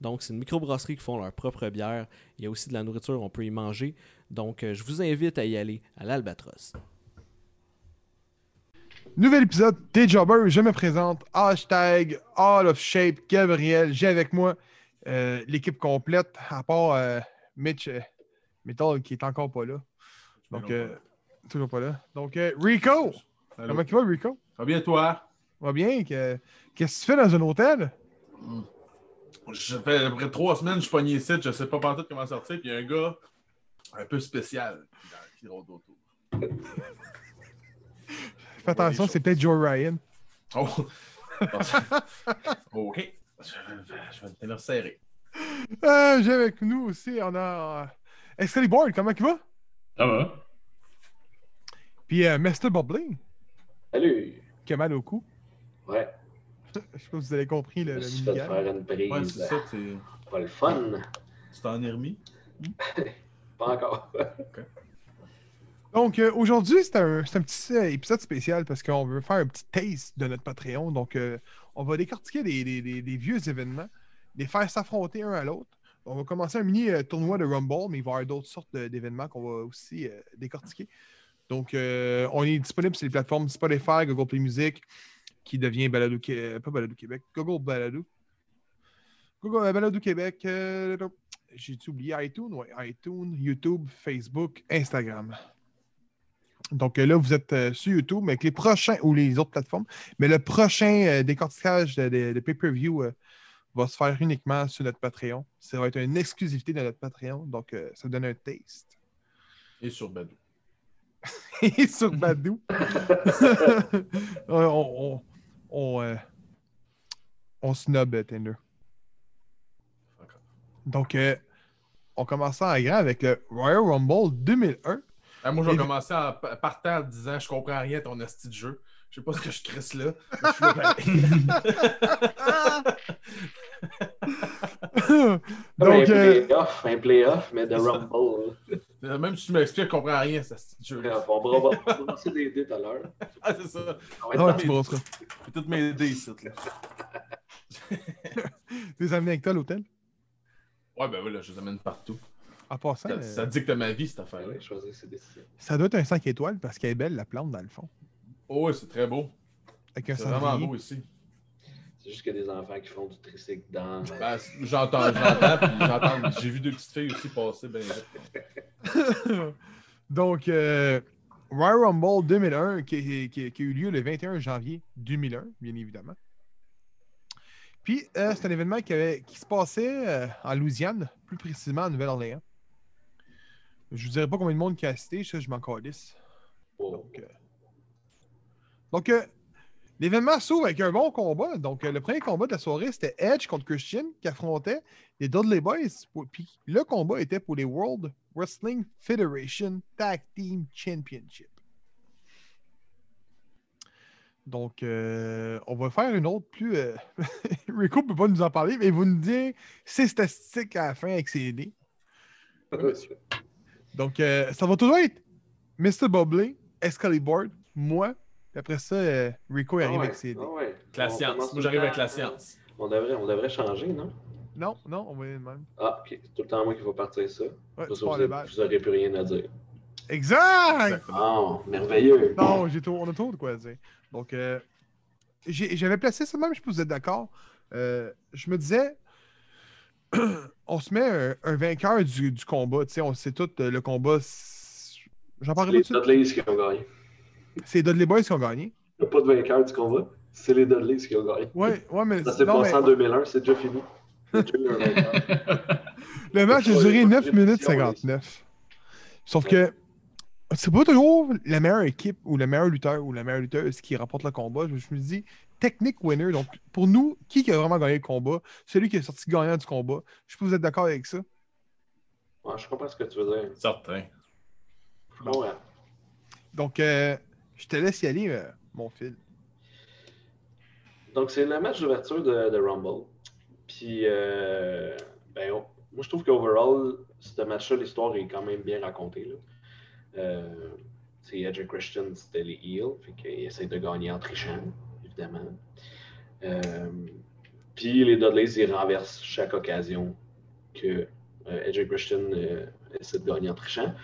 Donc, c'est une microbrasserie qui font leur propre bière. Il y a aussi de la nourriture, on peut y manger. Donc, euh, je vous invite à y aller à l'Albatros. Nouvel épisode des Jobbers. Je me présente. Hashtag All of Shape Gabriel. J'ai avec moi euh, l'équipe complète, à part euh, Mitch euh, Metal qui est encore pas là. Donc, euh, toujours pas là. Donc, euh, Rico. Comment tu vas, Rico? Ça va bien, toi? Va bien? que- Qu'est-ce que tu fais dans un hôtel? Je fais à peu près trois semaines, je suis pogné ici, je sais pas partout comment sortir, puis il y a un gars un peu spécial qui- rôde autour. Fais attention, c'est peut-être Joe Ryan. Oh! ok. Je, je vais le tenir serré. Euh, J'ai avec nous aussi, on a euh, Excalibur, comment il va? Ça va? Puis euh, Mr. Bubbly, Salut! qui a mal au cou. Ouais, Je sais pas si vous avez compris le, le suis fait mini-gag. faire une prise. Ouais, c'est ça, tu Pas le fun. tu t'en es remis? Pas encore. Donc, euh, aujourd'hui, c'est un, c'est un petit euh, épisode spécial parce qu'on veut faire un petit taste de notre Patreon. Donc, euh, on va décortiquer des, des- des- des vieux événements, les faire s'affronter un à l'autre. On va commencer un mini euh, tournoi de Rumble, mais il va y avoir d'autres sortes d'événements qu'on va aussi euh, décortiquer. Donc, euh, on est disponible sur les plateformes Spotify, Google Play Music, qui devient Balado, Qué- euh, pas Balado Québec, Google Balado. Google euh, Balado Québec, euh, j'ai oublié iTunes, ouais, iTunes, YouTube, Facebook, Instagram. Donc là, vous êtes euh, sur YouTube, mais avec les prochains, ou les autres plateformes, mais le prochain euh, décortiquage de, de- de pay-per-view euh, va se faire uniquement sur notre Patreon. Ça va être une exclusivité de notre Patreon, donc ça donne un taste. Et sur Badou. Et sur Badou, on, on, on, euh, on snob euh, Tinder. Donc, euh, on commence ça en grand avec le Royal Rumble 2001. Ah, moi, je vais Et- commencer en pa- partant en disant Je comprends rien à ton asti de jeu. Je sais pas ce que je crisse là. je suis là. Donc, un euh, playoff, un playoff, mais de ça. Rumble. Même si tu m'expliques, je comprends rien de jeu. là. On va on va lancer des dés tout à l'heure. Ah, c'est ça. On va ah, être ouais, tu brosseras. Toutes mes idées ici. Là. Tu les as amenés avec toi à l'hôtel? Ouais, ben voilà, je les amène partout. En passant, Ça, euh, ça dicte ma vie, cette affaire-là. Ça doit être un 5 étoiles parce qu'elle est belle, la plante, dans le fond. Oh, ouais, c'est très beau. Avec un C'est vraiment beau ici. C'est juste qu'il y a des enfants qui font du tricycle dans. Ben, c- j'entends, j'entends, puis j'entends. J'ai vu deux petites filles aussi passer ben vite. Donc, euh, Royal Rumble 2001, qui, qui- qui a eu lieu le 21 janvier 2001, bien évidemment. Puis, euh, c'est un événement qui, avait- qui se passait euh, en Louisiane, plus précisément en Nouvelle-Orléans. Je ne vous dirai pas combien de monde qui a assisté, ça, je m'en calisse. Oh. Donc, euh, donc euh, l'événement s'ouvre avec un bon combat. Donc, euh, le premier combat de la soirée, c'était Edge contre Christian qui affrontait les Dudley Boys. Puis le combat était pour les World Wrestling Federation Tag Team Championship. Donc, euh, on va faire une autre plus. euh, Rico ne peut pas nous en parler, mais il va nous dire ses statistiques à la fin avec ses dés. Donc, euh, ça va toujours être Mr. Bubbly, Excalibur, moi. Puis après ça, euh, Rico Ah arrive ouais, avec ses dés. ah ouais. La On science. Moi, j'arrive avec la science. On devrait, on devrait changer, non? Non, non, on va y aller de même. Ah, ok. C'est tout le temps moi qui va partir ça. Ouais, ça, vous, le bal. vous aurez plus rien à dire. Exact! Ah, merveilleux. Non, j'ai on a trop de quoi dire. Donc, euh, j'avais placé ça même, je sais pas si vous êtes d'accord. Euh, je me disais, on se met un, un vainqueur du, du combat. Tu sais, on sait tout, euh, le combat. J'en parlerai les pas tout de suite. Dudleys qui ont gagné. C'est les Dudley Boys qui ont gagné. Il n'y a pas de vainqueur du combat. C'est les Dudleys qui ont gagné. Ouais, ouais, mais. Ça s'est passé mais en 2001, c'est déjà fini. Le match a duré pas de 9 minutes répétition, 59. Sauf que c'est pas toujours la meilleure équipe ou le meilleur lutteur ou la meilleure lutteuse qui remporte le combat. Je, me dis, technique winner. Donc, pour nous, qui qui a vraiment gagné le combat? Celui qui est sorti gagnant du combat. Je sais pas si vous êtes d'accord avec ça. Ouais, je comprends ce que tu veux dire. Certain. Ouais. Donc, euh, je te laisse y aller, euh, mon fil. Donc, c'est le match d'ouverture de, Rumble. Puis, euh, ben, moi, je trouve qu'overall, ce match-là, l'histoire est quand même bien racontée. Euh, c'est Edge Christian, c'était les heels, fait qu'ils essaient de gagner en trichant, évidemment. Puis, les Dudleys, ils renversent chaque occasion que Edge Christian essaient de gagner en trichant.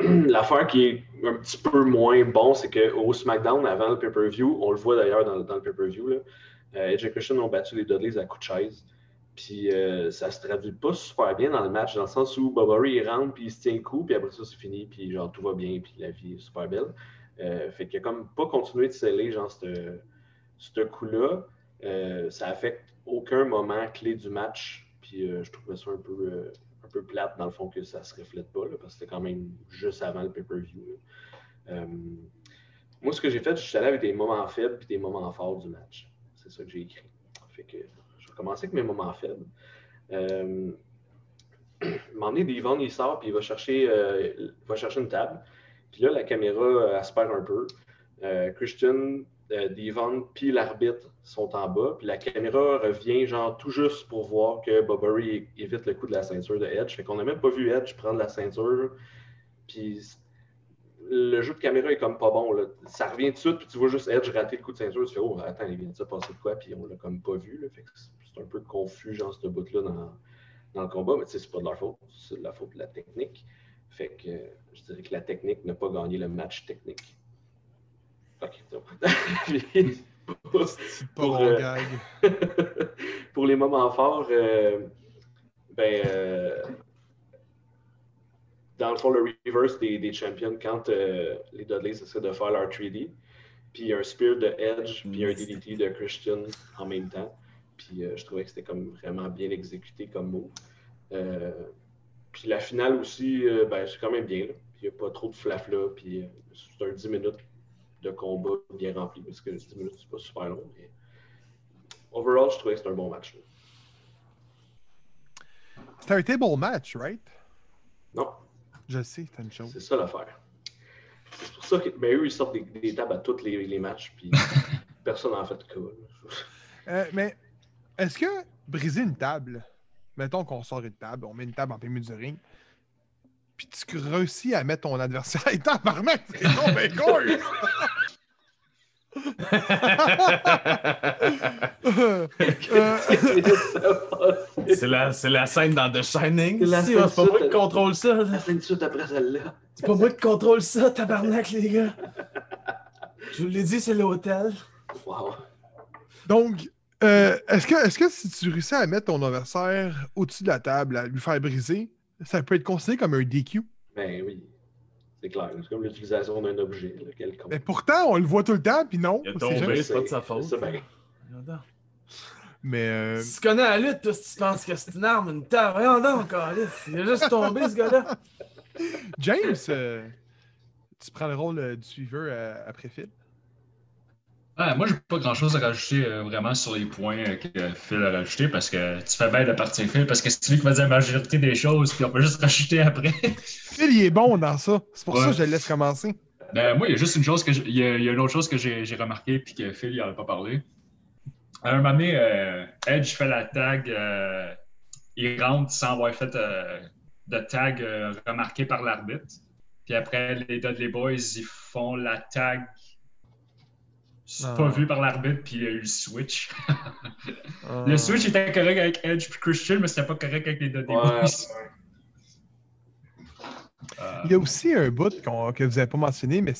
L'affaire qui est un petit peu moins bon, c'est qu'au SmackDown, avant le pay-per-view, on le voit d'ailleurs dans, le pay-per-view, euh, Edge et Christian ont battu les Dudleys à coups de chaise. Puis euh, ça se traduit pas super bien dans le match, dans le sens où Bob Ray, il rentre, puis il se tient le coup, puis après ça, c'est fini, puis genre tout va bien, puis la vie est super belle. Euh, fait qu'il a comme pas continué de sceller, genre, ce coup-là. Euh, ça affecte aucun moment clé du match, puis je trouvais ça un peu. Euh, peu plate dans le fond que ça se reflète pas, là, parce que c'était quand même juste avant le pay-per-view. Euh, moi, ce que j'ai fait, je suis allé avec des moments faibles et des moments forts du match. C'est ça que j'ai écrit. Fait que je vais commencer avec mes moments faibles. Euh, donné, Devon, il sort puis il va chercher, euh, il va chercher une table. Puis là, la caméra, euh, se perd un peu. Euh, Christian, euh, Devon puis l'arbitre sont en bas. Puis la caméra revient genre tout juste pour voir que Bobbery évite le coup de la ceinture de Edge. Fait qu'on n'a même pas vu Edge prendre la ceinture. Puis le jeu de caméra est comme pas bon. Ça revient tout de suite, puis tu vois juste Edge rater le coup de ceinture. Tu fais, oh, attends, il vient de se passer de quoi, puis on l'a comme pas vu. Fait que c'est un peu confus, genre, ce bout-là dans, dans le combat, mais tu sais, c'est pas de leur faute, c'est de la faute de la technique. Fait que je dirais que la technique n'a pas gagné le match technique. Puis, Pour, euh, pour les moments forts, euh, ben, euh, dans le fond, le reverse des, des champions, quand les Dudleys essaient de faire leur 3D, puis un spear de Edge, puis un DDT de Christian en même temps. Puis je trouvais que c'était comme vraiment bien exécuté comme move. Puis la finale aussi, ben, c'est quand même bien. il n'y a pas trop de flafla, puis c'est un 10 minutes de combat bien rempli, parce que 10 minutes, c'est pas super long. Mais overall, je trouvais que c'était un bon match. C'était un table match, right? Non, Je sais, c'est une chose. c'est ça l'affaire. C'est pour ça que ben, eux, ils sortent des, des tables à tous les, les matchs, puis personne n'en fait de. Euh, mais est-ce que briser une table, mettons qu'on sort une table, on met une table en plein milieu du ring, puis tu réussis à mettre ton adversaire. Et tabarnak, c'est non, mais con! C'est la, c'est la scène dans The Shining. C'est pas moi qui contrôle ça. là. La fin de suite après celle-là. C'est pas moi qui contrôle ça, tabarnak, les gars. Je vous l'ai dit, c'est l'hôtel. Wow. Donc, euh, est-ce que, est que si tu réussis à mettre ton adversaire au-dessus de la table, à lui faire briser, ça peut être considéré comme un DQ? Ben oui. C'est clair. C'est comme l'utilisation d'un objet. Là, quelconque. Mais pourtant, on le voit tout le temps, puis non. Il a c'est tombé. jamais- c'est pas de sa faute. C'est bien. Mais euh, Si tu connais la lutte, toi, si tu penses que c'est une arme, une table, voyons donc. Il a juste tombé, ce gars-là. James, euh, tu prends le rôle euh, du suiveur euh, après Phil. Ah, moi, j'ai pas grand chose à rajouter euh, vraiment sur les points euh, que Phil a rajouté parce que tu fais bien de partir Phil parce que c'est lui qui va dire la majorité des choses puis on peut juste rajouter après. Phil, il est bon dans ça. C'est pour Ouais. ça que je le laisse commencer. Ben, moi, il y a juste une chose que je- il, y a, il y a une autre chose que j'ai remarqué puis que Phil il en a pas parlé. À un moment donné, euh, Edge fait la tag, il rentre sans avoir fait de tag remarqué par l'arbitre. Puis après, les Dudley Boys, ils font la tag c'est Ah. pas vu par l'arbitre, puis il y a eu le switch. Euh, Le switch était correct avec Edge puis Christian, mais c'était pas correct avec les Dudley Ouais. Euh, Il y a aussi un bout qu'on- que vous n'avez pas mentionné, mais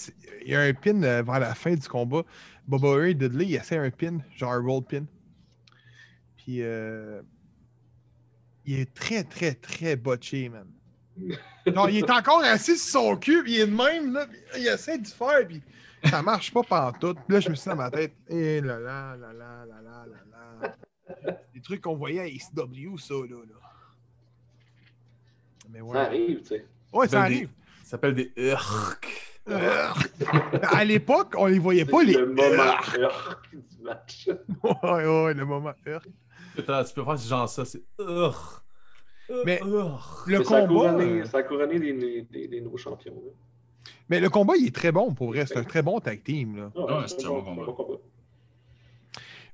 il y a un pin euh, vers la fin du combat. Boba Ray Dudley, il essaie un pin, genre un roll pin. Puis euh, il est très, très, très botché, man. Genre, il est encore assis sur son cul, puis il est de même, là, puis il essaie de faire, puis ça marche pas pantoute. Puis là, je me suis dit dans ma tête, eh là là, là là, là là, là là. Des trucs qu'on voyait à ECW, ça, là. là. Mais ouais. Ça arrive, tu sais. Ouais, ça arrive. Ça s'appelle des urk. à l'époque, on les voyait pas, les. Le moment heurk du match. Ouais, ouais, le moment. Attends, tu peux faire ce genre ça, c'est. Urgh. Mais-. Le Mais ça a combat. couronné, euh, ça a couronné des, des- des nouveaux champions. là. Mais le combat, il est très bon pour vrai. C'est un très bon tag team. Là. Ah Ouais, c'est un bon combat. combat.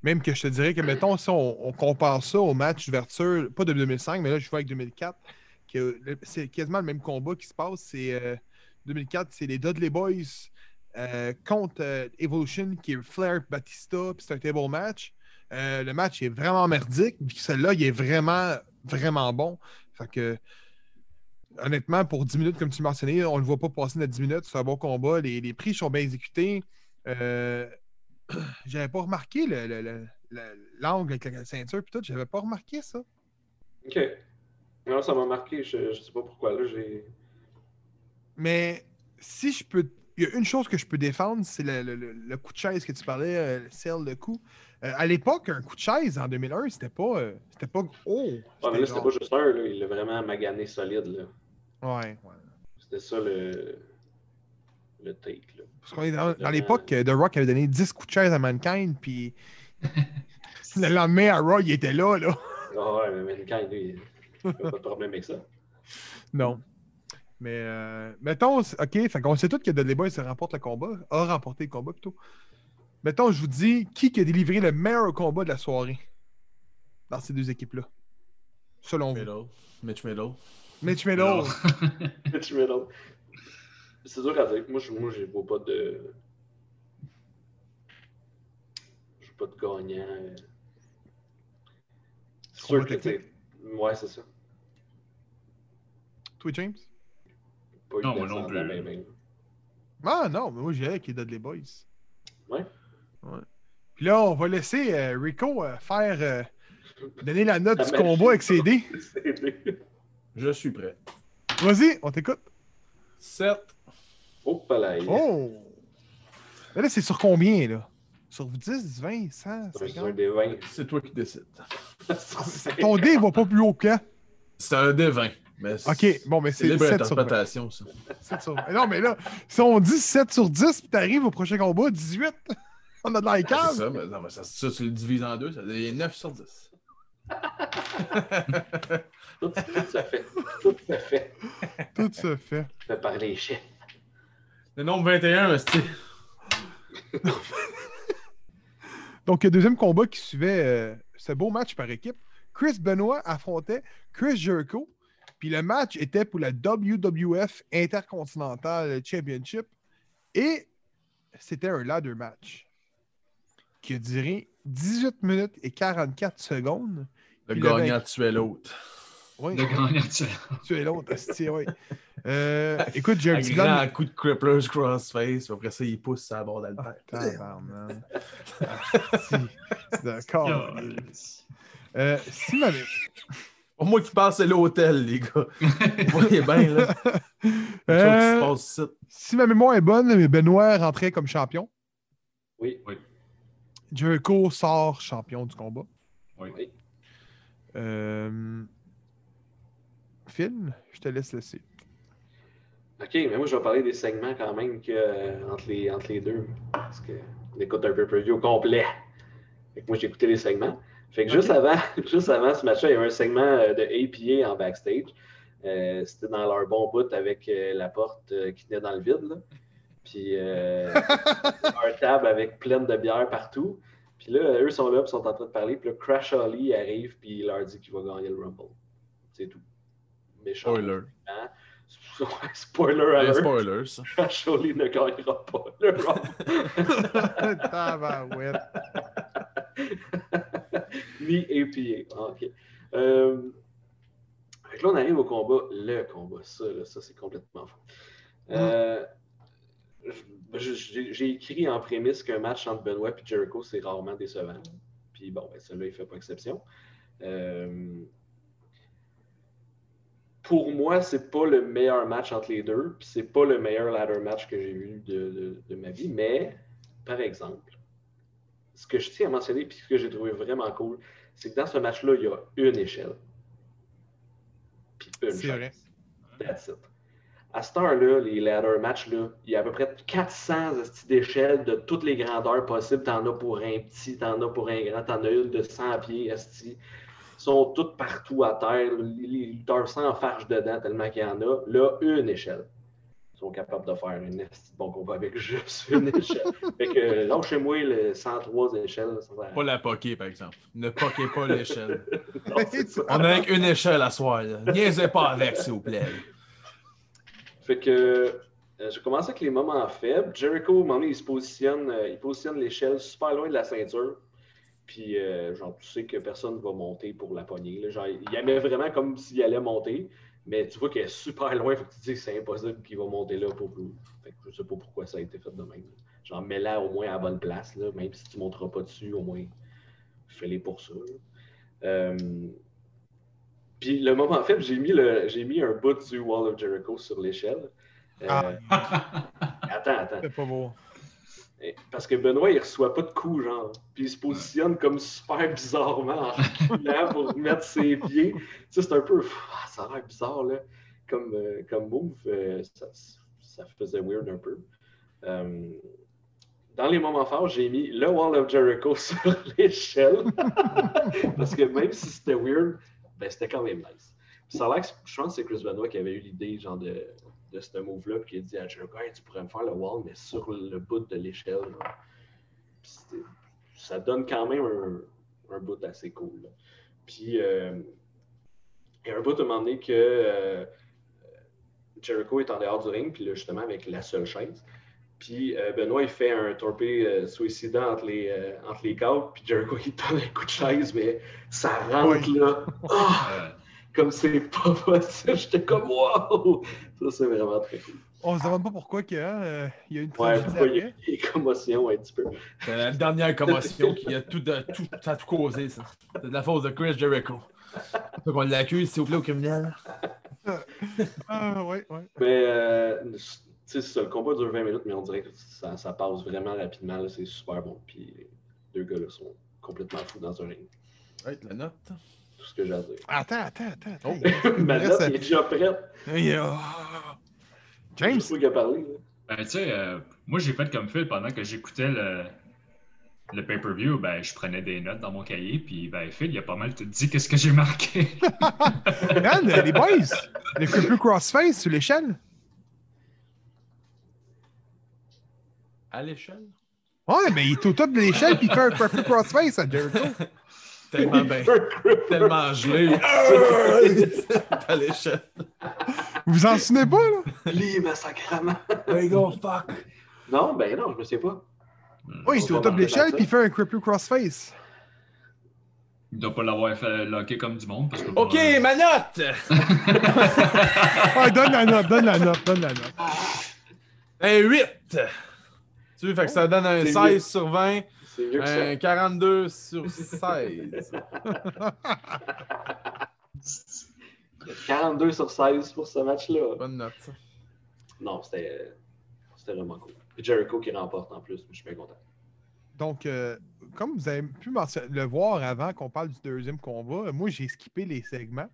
Même que je te dirais que, mettons, si on, on compare ça au match d'ouverture, pas de 2005, mais là, je vois avec 2004, que c'est quasiment le même combat qui se passe. C'est euh, 2004, c'est les Dudley Boys euh, contre euh, Evolution, qui est Flair, Batista, puis c'est un table match. Euh, le match est vraiment merdique, puis celui-là, il est vraiment, vraiment bon. Fait que, honnêtement, pour 10 minutes, comme tu mentionnais, on ne le voit pas passer notre 10 minutes. C'est un bon combat. Les, les prix sont bien exécutés. Euh, j'avais pas remarqué le- le- le- le- l'angle avec la ceinture puis tout, j'avais pas remarqué ça. Ok. Non, ça m'a marqué. Je, je sais pas pourquoi. Là, j'ai. Mais si je peux. Il y a une chose que je peux défendre, c'est le, le- le- le coup de chaise que tu parlais, euh, le sell de coup. Euh, à l'époque, un coup de chaise en 2001, c'était pas. euh, c'était pas. Oh! Ouais, mais là, c'était genre- pas juste un. Là. Il l'a vraiment magané solide. Là. Ouais, ouais. C'était ça le. Le take. Là. Parce qu'on est dans, dans l'époque, The Rock avait donné 10 coups de chaise à Mankind, puis le lendemain à Raw, il était là, là. Ah ouais, mais Mankind, lui, il a pas de problème avec ça. Non. Mais, euh, mettons, OK, fait qu'on sait tous que Dudley Boy se remporte le combat, a remporté le combat plutôt. Mettons, je vous dis, qui qui a délivré le meilleur combat de la soirée dans ces deux équipes-là? Selon vous? Middle. Mitch Middle. Mitch Middle. Mitch Middle. C'est dur à dire. Moi, je moi, j'ai pas de. J'ai pas de gagnant. C'est sûr que, tu sais, Ouais, c'est ça. Toi, James? Pas Non, moi non plus. Ah non, mais moi, j'irais avec les Dudley Boys. Ouais. Ouais. Puis là, on va laisser euh, Rico euh, faire. euh, donner la note La du combat avec ses dés. C'est- Je suis prêt. Vas-y, on t'écoute. 7. Oh, palais. Oh! Mais là, c'est sur combien, là? Sur 10, 20, 100, C'est un 50? des 20. C'est toi qui décides. Ton dé va pas plus haut que. C'est un D20. Mais c'est- Ok, bon, mais C'est c'est libre 7 sur 20. d'interprétation, ça. 7 sur 20. Non, mais là, si on dit 7 sur 10, puis t'arrives au prochain combat, 18, on a de la Ah, C'est cave. ça, mais, non, mais ça, ça, tu le divises en deux, ça devient 9 sur 10. Tout, tout ça fait. Tout ça fait. Tout se fait. Je vais parler chef. Le nombre 21, c'est. Donc, le deuxième combat qui suivait euh, ce beau match par équipe, Chris Benoit affrontait Chris Jericho. Puis le match était pour la WWF Intercontinental Championship. Et c'était un ladder match qui a duré 18 minutes et 44 secondes. Le gagnant tuait l'autre. Oui, Le grand naturel. tu es l'autre, oui. Euh, écoute, j'ai un Un petit grand blanc. coup de crippler's crossface, après ça, il pousse sa barre Ah, d'alter. tabarnak. Asti. D'accord. Euh, si ma... Pour moi qui passe à l'hôtel, les gars. Vous voyez bien, là. Quelque chose qui se Euh, passe si ma mémoire est bonne, Benoît rentrait comme champion. Oui. Jericho sort champion du combat. Oui. Euh... Je te laisse laisser. Ok, mais moi je vais parler des segments quand même que, euh, entre, les, entre les deux. Parce qu'on écoute un pay-per-view complet. Fait que moi j'ai écouté les segments. Fait que juste, avant, juste avant ce match-là, il y avait un segment euh, de APA en backstage. Euh, C'était dans leur bon bout avec euh, la porte qui tenait dans le vide. là. Puis un table avec plein de bière partout. Puis là, eux sont là, puis sont en train de parler. Puis là, Crash Holly arrive, puis il leur dit qu'il va gagner le Rumble. C'est tout. Méchant. Spoiler. Spoiler alert. spoiler, ça. Crash Holly ne gagnera pas le. Tabarouette. Ni APA. Ah, ok. Euh, fait que là, on arrive au combat. Le combat, ça, là, ça c'est complètement fou. Euh, J'ai j'ai écrit en prémisse qu'un match entre Benoit et Jericho, c'est rarement décevant. Puis bon, ben, celui-là, il ne fait pas exception. Euh, pour moi, c'est pas le meilleur match entre les deux, puis c'est pas le meilleur ladder match que j'ai vu de, de- de ma vie, mais par exemple, ce que je tiens à mentionner puis ce que j'ai trouvé vraiment cool, c'est que dans ce match-là, il y a une échelle. Puis une C'est vrai. That's it. À cette heure-là, les ladder matchs, là, il y a à peu près 400 esti d'échelles de toutes les grandeurs possibles. T'en as pour un petit, t'en as pour un grand, t'en as une de 100 pieds, esti. Sont toutes partout à terre. Les lutteurs s'enfargent dedans tellement qu'il y en a. Là, une échelle. Ils sont capables de faire une bon combat avec juste une échelle. fait que euh, lâchez-moi le 103 échelles. ça Pas la poker, par exemple. Ne poquez pas l'échelle. On a avec une échelle à soir. Là. Niaisez pas avec, s'il vous plaît. Fait que euh, j'ai commencé avec les moments faibles. Jericho, à un moment donné, il se positionne, euh, il positionne l'échelle super loin de la ceinture. Puis, euh, genre, tu sais que personne ne va monter pour la poignée. là. Genre, il aimait vraiment comme s'il allait monter, mais tu vois qu'elle est super loin. Fait que tu te dis que c'est impossible qu'il va monter là pour vous. Fait que je sais pas pourquoi ça a été fait de même. là. Genre, mets-la au moins à la bonne place, là, même si tu ne monteras pas dessus, au moins, fais-les pour ça. Euh, Puis, le moment faible, j'ai mis, le, j'ai mis un bout du Wall of Jericho sur l'échelle. Euh, Ah. Attends, attends. C'est pas beau. Eh, Parce que Benoît, il reçoit pas de coups, genre. Puis il se positionne comme super bizarrement en reculant pour mettre ses pieds. Tu sais, c'est un peu. ah, ça a l'air bizarre, là. Comme, euh, comme move. euh, ça, ça faisait weird un peu. Euh, dans les moments forts, j'ai mis le Wall of Jericho sur l'échelle. Parce que même si c'était weird, ben, c'était quand même nice. Puis ça a l'air que je pense que c'est Chris Benoit qui avait eu l'idée genre de, de ce move-là, puis qui a dit à Jericho, Hey, tu pourrais me faire le wall, mais sur le bout de l'échelle. ça donne quand même un, un bout assez cool. là. Puis euh, il y a un bout à un moment donné que euh, Jericho est en dehors du ring, puis là, justement, avec la seule chaise. Puis euh, Benoît, il fait un torpé euh, suicidant entre les, euh, entre les câbles, puis Jericho, il donne un coup de chaise, mais ça rentre là. Ah! Euh, comme c'est pas possible. J'étais comme wow! Ça, c'est vraiment très cool. On se demande pas pourquoi qu'il y a, euh, il y a une Ouais, pourquoi il y a des commotions un petit peu. C'est la dernière commotion qui a tout, de, tout, ça a tout causé, ça. C'est de la faute de Chris Jericho. Faut qu'on l'accuse, s'il vous plaît, au criminel. Ah, ouais, ouais. Mais, euh, tu sais, le combat dure 20 minutes, mais on dirait que ça, ça passe vraiment rapidement. là, C'est super bon. Puis les deux gars là, sont complètement fous dans un ring. Ouais, la note. Tout ce que j'ai à dire. Attends, attends, attends. Oh. Ma note, est déjà prête. a- James, C'est toi qui a parlé. Ben, tu sais, euh, moi, j'ai fait comme Phil pendant que j'écoutais le, le pay-per-view. Ben, je prenais des notes dans mon cahier. Puis, ben, Phil, il a pas mal tout dit qu'est-ce que j'ai marqué. man, les boys, le triple crossface sur l'échelle. À l'échelle? Ouais, mais il est au top de l'échelle puis il fait un triple crossface à Jericho. Tellement bien. Tellement gelé. à l'échelle. Vous vous en souvenez pas, là? Libre. There you go, fuck. Non, ben non, je me sais pas. Oui, il est au top de l'échelle puis il fait un triple crossface. Il doit pas l'avoir fait locker comme du monde. Parce que, Ok, ma note! Ouais, donne la note, donne la note, donne la note. Un 8! Tu veux, fait que ça donne un C'est 16 mieux. sur 20, C'est mieux que ça. un 42 sur 16. 42 sur 16 pour ce match-là. Bonne note. Non, c'était c'était vraiment cool. Jericho qui remporte en plus, je suis bien content. Donc, euh, comme vous avez pu mention- le voir avant qu'on parle du deuxième combat, euh, moi, j'ai skippé les segments.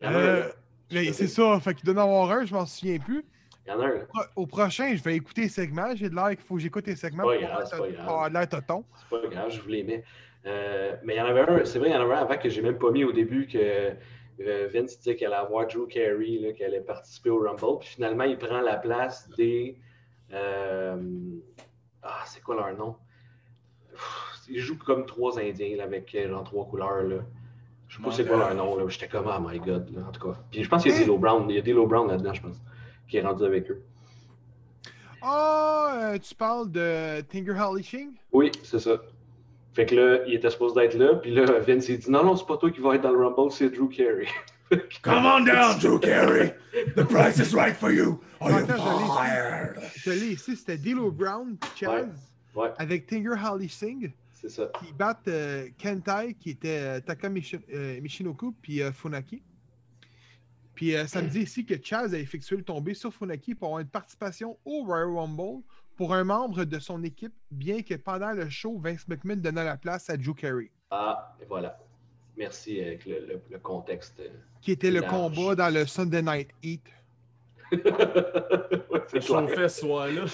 Il y en a un, Euh, mais c'est ça, fait qu'il doit en avoir un, je m'en souviens plus. Il y en a un. Au prochain, je vais écouter les segments. J'ai de l'air qu'il faut que j'écoute les segments C'est pas grave, c'est pas grave. avoir l'air toton. C'est pas grave, je vous les mets. Euh, mais il y en avait un, c'est vrai, il y en avait un avant que j'ai même pas mis au début que euh, Vince disait qu'elle allait avoir Drew Carey, qu'elle allait participer au Rumble. Puis finalement, il prend la place des. euh, ah, c'est quoi leur nom? Ils jouent comme trois Indiens là, avec genre trois couleurs. Là. Je sais pas c'est quoi leur nom. J'étais comme, oh my god, là, en tout cas. Puis je pense qu'il y a D'Lo Brown. Il y a D'Lo Brown là-dedans, je pense, qui est rendu avec eux. Ah, euh, tu parles de Tinger Hallishing? Oui, c'est ça. Fait que là, il était supposé d'être là, puis là, Vince il dit non, non, c'est pas toi qui vas être dans le Rumble, c'est Drew Carey. Come on down, Drew Carey! The price is right for you! Or you're fired? Je l'ai ici, c'était D'Lo Brown, Chaz, Ouais, avec Tinger Hallishing, c'est ça. qui battent euh, Kentai, qui était euh, Taka Michi- euh, Michinoku, puis euh, Funaki. Puis euh, ça me dit ici que Chaz a effectué le tombé sur Funaki pour avoir une participation au Royal Rumble pour un membre de son équipe, bien que pendant le show, Vince McMahon donnait la place à Drew Carey, Ah, et voilà. Merci avec le, le- le contexte. euh. qui était le Large. combat dans le Sunday Night Heat. ouais, c'est chauffais ce soir-là.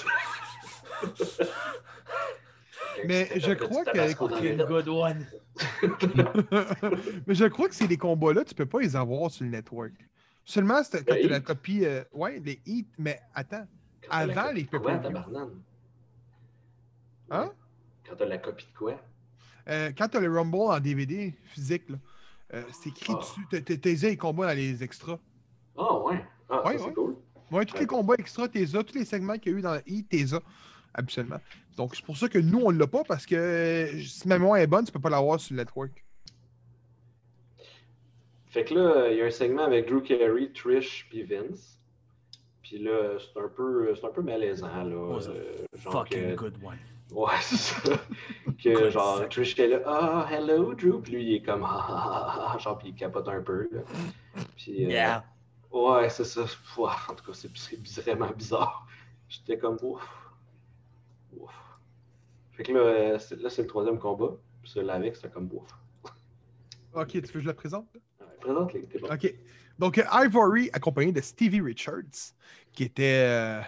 Mais je crois que- good one. Mais je crois que c'est les combats-là, tu peux pas les avoir sur le network. Seulement quand tu la Heat? copie. euh, ouais, les hits, mais attends. Avant les pay-per-view. tabarnane? Hein? Quand t'as la copie de quoi? Euh, quand tu as le Rumble en DVD physique, là, euh, c'est écrit Ah. dessus. T'as- T'as les combats dans les extras. Ah, ouais. Ah, Ouais, ça, ouais. c'est cool. Ouais, tous les combats extras, t'es as. Tous les segments qu'il y a eu dans le Heat, t'es as. Absolument. Donc, c'est pour ça que nous, on l'a pas parce que si ma mémoire est bonne, tu peux pas l'avoir sur le network. Fait que là, il y a un segment avec Drew Carey, Trish puis Vince. Puis là, c'est un peu, c'est un peu malaisant, là. Oh, euh, genre Fucking que- good one. Ouais, c'est ça. que Good genre. Trish est là, ah, hello, Drew. Puis lui, il est comme, ah, ah, ah, ah, genre, puis il capote un peu, là. Puis, euh, Yeah. Ouais, c'est ça. Ouah, en tout cas, c'est c'est vraiment bizarre. J'étais comme, ouf. Ouf. Fait que là, euh, c'est- là, c'est le troisième combat. Puis celui-là avec, c'était comme, ouf. Ok, tu veux que je le présente? Bon. OK. Donc, euh, Ivory, accompagné de Stevie Richards, qui était euh,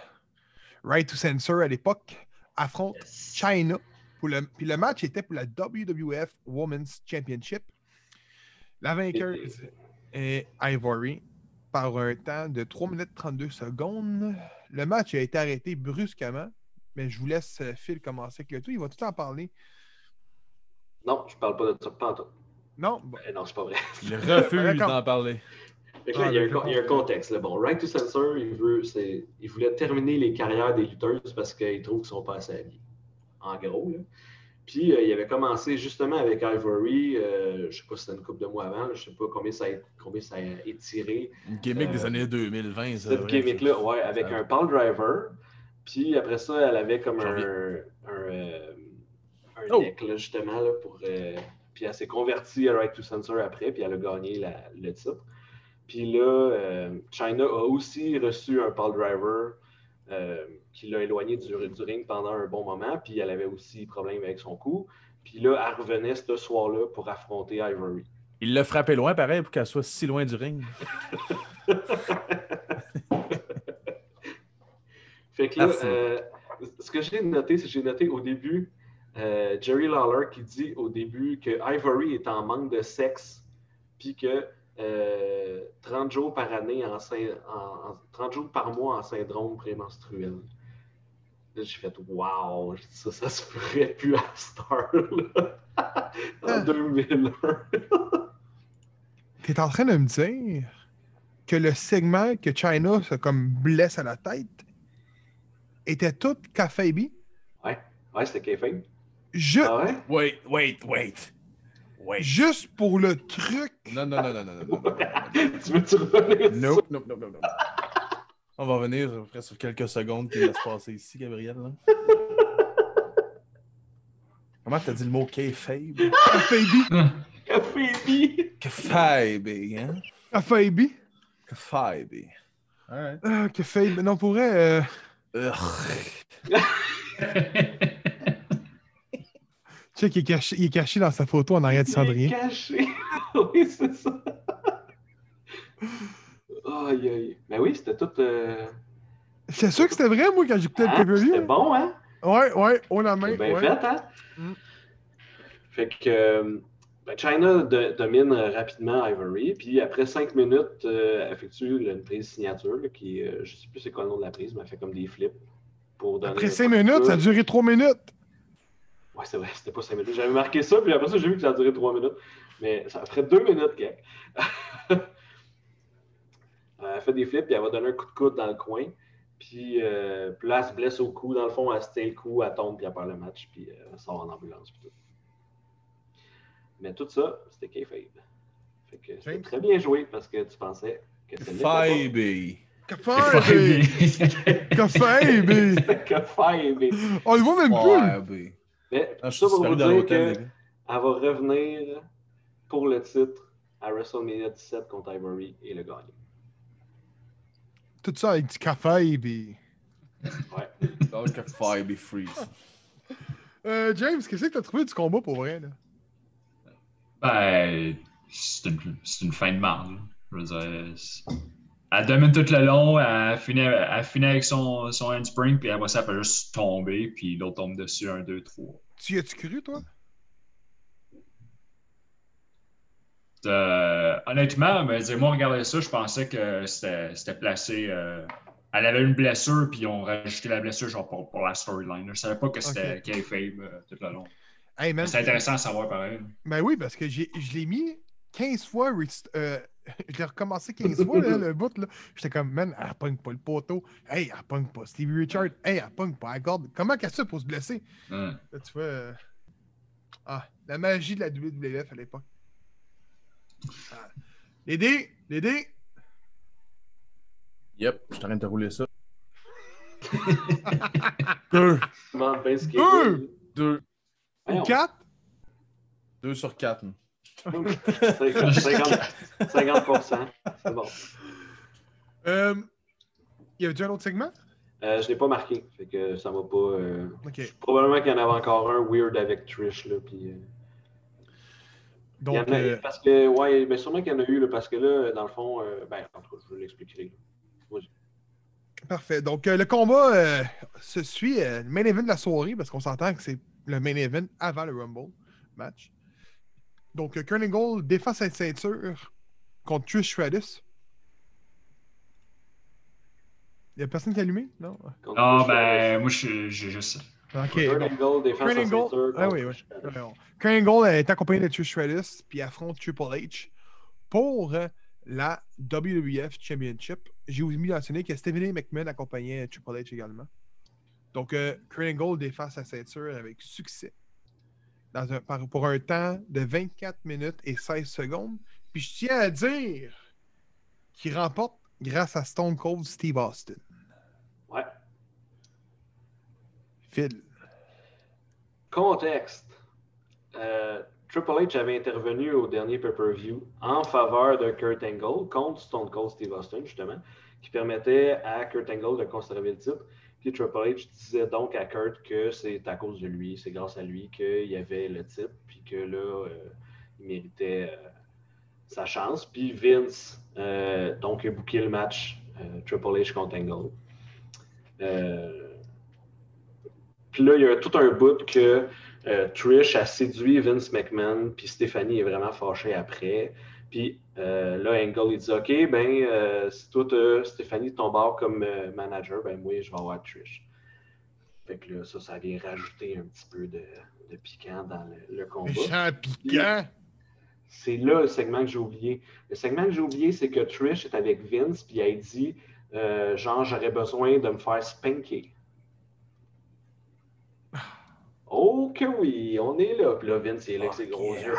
Right to Censor à l'époque, affronte Yes. China. Pour le, puis le match était pour la WWF Women's Championship. La vainqueuse est Ivory par un temps de 3 minutes 32 secondes. Le match a été arrêté brusquement, mais je vous laisse euh, Phil commencer avec le tout. Il va tout en parler. Non, je parle pas de ça, pas en tout. Non? Bon. Eh non, c'est pas vrai. Il refuse d'en parler. Là, Ah, il, y a un, mais con- il y a un contexte. Là. Bon, Right to Censor, il, veut, c'est- il voulait terminer les carrières des lutteuses parce qu'il trouve qu'ils sont pas assez habillés. En gros. Là. Puis, euh, il avait commencé justement avec Ivory, euh, je sais pas si c'était une couple de mois avant, là, je sais pas combien ça a, combien ça a étiré. Une gimmick des Euh, années 2020, ça. Cette gimmick-là, ouais, avec Ça- un Paul Driver. Puis après ça, elle avait comme un, un, euh, un Oh! deck, là, justement, là, pour. Puis elle s'est convertie à Right to Censor après, puis elle a gagné la- le titre. Puis là, euh, China a aussi reçu un Paul Driver euh, qui l'a éloigné du, du ring pendant un bon moment, puis elle avait aussi problème avec son cou. Puis là, elle revenait ce soir-là pour affronter Ivory. Il l'a frappé loin, pareil, pour qu'elle soit si loin du ring. Fait que là, Merci. euh, ce que j'ai noté, c'est que j'ai noté au début euh, Jerry Lawler qui dit au début que Ivory est en manque de sexe, puis que euh, 30 jours par année, en, syn- en- en- 30 jours par mois en syndrome prémenstruel. Là, j'ai fait Wow, ça, ça se ferait plus à Star là. en 2001. Tu es en train de me dire que le segment que China se comme blesse à la tête était tout Cafébi? Ouais, ouais, c'était Kayfabe. Wait, wait, wait. Wait. Juste pour le truc. Non, non, non, non, non. non, non, tu veux-tu revenir? Non, non, non, non. On va revenir après sur quelques secondes qui va se passer ici, Gabriel. Comment t'as dit le mot kayfabe? Kayfabe. Kayfabe. Kayfabe, hein? Kayfabe. Kayfabe. All right. Euh, kayfabe. Non, pourrait. Euh, Ugh. check, il est, caché, il est caché dans sa photo en arrière de Il est caché. oui, c'est ça. Aïe, aïe. Mais oui, c'était tout. euh, C'est sûr que c'était vrai, moi, quand j'écoutais le hein, pay-per-view. C'était bon, hein? Ouais, ouais, haut la main. C'est bien ouais. fait, hein? Mm. Fait que euh, ben, China de- domine euh, rapidement Ivory, puis après cinq minutes, euh, effectue une prise signature, là, qui, euh, je sais plus c'est quoi le nom de la prise, mais elle fait comme des flips. Pour donner Après un 5 coup de minutes, ça a duré 3 minutes. Ouais, c'est vrai, c'était pas 5 minutes. J'avais marqué ça, puis après ça, j'ai vu que ça a duré 3 minutes. Mais ça ferait 2 minutes, quelque. elle fait des flips, puis elle va donner un coup de coude dans le coin. Puis, euh, puis là, elle se blesse au cou. Dans le fond, elle se tient le cou, elle tombe, puis elle perd le match, puis euh, elle sort en ambulance. Puis tout. Mais tout ça, c'était kayfabe. Fait que c'était très bien joué parce que tu pensais que c'était. Cafébi. Cafébi. Kayfabe. On le voit même plus. Mais Ah, je ça suis pour vous dans dire l'hôtel, que les gars. Elle va revenir pour le titre à WrestleMania 17 contre Ivory et le gagner. Tout ça avec du Cafébi. Ouais. Donc, Kayfabe freeze. Euh, James, qu'est-ce que t'as trouvé du combat pour vrai, là? Ben, c'est une, fin de marde. Je veux dire, Elle domine tout le long, elle finit, elle finit avec son, son handspring, puis après ça, elle peut juste tomber, puis l'autre tombe dessus, un, deux, trois. Tu y as-tu cru, toi? Euh, honnêtement, mais dis, moi, regarder ça, je pensais que c'était placé. euh, elle avait une blessure, puis ils ont rajouté la blessure genre pour, pour la storyline. Je savais pas que c'était Ok. kayfabe euh, tout le long. Hey. C'est intéressant à savoir pareil. Ben oui, parce que je l'ai mis 15 fois. l'ai recommencé 15 fois, là, le bout. là. J'étais comme, man, elle pogne pas le poteau. Hey, elle pogne pas Stevie Richard. Hey, elle pogne pas la corde. Comment qu'elle se fait pour se blesser? Ouais. Là, tu vois. euh, Ah, la magie de la WWF à l'époque. Ah. Les dés, les dés. Yep, je suis en train de te rouler ça. Deux. Deux! Deux. 4. Deux sur quatre. 50, 50%. C'est bon. Euh, y avait-tu un autre segment? Euh, je l'ai pas marqué, fait que ça m'a pas. euh. Probablement qu'il y en avait encore un weird avec Trish là, puis. il y en Donc, a- parce que ouais, ben sûrement qu'il y en a eu là, parce que là, dans le fond, ben en tout cas, je vais l'expliquer. Parfait. Donc, le combat se suit le main event de la soirée parce qu'on s'entend que c'est le main event avant le Rumble match. Donc, euh, Kurt Angle défend sa ceinture contre Trish Stratus. Il n'y a personne qui a allumé? Non? Contre Ah, Trish, ben, moi, je- j'ai juste ça. Ok. Kurt bon. Angle défend sa ceinture Ah oui, est accompagné de Trish Stratus puis affronte Triple H pour la WWF Championship. J'ai aussi mentionné que Stephanie McMahon accompagnait Triple H également. Donc, euh, Kurt Angle défend sa ceinture avec succès dans un- par- pour un temps de 24 minutes et 16 secondes. Puis je tiens à dire qu'il remporte grâce à Stone Cold Steve Austin. Ouais. Phil. Contexte. Euh, Triple H avait intervenu au dernier pay-per-view en faveur de Kurt Angle contre Stone Cold Steve Austin, justement, qui permettait à Kurt Angle de conserver le titre. Triple H disait donc à Kurt que c'est à cause de lui, c'est grâce à lui qu'il y avait le titre, puis que là, euh, il méritait euh, sa chance. Puis Vince, euh, donc, a booké le match Triple H contre Angle. Puis là, il y a tout un bout que Trish a séduit Vince McMahon, puis Stéphanie est vraiment fâchée après. Puis euh, là, Angle, il dit Ok, ben, euh, si toi, Stéphanie ton bord comme euh, manager, ben, moi, je vais avoir Trish. Fait que là, ça, ça vient rajouter un petit peu de, de piquant dans le, le combat. Méchant piquant. C'est là le segment que j'ai oublié. Le segment que j'ai oublié, c'est que Trish est avec Vince, puis elle dit genre, j'aurais besoin de me faire spanker. Oh que oui, on est là. Puis là, Vince, il est là avec ses gros yeux.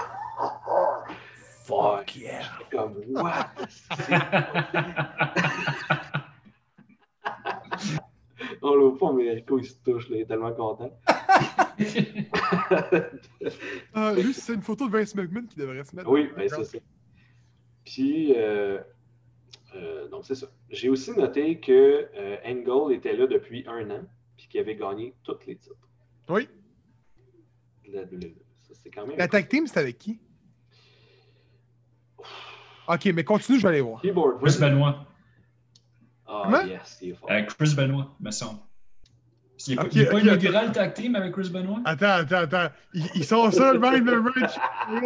Fuck yeah. Comme, what? On l'a pas, mais Rico, il se touche, là, il est tellement content. Ah, lui, c'est une photo de Vince McMahon qui devrait se mettre. Oui, le ben c'est ça. Puis, euh, euh, donc c'est ça. J'ai aussi noté que euh, Angle était là depuis un an, puis qu'il avait gagné tous les titres. Oui. la. Ça, quand même. La tag team, c'était avec qui? Ok, mais continue, je vais aller voir. Keyboard. Chris Benoit. Ah, Comment? yes, il est fort. Euh, Chris Benoit, me semble. Il n'est Ok, pas ok, inaugural tag team avec Chris Benoit? Attends, attends, attends. Ils, ils sont seuls, même le match. On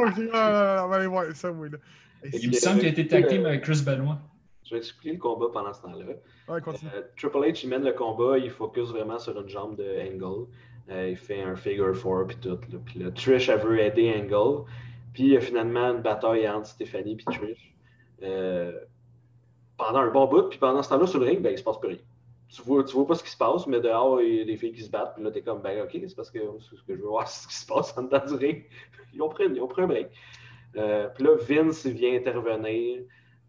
va aller voir ça, oui. Là. Il me semble qu'il a été tag team avec Chris Benoit. Je vais expliquer le combat pendant ce temps-là. Ouais, continue. Euh, Triple H, il mène le combat, il focus vraiment sur une jambe de Angle. Euh, il fait un figure four puis tout. Puis là, Trish, elle veut aider Angle. Puis a finalement une bataille entre Stéphanie et Trish. Euh, pendant un bon bout, puis pendant ce temps-là, sur le ring, ben, il se passe plus rien. Tu vois, tu vois pas ce qui se passe, mais dehors, il y a des filles qui se battent. Puis là, t'es comme, ben ok, c'est parce que ce que je veux voir, ce qui se passe en dedans du ring. Ils ont pris, ils ont pris un. Euh, puis là, Vince vient intervenir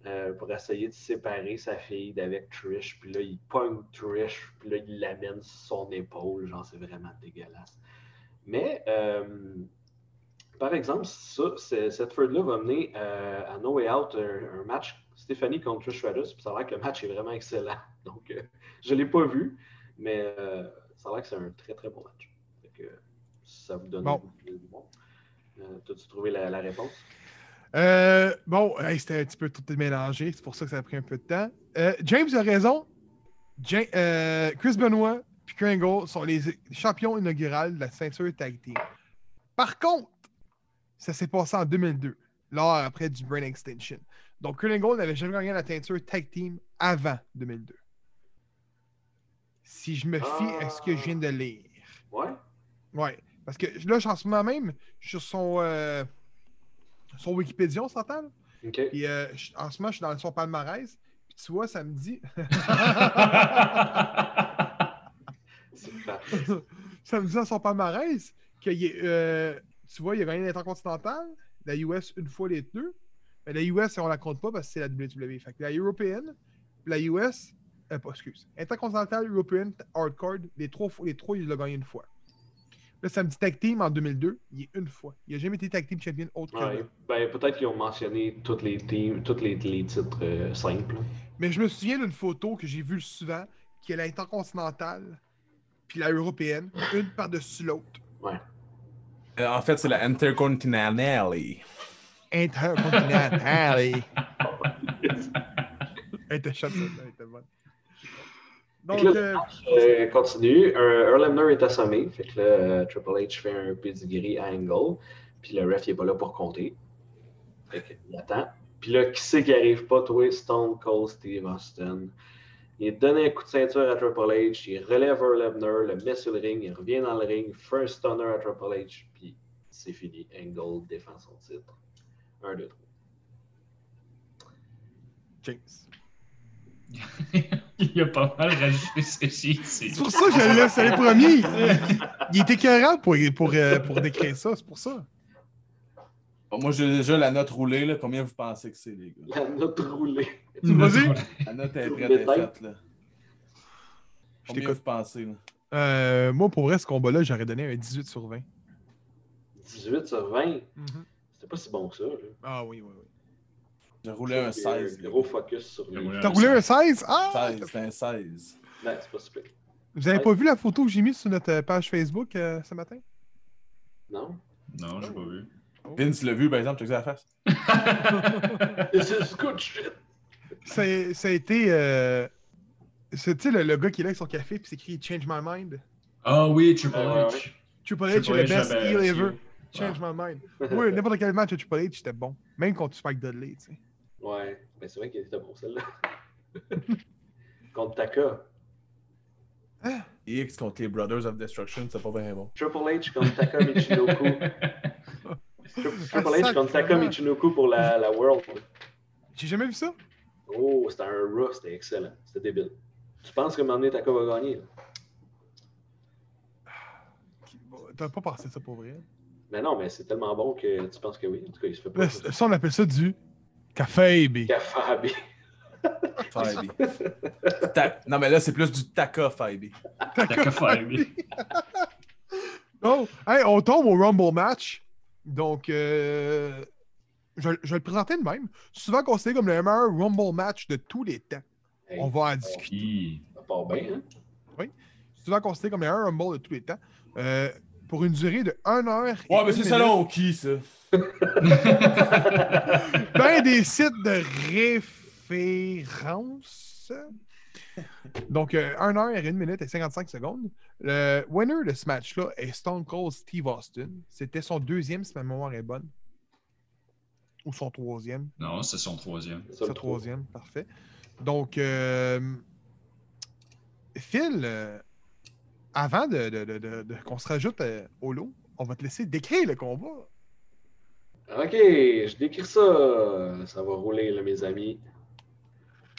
euh, pour essayer de séparer sa fille d'avec Trish. Puis là, il pogne Trish, puis là, il l'amène sur son épaule. Genre, c'est vraiment dégueulasse. Mais, euh, par exemple, ça, cette feud-là va mener euh, à No Way Out un, un match Stéphanie contre Trish Stratus. Puis ça a l'air que le match est vraiment excellent. Donc, euh, je ne l'ai pas vu, mais euh, ça a l'air que c'est un très, très bon match. Que, ça vous donne Bon. bon. Euh, T'as-tu trouvé la, la réponse? Euh, bon, hey, c'était un petit peu tout mélangé, c'est pour ça que ça a pris un peu de temps. Euh, James a raison. Ja- euh, Chris Benoit et Kringle sont les champions inaugurales de la ceinture tag team. Par contre, ça s'est passé en 2002, lors après du Brain Extension. Donc, Kringle n'avait jamais gagné la ceinture tag team avant 2002. Si je me fie à ce que je viens de lire. Ouais. Ouais. Parce que là, en ce moment même, je suis sur son, euh, son Wikipédia, on s'entend? là? OK. Et euh, je- en ce moment, je suis dans son palmarès. Puis tu vois, ça me dit. Ça me dit dans son palmarès que euh, tu vois, il a gagné l'Intercontinental, la US une fois les deux. Mais la US, on la compte pas parce que c'est la WWE. Fait que la européenne, la US, euh, pas, excuse, Intercontinental, European, Hardcore, les trois, les trois, il l'a gagné une fois. Là, ça me dit tag team en 2002, il est une fois. Il n'a jamais été tag team champion autre que Ouais. là. Ben, peut-être qu'ils ont mentionné tous les teams, tous les, les titres euh, simples. Mais je me souviens d'une photo que j'ai vue souvent, qui est l'Intercontinental, puis la européenne, une par-dessus l'autre. Euh, en fait, c'est la Intercontinental. Intercontinental. Elle était chouette, celle-là, elle était bonne. Donc, que là, euh, Euh, continue. Euh, Earl Hebner est assommé. Fait que là, euh, Triple H fait un pedigree à Angle. Puis le ref, il est pas là pour compter. Fait qu'il attend. Puis là, qui c'est qui arrive pas? Toi, Stone Cold Steve Austin. Il donne un coup de ceinture à Triple H. Il relève Earl Hebner, le met sur le ring. Il revient dans le ring. First stunner à Triple H. C'est fini. Angle défend son titre. 1, 2, 3. James. Il a pas mal rajouté ceci. C'est C'est pour ça que je le laisse aller premier. Il, était écœurant pour, pour, euh, pour décrire ça, c'est pour ça. Bon, moi, j'ai déjà la note roulée. Là. Combien vous pensez que c'est, les gars? La note roulée. Vas-y. La note est prête, est faite. Là. Je Combien t'écoute. vous pensez? Là? Euh, moi, pour vrai, ce combat-là, j'aurais donné un 18 sur 20. 18 sur 20. C'était pas si bon que ça. là. Ah oui, oui, oui. J'ai roulé un 16. Un les Gros focus sur lui. T'as roulé un 16? Ah! 16, c'était un 16. Ben, c'est pas super. Vous avez pas vu la photo que j'ai mise sur notre euh, page Facebook euh, ce matin? Non? Non, j'ai pas vu. Vince l'a vu, par exemple, check ça la face. This is good shit. Ça, ça a été. Euh... c'est, Tu le, le gars qui est là avec son café, puis c'est écrit Change my mind. Ah oui, Triple Ouais, ouais, H. Triple H est Triple le best heel ever. Change my mind. Oui, n'importe quel match de Triple H, c'était bon. Même contre Spike Dudley, tu sais. Ouais, ben c'est vrai qu'il était bon celle-là. Contre Taka. X contre les Brothers of Destruction, c'est pas bien bon. Triple H contre Taka Michinoku. Tri- Triple H contre Taka. Michinoku pour la, la World. J'ai jamais vu ça. Oh, c'était un Raw, c'était excellent. C'était débile. Tu penses que maintenant Taka va gagner? là? Bon, T'as pas pensé ça pour vrai. Mais non, mais c'est tellement bon que tu penses que oui. En tout cas, il se fait pas. Là, ça, on appelle ça du café, baby. Kafabi. Fabi. Ta- Non, mais là, c'est plus du Taka Fabi. T'as qu'à faire, lui. Oh, hey, on tombe au Rumble match. Donc, euh, je, je vais le présenter de même. Souvent considéré comme le meilleur Rumble match de tous les temps. Hey, On va en discuter. Ça part bien, hein? Souvent considéré comme le meilleur Rumble de tous les temps. Euh, pour une durée de 1 heure. et Ouais, mais c'est selon qui, ça? ben des sites de référence. Donc, euh, 1 heure et 1 minute et 55 secondes. Le winner de ce match-là est Stone Cold Steve Austin. C'était son deuxième, si ma mémoire est bonne. Ou son troisième. Non, c'est son troisième. C'est Son troisième, parfait. Donc, euh, Phil, euh, avant de, de- de- de- de- qu'on se rajoute euh, au lot, on va te laisser décrire le combat. Ok, je décris ça. Ça va rouler, là, mes amis.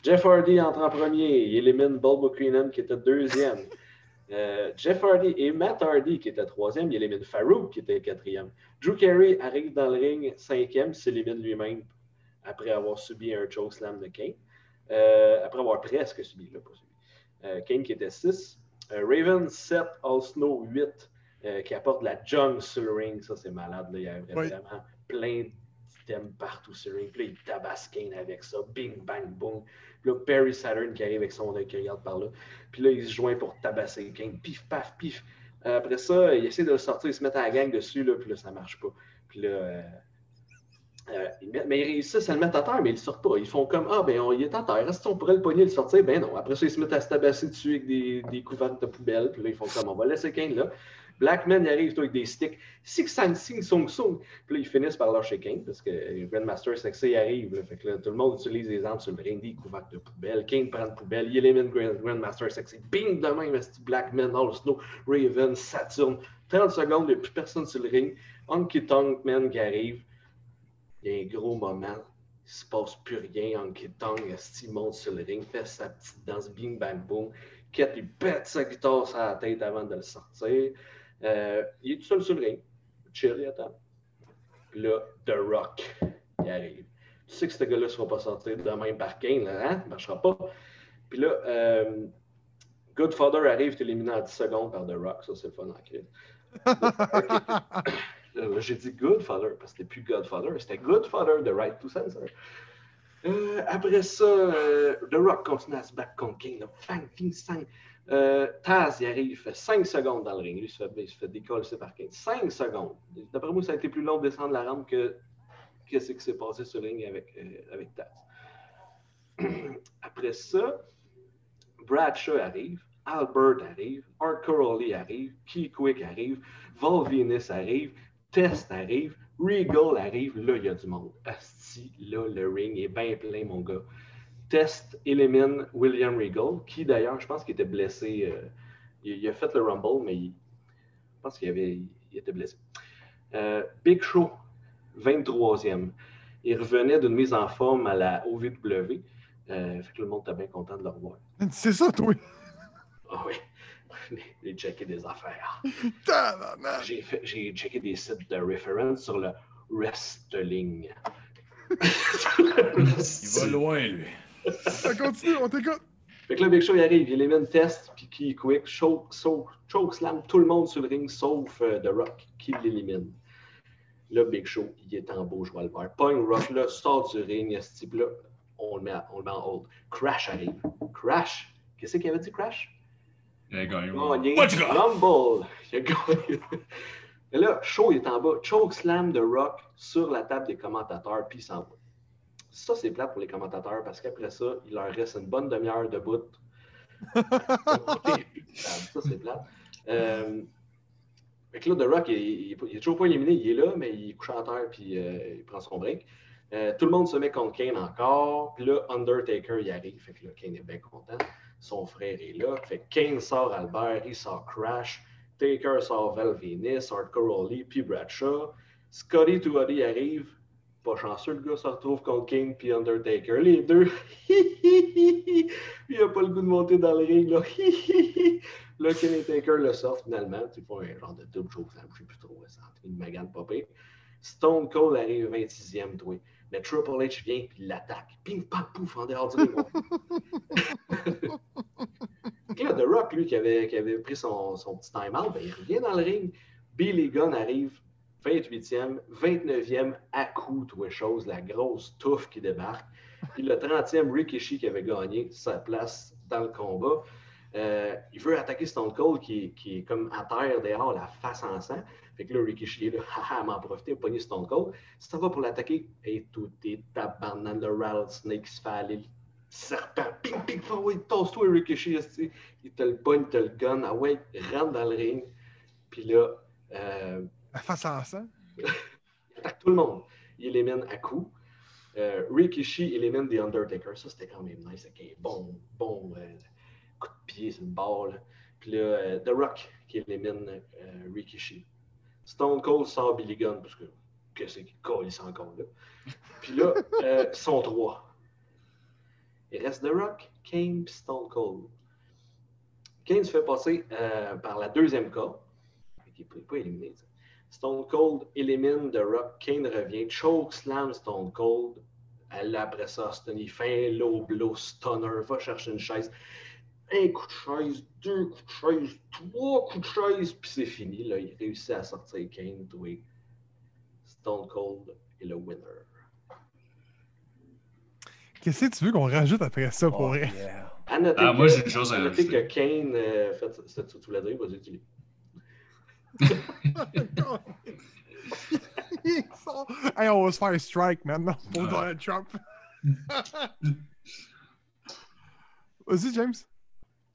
Jeff Hardy entre en premier. Il élimine Bob McCreenan qui était deuxième. Euh, Jeff Hardy et Matt Hardy qui était troisième. Il élimine Farouk qui était quatrième. Drew Carey arrive dans le ring cinquième, s'élimine lui-même après avoir subi un chokeslam de Kane. Euh, après avoir presque subi, là, pas subi. Euh, Kane qui était 6. Raven 7, All Snow 8, euh, qui apporte la junk sur le ring. Ça, c'est malade. Là. Il y Oui. vraiment plein d'items partout sur le ring. Puis là, il tabasse Kane avec ça. Bing, bang, boom. Puis là, Perry Saturn qui arrive avec son œil qui regarde par là. Puis là, il se joint pour tabasser Kane. Pif, paf, pif. Euh, Après ça, il essaie de le sortir, il se met à la gang dessus, là, puis là, ça marche pas. Puis là, euh, mais ils réussissent à le mettre à terre, mais ils ne le sortent pas. Ils font comme Ah, ben on, il est à terre. Est-ce qu'on pourrait le pogner et le sortir? Ben non. Après ça, ils se mettent à se tabasser dessus avec des, des couvercles de poubelle. Puis là, ils font comme On va laisser Kane là. Blackman, il arrive toi, avec des sticks. Six Sang Sing Song Song. Puis là, ils finissent par lâcher Kane parce que Grandmaster Sexy il arrive. Fait que là, tout le monde utilise les armes sur le ring, des couvercles de poubelle. Kane prend une poubelle. Il élimine Grand- Grandmaster Sexy. Bing de même, esti Blackman, All Snow, Raven, Saturn. 30 secondes, il n'y a plus personne sur le ring. Honky Tonk Man qui arrive. Il y a un gros moment. Il se passe plus rien. Honky Tonk, il monte sur le ring, fait sa petite danse, bing bang boom. Kett, il pète sa guitare sur la tête avant de le sortir. Euh, il est tout seul sur le ring. Chill, il attend. Puis là, The Rock, il arrive. Tu sais que ce gars-là ne sera pas sorti de même par Kane, là, hein? Ça ne marchera pas. Puis là, euh, Godfather arrive, t'es éliminé en 10 secondes par The Rock. Ça, c'est le fun en crise. Là, J'ai dit Godfather parce que c'était plus Godfather, c'était Godfather de Right to Censor. Euh, après ça, euh, The Rock continue à se battre contre King. Fang, fing, sang. Euh, Taz, il arrive, il fait 5 secondes dans le ring. Lui, il se fait, fait décoller par King. 5 secondes. D'après moi, ça a été plus long de descendre la rampe que qu'est-ce qui s'est passé sur le ring avec, euh, avec Taz. Après ça, Bradshaw arrive, Albert arrive, Art Crowley arrive, Key Quick arrive, Val Venus arrive, Test arrive, Regal arrive. Là, il y a du monde. Asti, là, le ring est bien plein, mon gars. Test élimine William Regal, qui d'ailleurs, je pense qu'il était blessé. euh, il, il a fait le Rumble, mais il, je pense qu'il avait, il était blessé. Euh, Big Show, 23e. Il revenait d'une mise en forme à la OVW. Euh, fait que le monde était bien content de le revoir. C'est ça, toi. Ah oui, j'ai checké des affaires. J'ai checké des sites de référence sur le wrestling. Il va loin, lui. Ça continue, on t'écoute. Fait que là, Big Show, il arrive, il élimine Test, puis qui quick, choke, choke, choke slam tout le monde sur le ring, sauf euh, The Rock, qui l'élimine. Là, Big Show, il est en beau, je vais le faire. Pogne Rock, là, sort du ring, ce type-là, on le met, à- on le met en hold. Crash arrive. Crash, qu'est-ce qu'il avait dit, Crash? Il a gagné. Got? Rumble. Il a gagné. Et là, Show il est en bas. Choke slam de Rock sur la table des commentateurs, puis il s'en va. Ça, c'est plate pour les commentateurs parce qu'après ça, il leur reste une bonne demi-heure de bout. ça, c'est plate. Euh, fait que là, The Rock, il, il, il est toujours pas éliminé. Il est là, mais il couché à terre, puis euh, il prend son break. Euh, tout le monde se met contre Kane encore. Puis là, Undertaker, il arrive. Fait que là, Kane est bien content. Son frère est là. Fait Kane sort Albert, il sort Crash. Taker sort Val Venus, Hardcore Holly, puis Bradshaw. Scotty Tuadi arrive. Pas chanceux, le gars se retrouve contre Kane puis Undertaker. Les deux. il a pas le goût de monter dans le ring. Là, là Kane et Taker le sortent finalement. Tu font un genre de double choke. Je sais plus trop. Entre une magane popée. Stone Cold arrive 26e, toi. Mais Triple H vient puis il l'attaque. Ping, pam, pouf, en dehors du ring. Là, The Rock, lui, qui avait, qui avait pris son, son petit time-out, ben, il revient dans le ring. Billy Gunn arrive 28e, 29e à coup, toi, chose, la grosse touffe qui débarque. Puis le 30e, Rikishi qui avait gagné sa place dans le combat. Euh, il veut attaquer Stone Cold qui, est- qui est comme à terre dehors, la face en sang. Fait que là, Rikishi est là, haha, m'en profiter, pogner Stone Cold. Si ça va pour l'attaquer, et tout est tabarnak, le rattlesnake se fait aller, le serpent, ping, ping, ouais, tasse-toi, Rikishi, il te le pogne, te le gun, ah ouais, rentre dans le ring. Puis là, euh, face en sang. il attaque tout le monde. Il élimine à coup. Euh, Rikishi élimine The Undertaker. Ça, c'était quand même nice. bon, bon euh, coup de pied sur le bord. là. Puis là, euh, The Rock qui élimine euh, Rikishi. Stone Cold sort Billy Gunn parce que qu'est-ce qu'il colle, il encore là. Puis là, euh, sont trois. Il reste The Rock, Kane puis Stone Cold. Kane se fait passer euh, par la deuxième corde. Il n'est pas éliminé. ça. Stone Cold élimine The Rock. Kane revient. Choke slam Stone Cold. Elle, après ça, fait un low blow stunner. Va chercher une chaise. Un coup de chaise, deux coups de chaise, trois coups de chaise, puis c'est fini. Là, il réussit à sortir Kane. Oui. Stone Cold est le winner. Qu'est-ce que tu veux qu'on rajoute après ça pour Oh, yeah. À noter Ah, que- moi, j'ai une chose à à noter que. Kane euh, fait. c'est- Tu voulais dire, vas-y, tu Hey, on va se faire strike maintenant pour Donald Trump. Vas-y, James.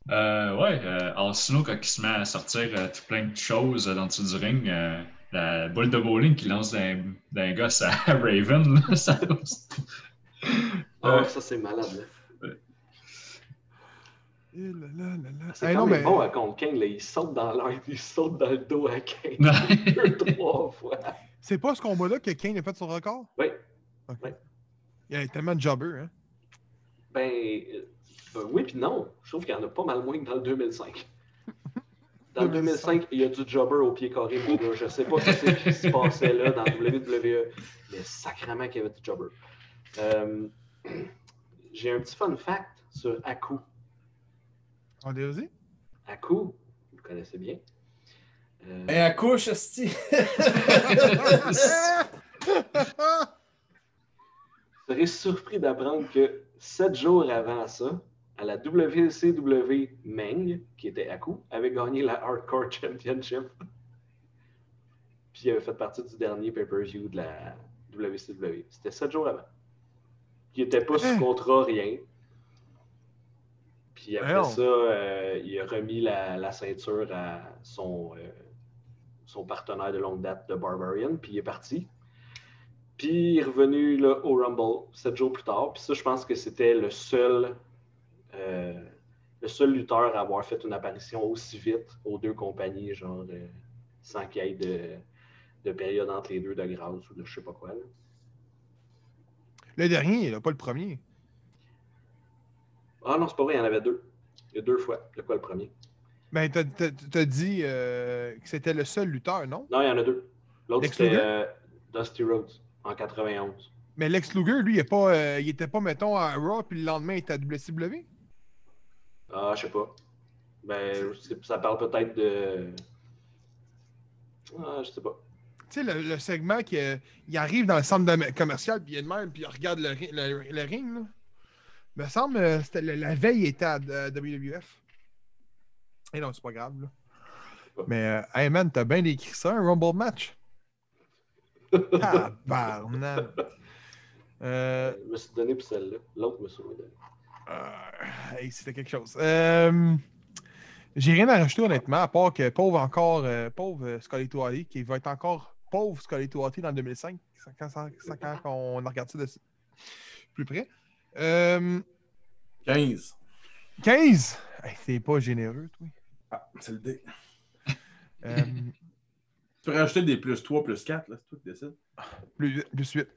Euh, ouais, euh, Arsenault, quand il se met à sortir euh, tout plein de choses euh, dans le dessous du ring, euh, la boule de bowling qu'il lance d'un d'un gosse à Raven, là, ça Ah, Euh, ça, c'est malade. Là. Eh là là. C'est Hey, quand non, même mais- bon à contre Kane. Là. Il saute dans l'air, il saute dans le dos à Kane deux, trois fois. C'est pas ce combat-là que Kane a fait son record? Oui. Il y a tellement de jobbers, hein? Ben oui puis non. Je trouve qu'il y en a pas mal moins que dans le 2005. Dans le 2005, il y a du jobber au pied carré, mon gars. Je sais pas ce qui se passait là dans WWE, mais sacrément qu'il y avait du jobber. Euh, J'ai un petit fun fact sur Aku. On est osé? Aku, vous le connaissez bien. Euh, couche, esti. Vous serez surpris d'apprendre que sept jours avant ça, à la WCW Meng, qui était à coup, avait gagné la Hardcore Championship. Puis il avait fait partie du dernier pay-per-view de la WCW. C'était sept jours avant. Puis il n'était pas sous Hein? contrat, rien. Puis après ça, euh, il a remis la, la ceinture à son, euh, son partenaire de longue date de Barbarian, puis il est parti. Puis il est revenu là, au Rumble sept jours plus tard. Puis ça, je pense que c'était le seul, euh, le seul lutteur à avoir fait une apparition aussi vite aux deux compagnies, genre euh, sans qu'il y ait de, de période entre les deux de grâce ou de je sais pas quoi. là. Le dernier, là, pas le premier. Ah non, c'est pas vrai, il y en avait deux. Il y a deux fois. De quoi le premier? Ben, t'as- t'as t'as dit euh, que c'était le seul lutteur, non? Non, il y en a deux. L'autre, c'était Dusty Rhodes en 91. Mais Lex Luger, lui, il, est pas, euh, il était pas, mettons, à Raw, puis le lendemain, il était à WCW. Ah, je sais pas. Ben, ça parle peut-être de. Ah, je sais pas. Tu sais, le, le segment qui euh, il arrive dans le centre de- commercial, puis il est de même, puis il regarde le, le, le ring. Là. Me semble euh, c'était le- la veille, il était à euh, WWF. Et non, c'est pas grave. Là. Mais, euh, hey man, t'as bien décrit ça, un Rumble match? Tabarnak. Euh, Je me suis donné pour celle-là. L'autre me suis donné. Euh, hey, c'était quelque chose. Euh, J'ai rien à rajouter honnêtement, à part que pauvre encore, euh, pauvre Scully Tuati, qui va être encore pauvre Scully Tuati dans le 2005, quand, quand, on regarde ça de plus près. Euh, 15. 15! Hey, c'est pas généreux, toi. Ah, c'est le dé. Euh, Tu peux rajouter des plus 3, plus 4, là, c'est toi qui décides. plus, plus 8.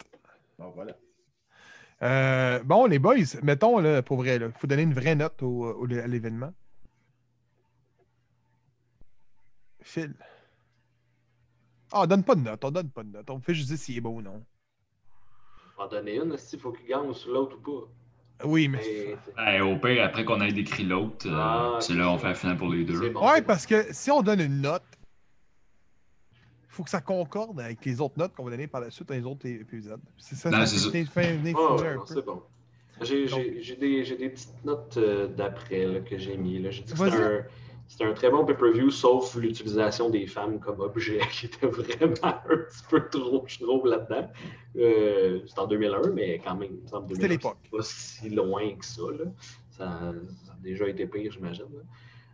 Bon, voilà. Euh, bon, les boys, mettons, là, pour vrai, il faut donner une vraie note au, au- à l'événement. Phil. Ah, on donne pas de note, on donne pas de note. On fait juste dire s'il est beau ou non. En donner une, il faut qu'il gagne sur l'autre ou pas? Oui, mais. Eh, au pire, après qu'on ait décrit l'autre, euh, Ah, c'est c'est là on fait la finale pour les deux. Bon. Ouais, parce que si on donne une note, il faut que ça concorde avec les autres notes qu'on va donner par la suite dans les autres épisodes. C'est ça, Non, ça c'est bon. C'est. J'ai des, j'ai des petites notes euh, d'après là, que j'ai mis. là. J'ai dit que c'était un, c'était un très bon pay-per-view, sauf l'utilisation des femmes comme objet qui était vraiment un petit peu trop, je trouve, là-dedans. Euh, c'est en 2001, mais quand même, C'était 2001, l'époque. c'est Pas si loin que ça. Là. Ça, ça a déjà été pire, j'imagine.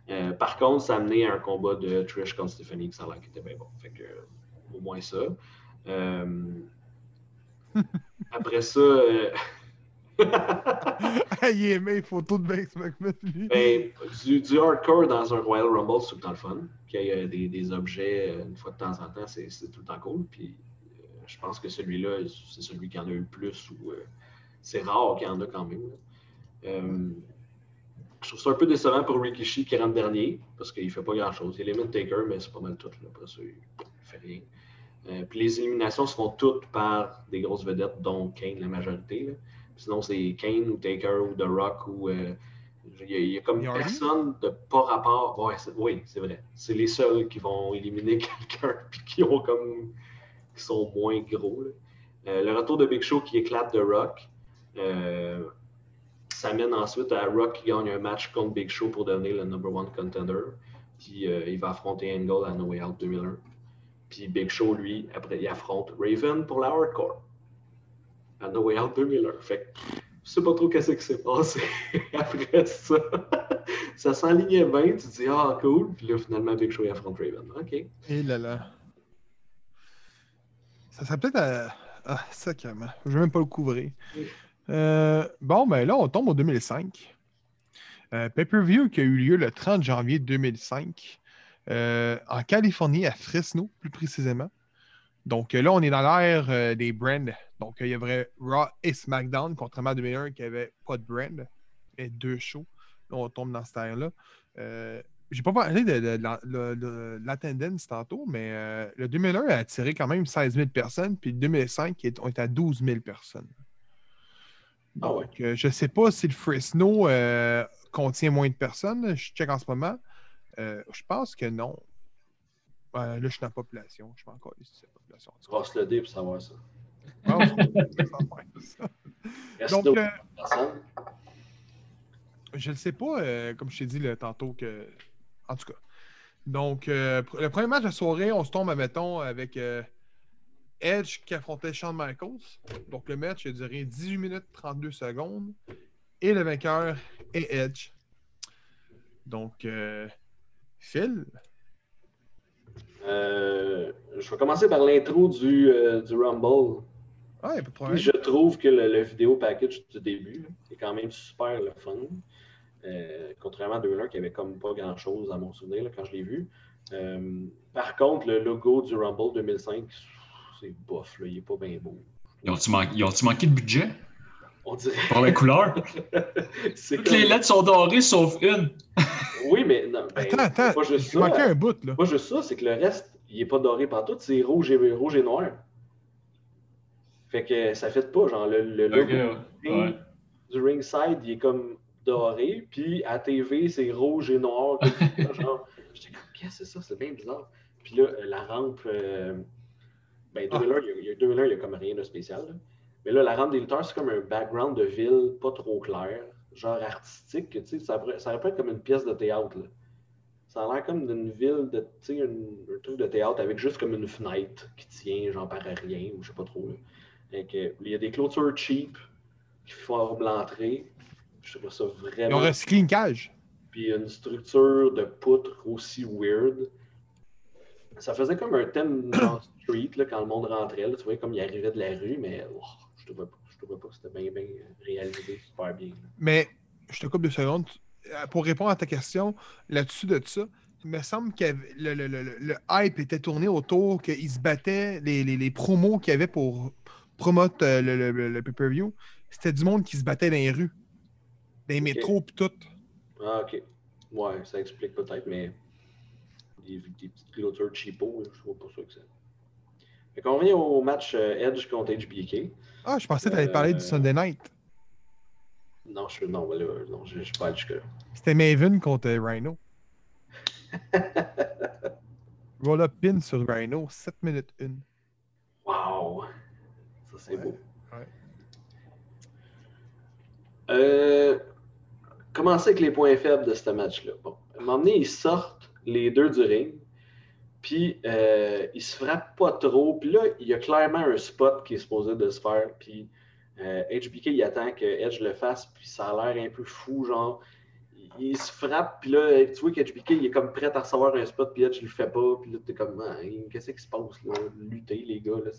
Euh, par contre, ça a amené à un combat de Trish contre Stephanie, que ça a l'air qui était bien bon. Fait que, euh, au moins ça. Euh, après ça. euh, il aimait les photos de Vince McMahon, lui. Ben, du, du hardcore dans un Royal Rumble, c'est tout le temps le fun. Qu'il y ait des, des objets une fois de temps en temps, c'est tout le temps cool. Puis je pense que celui-là, c'est celui qui en a eu le plus. Ou, c'est rare qu'il y en a quand même. Je trouve ça un peu décevant pour Rikishi qui rentre dernier, parce qu'il fait pas grand-chose. Il élimine Taker, mais c'est pas mal tout. Là. Après ça, il fait rien. Euh, puis les éliminations se font toutes par des grosses vedettes, dont Kane la majorité. là. Sinon, c'est Kane ou Taker ou The Rock ou. euh, il y, a- comme personne de pas rapport. Ouais, oui, c'est vrai. C'est les seuls qui vont éliminer quelqu'un puis qui ont comme. qui sont moins gros. là. Euh, le retour de Big Show qui éclate The Rock. euh, ça mène ensuite à Rock qui gagne un match contre Big Show pour devenir le number one contender. Puis euh, il va affronter Angle à No Way Out 2001. Puis Big Show, lui, après, il affronte Raven pour la Hardcore. À No Way Out 2001. Fait que je sais pas trop qu'est-ce qui s'est passé après ça. ça s'enlignait bien, tu te dis, ah, cool. Puis là, finalement, Big Show, il affronte Raven. OK. Et là là. Ça serait peut-être à. Ah, sacrément. Je vais même pas le couvrir. Euh, bon, ben là, on tombe en 2005. Euh, Pay-per-view qui a eu lieu le 30 janvier 2005 euh, en Californie, à Fresno, plus précisément. Donc là, on est dans l'ère des brands. Donc il y avait Raw et SmackDown, contrairement à 2001 qui avait pas de brand et deux shows. Là, on tombe dans cette ère-là. J'ai pas parlé de, de- de de- l'attendance tantôt, mais le 2001 a attiré quand même 16 000 personnes, puis le 2005, il est- on est à 12 000 personnes. Ah ouais. Donc, euh, je sais pas si le Fresno euh, contient moins de personnes. Je check en ce moment. Euh, je pense que non. Euh, là, je suis dans la population. Je suis pas encore ici, c'est la population. Crosse le dé pour savoir ça. Ah, Donc, euh, je ne sais pas, euh, comme je t'ai dit là, tantôt, que. En tout cas. Donc, euh, le premier match de la soirée, on se tombe, mettons, avec euh, Edge qui affrontait Shawn Michaels. Donc, le match a duré 18 minutes 32 secondes. Et le vainqueur est Edge. Donc, euh, Phil? Euh, je vais commencer par l'intro du, euh, du Rumble. Ah, a pas de problème. je trouve que le, le vidéo package du début est quand même super le fun. Contrairement à 2001 qui avait comme pas grand chose à mon souvenir là, quand je l'ai vu. Par contre, le logo du Rumble 2005, c'est bof, là, il est pas bien beau. Ils ont-tu man- ils ont-tu manqué de budget? On dirait. pour la couleur? c'est Toutes les lettres sont dorées sauf une. Oui, mais non, ben, Attends, attends. Pas juste Il manquait ça. un bout, là. Pas juste ça, c'est que le reste, il est pas doré partout, c'est rouge et, rouge et noir. Fait que ça fait pas, genre le, le logo ouais. du ringside, il est comme doré, puis à TV, c'est rouge et noir. comme ça, genre, j'étais comme, qu'est-ce que c'est ça? C'est bien bizarre. Puis là, la rampe, euh, ben, 2001, il y a- il y a, 2001, il y a comme rien de spécial. là. Mais là, la rampe des lutteurs, c'est comme un background de ville pas trop clair, genre artistique, que, tu sais, ça, ça aurait pu être comme une pièce de théâtre. là. Ça a l'air comme d'une ville, de, tu sais, une- un truc de théâtre avec juste comme une fenêtre qui tient, genre par rien, ou je sais pas trop. Là. Que, il y a des clôtures cheap qui forment l'entrée. Je trouve ça Ils ont vraiment. recyclé une cage. Puis une structure de poutre aussi weird. Ça faisait comme un thème dans Street là, quand le monde rentrait. là. tu voyais comme il arrivait de la rue, mais oh, je trouvais pas, je trouvais pas que c'était bien, bien réalisé, super bien. là. Mais je te coupe deux secondes. Pour répondre à ta question, là-dessus de ça, il me semble que le, le- le- le- hype était tourné autour qu'ils se battaient, les, les- les promos qu'il y avait pour promote euh, le, le- le- le pay-per-view, c'était du monde qui se battait dans les rues, dans les métros pis tout. Ah, ok. Ouais, ça explique peut-être, mais des, des petites clôtures cheapo, je vois pas ça que c'est. Fait qu'on revient au match euh, Edge contre HBK. Ah, je pensais que tu allais parler du Euh, Sunday Night. Non, je non, là, non, je, je suis pas allé jusque-là. C'était Maven contre euh, Rhino. Roll-up pin sur Rhino, 7 minutes 1. Wow! Ça, c'est Ouais, beau. ouais. Euh, commencer avec les points faibles de ce match-là. Bon, à un moment donné, ils sortent les deux du ring, puis euh, ils se frappent pas trop, puis là, il y a clairement un spot qui est supposé de se faire, puis euh, HBK, il attend que Edge le fasse, puis ça a l'air un peu fou, genre, il, il se frappe, puis là, tu vois qu'HBK, il est comme prêt à recevoir un spot, puis Edge, il le fait pas, puis là, t'es comme, Ah, qu'est-ce qui se passe, là, lutter, les gars, là,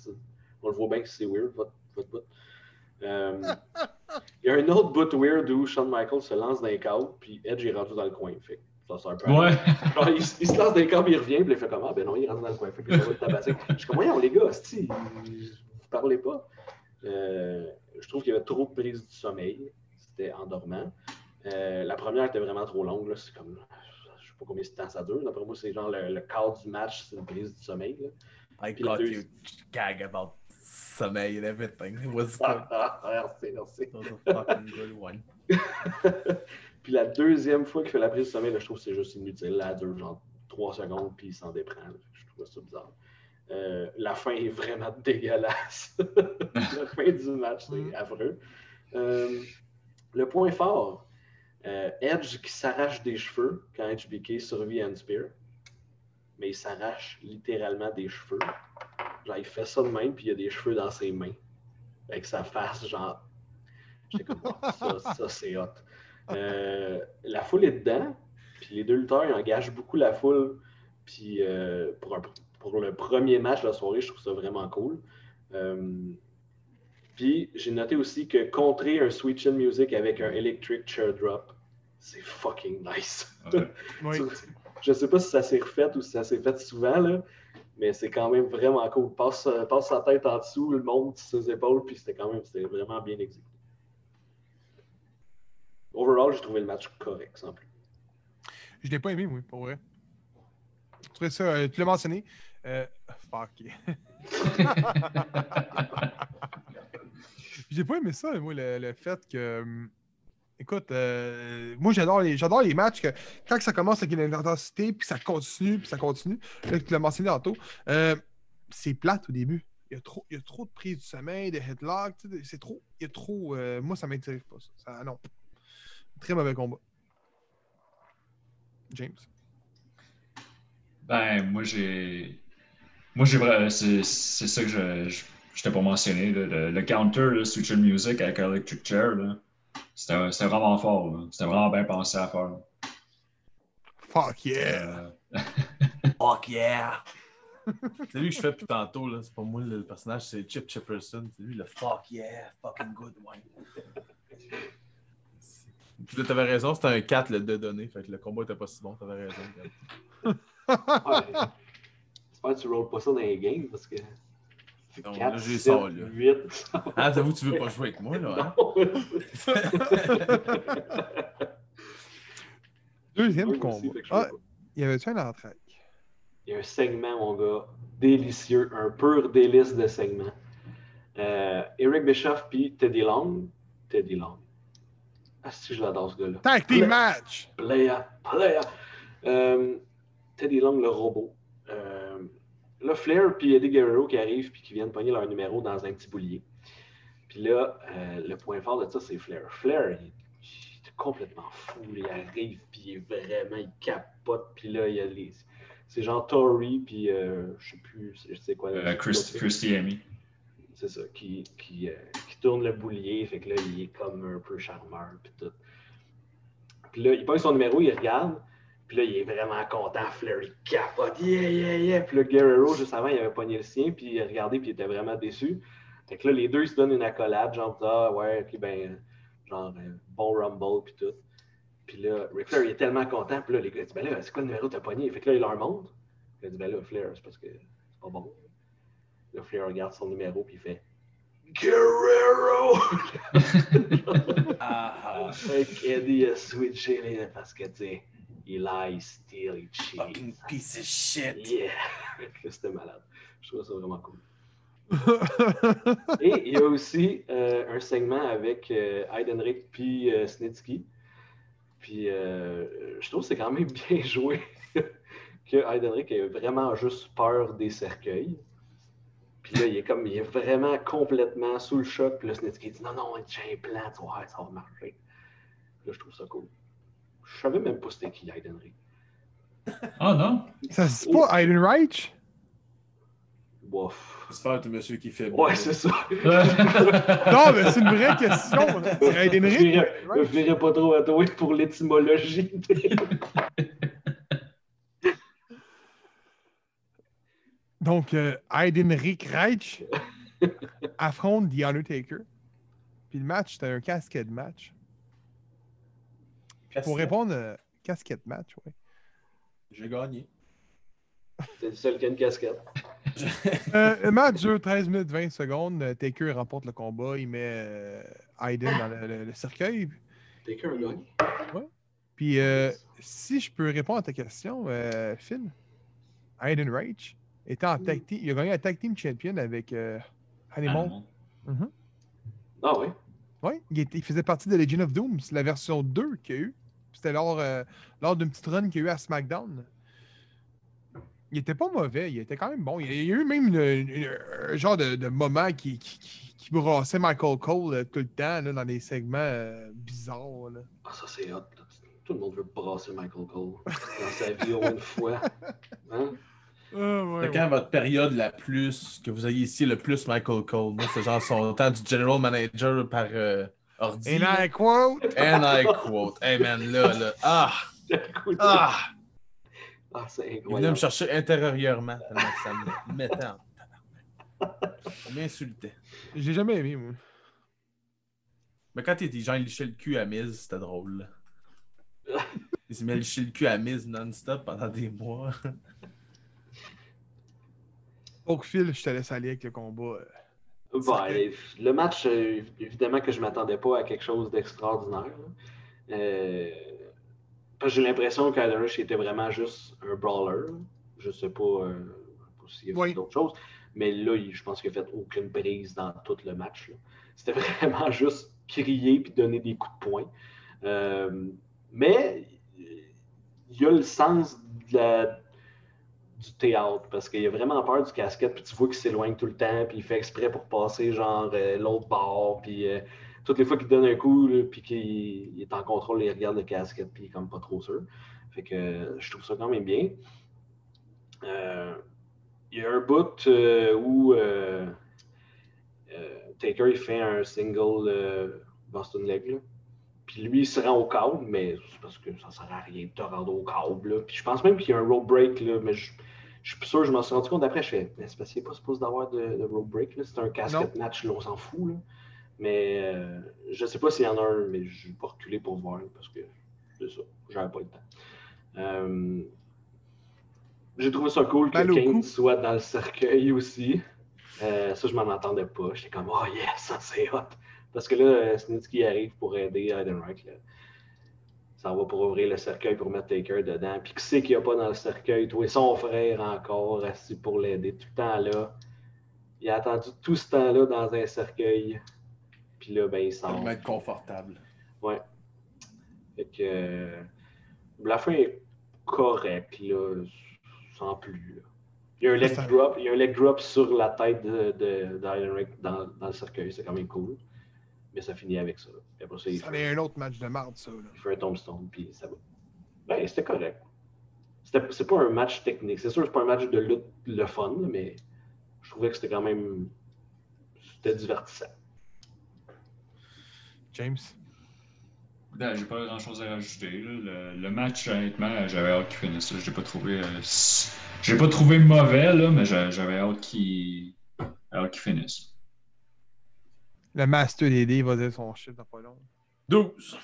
on le voit bien que c'est weird, votre, votre bout. Euh, il y a un autre bout weird où Shawn Michaels se lance dans les câbles, puis Edge est rendu dans le coin. Fait ça. Ouais. Genre, il, il se lance dans les câbles, il revient, puis il fait comme Ah, ben non, il rentre dans le coin. Fait que là, il va le tabasser. Je suis comme, voyons, les gars, si, vous parlez pas. Euh, je trouve qu'il y avait trop de prise du sommeil. C'était endormant. Euh, la première était vraiment trop longue. là. C'est comme, je sais pas combien de temps ça dure. D'après moi, c'est genre le, le quart du match, c'est une prise du sommeil. là. I Puis got deux- you gag about sommeil and everything. It was good. Ah, ah, merci, merci. It was a fucking good one. puis la deuxième fois qu'il fait la prise de sommeil, là, je trouve que c'est juste inutile. Là, elle dure genre 3 secondes, puis il s'en déprend. là. Je trouve ça bizarre. Euh, la fin est vraiment dégueulasse. la fin du match, c'est affreux. Euh, le point fort, euh, Edge qui s'arrache des cheveux quand HBK survit à spear. mais il s'arrache littéralement des cheveux. Genre, il fait ça de même, puis il y a des cheveux dans ses mains. Avec sa face, genre. J'étais comme, ça, ça c'est hot. Euh, la foule est dedans, puis les deux lutteurs, ils engagent beaucoup la foule. Puis euh, pour, un- pour le premier match de la soirée, je trouve ça vraiment cool. Euh, puis j'ai noté aussi que contrer un Switch in Music avec un Electric Chair Drop, c'est fucking nice. Ouais. Oui. Je sais pas si ça s'est refait ou si ça s'est fait souvent, là, mais c'est quand même vraiment cool. Passe, passe sa tête en dessous, le monde sur ses épaules, puis c'était quand même c'était vraiment bien exécuté. Overall, j'ai trouvé le match correct, sans plus. Je l'ai pas aimé, oui, pour vrai. Je trouvais ça, euh, tu l'as mentionné. Euh, fuck. J'ai pas aimé ça, moi, le, le fait que. hum, Écoute, euh, moi j'adore les, j'adore les matchs que quand ça commence avec une intensité, puis ça continue, puis ça continue. Là, tu l'as mentionné tantôt. euh, c'est plate au début. Il y, a trop, il y a trop de prise du sommeil, de headlock. tu C'est trop. Il y a trop. euh, moi, ça m'intéresse pas. Ça. Ça- non. Très mauvais combat. James. Ben, moi, j'ai. Moi, j'ai C'est c'est ça que je. je je t'ai pas mentionné. là, le, le counter, là, Switcher Music avec Electric Chair, là, c'était c'était vraiment fort. là. C'était vraiment bien pensé à faire. Fuck yeah! Euh, Fuck yeah! c'est lui que je fais depuis tantôt, là. C'est pas moi le personnage, c'est Chip Chipperson. C'est lui le fuck yeah, fucking good one. Puis là, t'avais raison, c'était un 4 le 2 donné. Fait que le combat était pas si bon, t'avais raison. Ouais. J'espère que tu rolls pas ça dans les games parce que. Non, 4, là, j'ai 7, ça, là. 8. Ah, t'avoue, tu veux pas jouer avec moi, là, hein? Deuxième combat. aussi, je Ah, il y avait-tu un entraque? Il y a un segment, mon gars, délicieux, un pur délice de segment. Euh, Eric Bischoff puis Teddy Long. Teddy Long. Ah, si je l'adore, ce gars-là. Tag team match! Playa, playa. Euh, Teddy Long, le robot. Euh, là, Flair puis Eddie Guerrero qui arrivent puis qui viennent pogner leur numéro dans un petit boulier. Puis là, euh, le point fort de ça, c'est Flair. Flair, il, il est complètement fou. Il arrive puis il est vraiment, il capote. Puis là, il y a les... C'est genre Tory puis euh, je sais plus, je sais quoi. euh, Chris- Christy Amy. C'est ça, qui, qui, euh, qui tourne le boulier. Fait que là, il est comme un peu charmeur. Puis tout. Puis là, il pogne son numéro, il regarde. Puis là, il est vraiment content. Flair, il capote. Yeah, yeah, yeah. Puis là, Guerrero, juste avant, il avait pogné le sien. Puis il a regardé, puis il était vraiment déçu. Fait que là, les deux, ils se donnent une accolade. Genre, ah ouais, ok, ben, genre, euh, bon Rumble, puis tout. Puis là, Ric Flair, il est tellement content. Puis là, les gars disent, ben là, c'est quoi le numéro que t'as pogné? Fait que là, il leur montre. Il dit, ben là, Flair, c'est parce que c'est pas bon. Là, Flair regarde son numéro, puis il fait Guerrero! Ah, qu'Eddie a switché les- parce que, tu sais, il lie, steal, il fucking cheat. piece of shit. Yeah! C'était malade. Je trouve ça vraiment cool. Et il y a aussi euh, un segment avec euh, Heidenreich puis euh, Snitsky. Puis euh, je trouve que c'est quand même bien joué que Heidenreich ait vraiment juste peur des cercueils. Puis là, il est comme, il est vraiment complètement sous le choc. Puis là, Snitsky dit non, non, j'ai un plan, tu voir, ça va marcher. Là, je trouve ça cool. Je savais même pas c'était qui Heidenreich. Ah non? Ça c'est pas Aiden Reich? Bof. J'espère que monsieur qui fait Ouais, c'est ça. Non, mais c'est une vraie question. là. C'est Aiden Je Reich? je verrai pas trop à toi pour l'étymologie. Donc, euh, Aiden Rick Reich affronte The Undertaker. Puis le match, c'était un casquette match. Pour répondre, euh, casquette match, oui. J'ai gagné. C'est le seul qui a une casquette. Euh, le match dure 13 minutes 20 secondes. Euh, Taker remporte le combat. Il met euh, Aiden dans le, le- le cercueil. Taker a gagné. Puis, euh, si je peux répondre à ta question, euh, Phil, Aiden Reich était en tag team. Il a gagné la tag team champion avec euh, Animal. Mhm. Ah oui? Oui, il, était- il faisait partie de Legion of Doom. C'est la version 2 qu'il y a eu. C'était lors, euh, lors d'une petite run qu'il y a eu à SmackDown. Il était pas mauvais, il était quand même bon. Il y a eu même une- une- un genre de, de moment qui, qui, qui- qui brassait Michael Cole euh, tout le temps là, dans des segments euh, bizarres. là. Ah, ça, c'est hot. Tout le monde veut brasser Michael Cole dans sa vie au moins une fois. Hein? Ah, ouais, C'est quand votre période la plus, que vous ayez ici le plus Michael Cole? Moi, c'est genre son temps du general manager par euh, ordi. Et là. I quote. And I quote. Hey man, là, là. Ah! Ah! ah, c'est Il venait me incroyable. chercher intérieurement. tellement que ça me mettait en tabarnak. Ça m'insultait. J'ai jamais aimé, moi. Mais quand t'es genre liché le cul à Miz, c'était drôle. là. Il s'est mis à licher le cul à Miz non-stop pendant des mois. Pour Phil, je te laisse aller avec le combat. Ben, le match, euh, évidemment que je m'attendais pas à quelque chose d'extraordinaire. Euh, j'ai l'impression qu'Alan Rush était vraiment juste un brawler. Je sais pas, euh, s'il y a Oui. d'autres choses. Mais là, je pense qu'il a fait aucune prise dans tout le match. C'était vraiment juste crier puis donner des coups de poing. Euh, mais il y a le sens de la- du théâtre parce qu'il a vraiment peur du casquette puis tu vois qu'il s'éloigne tout le temps puis il fait exprès pour passer genre euh, l'autre bord puis euh, toutes les fois qu'il donne un coup puis qu'il il est en contrôle il regarde le casquette puis il est comme pas trop sûr fait que euh, je trouve ça quand même bien il y a un bout où Taker il fait un single Boston Leg là. Puis lui, il se rend au câble, mais c'est parce que ça sert à rien de te rendre au câble. Là. Puis je pense même qu'il y a un rope break, là, mais je, je suis plus sûr, je m'en suis rendu compte après. Je fais, mais c'est parce qu'il n'est pas supposé d'avoir de, de rope break. C'est un casquette match, là, on s'en fout. Là. Mais euh, je sais pas s'il y en a un, mais je vais pas reculer pour voir parce que c'est ça, j'avais pas le temps. Euh, J'ai trouvé ça cool que Balle au Kane soit dans le cercueil aussi. Euh, ça, je m'en attendais pas. J'étais comme, oh yes, ça c'est hot. Parce que là, euh, Snitsky arrive pour aider Heidenreich. Là. Ça va pour ouvrir le cercueil pour mettre Taker dedans. Puis qui sait qu'il n'y a pas dans le cercueil? Toi et son frère encore assis pour l'aider tout le temps là. Il a attendu tout ce temps-là dans un cercueil. Puis là, ben, il sort. va être confortable. Ouais. Fait que. euh, la fin est correcte, là. Sans plus. là. Il y a un leg drop, il y a un leg drop sur la tête de, de, dans le cercueil. C'est quand même cool. Mais ça finit avec ça. Puis après ça, il Ça fait, est un autre match de marde, ça. Là. il fait un tombstone, puis ça va. Ben, c'était correct. C'était- C'est pas un match technique. C'est sûr que c'est pas un match de lutte le fun, mais je trouvais que c'était quand même. C'était divertissant. James? Ben, j'ai pas grand chose à rajouter. là. Le, le match, honnêtement, j'avais hâte qu'il finisse. là. J'ai pas trouvé. euh, j'ai pas trouvé mauvais, là, mais j'a- j'avais hâte qu'il hâte qu'il finisse. Le Master DD va dire son chiffre dans pas long. 12.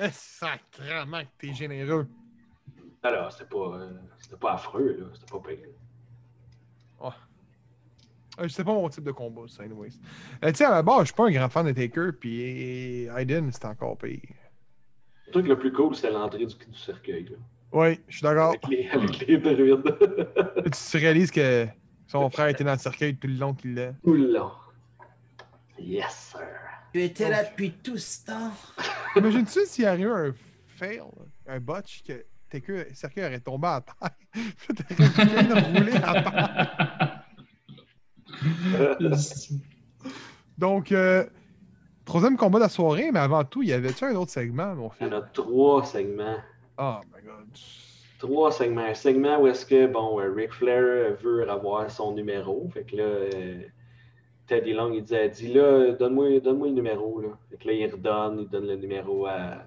Eh, sacrément que t'es généreux. Alors, c'était pas, euh, c'était pas affreux, là. C'était pas pire. Euh, C'est pas mon type de combat, ça, anyways. Euh, tu sais, à la base, je suis pas un grand fan de Taker, puis Hayden, c'est encore pire. Le truc le plus cool, c'est l'entrée du, du cercueil, là. Oui, je suis d'accord. Avec les, avec les tu te réalises que son frère était dans le cercueil tout le long qu'il l'a. Tout le long. Yes, sir. Tu étais là depuis tout ce temps. Imagine-tu s'il eu un fail, un botch, que Taker, le cercueil aurait tombé à terre. Puis t'aurais pu de rouler à terre. Donc, euh, troisième combat de la soirée, mais avant tout, il y avait-tu un autre segment, mon Il y en fils? a trois segments. Oh my god. Trois segments. Un segment où est-ce que, bon, euh, Ric Flair veut avoir son numéro. Fait que là, euh, Teddy Long, il disait, dis là, donne-moi donne le numéro, là. Là, il redonne, il donne le numéro à,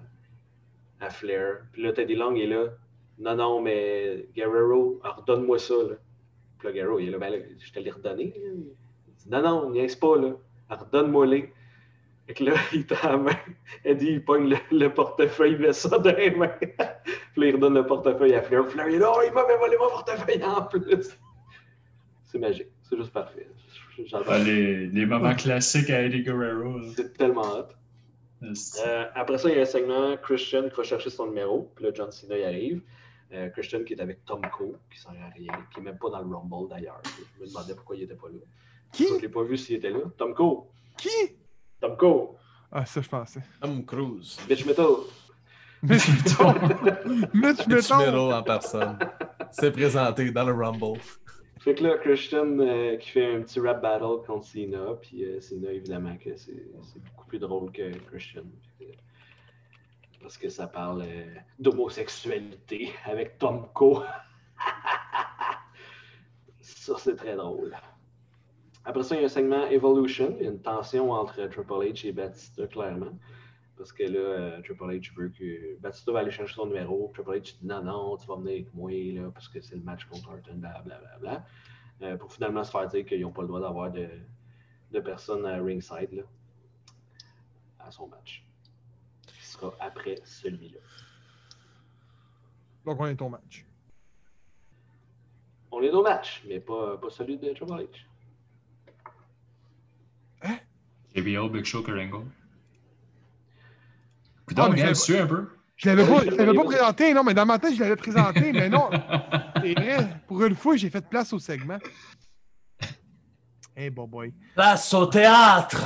à Flair. Puis là, Teddy Long est là. Non, non, mais Guerrero, alors, redonne-moi ça, là. Puis là, Guerrero, il est là, ben là, je te l'ai redonné. Il dit, non, non, niaise pas, là. Alors, redonne-moi-les. Fait là, il tend la main. Eddie, il pogne le, le portefeuille, il met ça dans les mains. Puis là, il redonne le portefeuille à Flair. Flair, il là, oh, il m'avait volé mon portefeuille en plus. C'est magique. C'est juste parfait. J'adore. Les, les moments classiques à Eddie Guerrero. là. C'est tellement hot. C'est- Euh, après ça, il y a un segment Christian qui va chercher son numéro. Puis là, John Cena y arrive. Euh, Christian qui est avec Tom Cole, qui sert à rien, qui n'est même pas dans le Rumble d'ailleurs. Je me demandais pourquoi il n'était pas là. Qui? Je l'ai pas vu s'il était là. Tom Cole. Qui? Tom Cole. Ah, ça, je pensais. Tom Cruise. Bitch Metal. Mitch Mitch Mitch Metal. En personne. C'est présenté dans le Rumble. Fait que là, Christian euh, qui fait un petit rap battle contre Cena, puis euh, Cena, évidemment, que c'est beaucoup plus drôle que Christian. Parce que ça parle euh, d'homosexualité avec Tom Co. ça, c'est très drôle. Après ça, il y a un segment Evolution. Il y a une tension entre Triple H et Batista, clairement. Parce que là, euh, Triple H veut que Batista va aller chercher son numéro. Triple H dit non, non, tu vas venir avec moi, là, parce que c'est le match contre Orton, blablabla. Euh, pour finalement se faire dire qu'ils n'ont pas le droit d'avoir de, de personnes à ringside là, à son match. Qui sera après celui-là. Donc, on est au match. On est au match, mais pas, pas celui de Triple H. JBL, Big Show, Kurt Angle. Ah, Putain, mais regarde j'avais- dessus un peu. Je l'avais pas, je l'avais pas présenté, non, mais dans ma tête, je l'avais présenté, mais non. C'est vrai, pour une fois, j'ai fait place au segment. Hey, bon boy. Place au théâtre!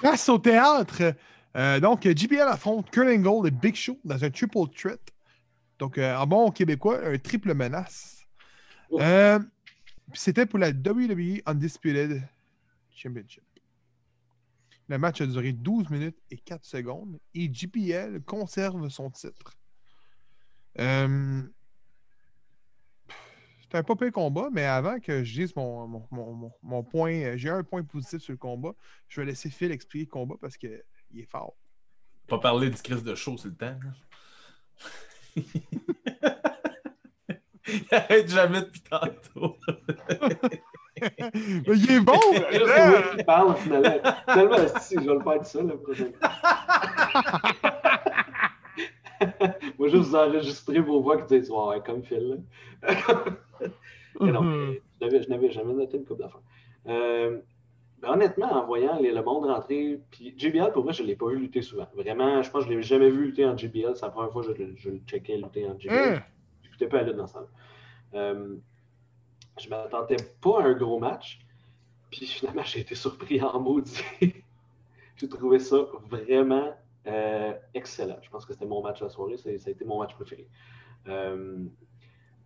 Place au théâtre. Euh, donc, JBL affronte Kurt Angle et Big Show dans un triple threat. Donc, euh, en bon québécois, un triple menace. Euh, puis C'était pour la WWE Undisputed Championship. Le match a duré 12 minutes et 4 secondes et JBL conserve son titre. Euh, C'était un pas pire combat, mais avant que je dise mon, mon- mon- mon- point, euh, j'ai un point positif sur le combat. Je vais laisser Phil expliquer le combat parce qu'il est fort. Pas parler du Chris de show, c'est le temps. Il arrête jamais depuis tantôt. Mais il est bon! Qui parle finalement. Finalement, si, je vais le faire tout seul la prochaine fois. Moi, juste vous enregistrer vos voix qui disent Ouais, comme Phil. non, mais je n'avais- je n'avais jamais noté une coupe d'affaires. Euh, ben, honnêtement, en voyant les- le monde rentrer, puis JBL, pour moi, je ne l'ai pas vu lutter souvent. Vraiment, je pense que je ne l'ai jamais vu lutter en JBL. C'est la première fois que je, le- je le checkais lutter en JBL. Hein? J'écoutais pas à lutte dans euh, Je m'attendais pas à un gros match. Puis finalement, j'ai été surpris en maudit. j'ai trouvé ça vraiment euh, excellent. Je pense que c'était mon match la soirée. Ça a été mon match préféré. Euh,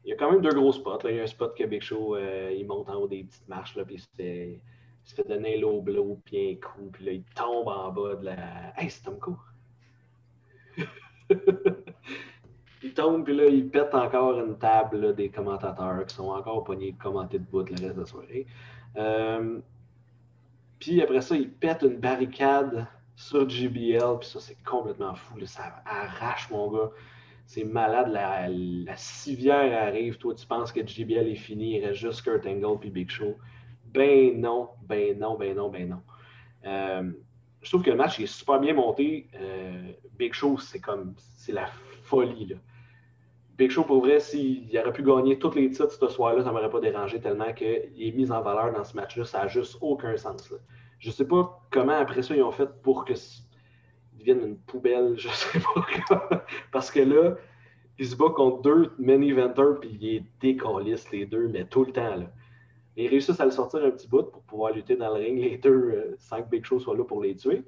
il y a quand même deux gros spots. Il y a un spot que Big Show, euh, il monte en haut des petites marches, là, puis il se fait, donner low blow, puis un coup, puis là, il tombe en bas de la. Hey, c'est Tom Co! il tombe, puis là, il pète encore une table des commentateurs qui sont encore pognés de commenter de bout le reste de la soirée. Euh, puis après ça, il pète une barricade sur JBL, puis ça, c'est complètement fou. Ça arrache, mon gars. C'est malade. La, la civière arrive. Toi, tu penses que JBL est fini. Il reste juste Kurt Angle puis Big Show. Ben non, ben non, ben non, ben non. Euh, je trouve que le match est super bien monté. Euh, Big Show, c'est comme. C'est la folie, là. Big Show, pour vrai, s'il aurait pu gagner tous les titres ce soir-là, ça ne m'aurait pas dérangé tellement qu'il est mis en valeur dans ce match-là. Ça n'a juste aucun sens. Là. Je ne sais pas comment après ça ils ont fait pour que devienne une poubelle, je sais pas. Parce que là, il se bat contre deux main eventers, puis il est décaliste les deux, mais tout le temps. Là. Ils réussissent à le sortir un petit bout pour pouvoir lutter dans le ring, les deux, euh, sans que Big Show soit là pour les tuer.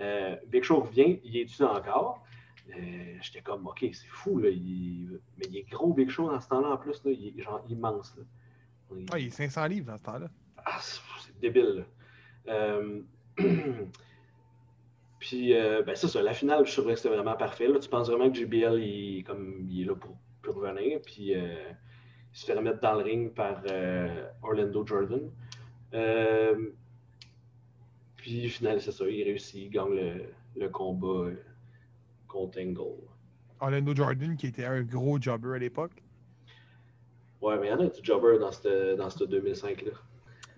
Euh, Big Show revient, il est tué encore? Euh, J'étais comme, OK, c'est fou, là. il- Mais il est gros Big Show dans ce temps-là, en plus, là. il est genre immense. Là. Il- Ah, il est 500 livres dans ce temps-là. ah, c'est débile. là. Euh, Puis, euh, ben, c'est ça, la finale, je trouvais que c'était vraiment parfait. Là. Tu penses vraiment que JBL, il, comme, il est là pour, pour revenir. Puis, il se fait remettre dans le ring par Orlando Jordan. Puis, finalement, c'est ça, il réussit, il gagne le, le combat Angle. Orlando Jordan, qui était un gros jobber à l'époque. Ouais, mais il y en a du jobber dans ce dans cette 2005-là.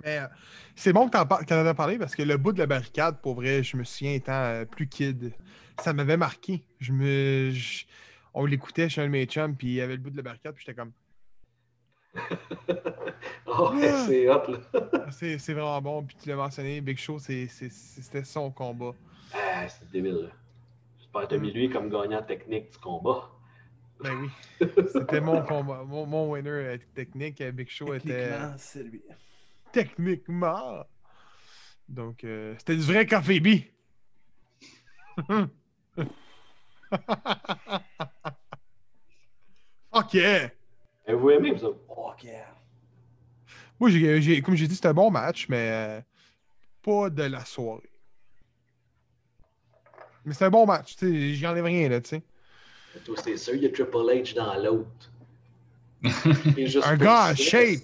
Mais euh, c'est bon que par- que t'en as parlé parce que le bout de la barricade, pour vrai, je me souviens étant euh, plus kid, ça m'avait marqué. Je me, je- on l'écoutait chez un de mes chums, puis il y avait le bout de la barricade, puis j'étais comme, Oh, c'est hot, là. c'est c'est vraiment bon. Puis tu l'as mentionné, Big Show, c'était son combat. Ah, c'est débile. là. Tu as mis lui comme gagnant technique du combat. Ben oui, c'était mon combat. Mon, mon winner euh, technique, euh, Big Show était Techniquement, c'est lui. techniquement. Donc, euh, c'était du vrai café B. Ok. Et vous aimez, vous autres? Ok. Moi, j'ai, j'ai- comme j'ai dit, c'était un bon match, mais euh, pas de la soirée. Mais c'était un bon match, tu sais, j'y enlève rien, là, tu sais. Toi, c'est sûr, il y a Triple H dans l'autre. Un gars en shape.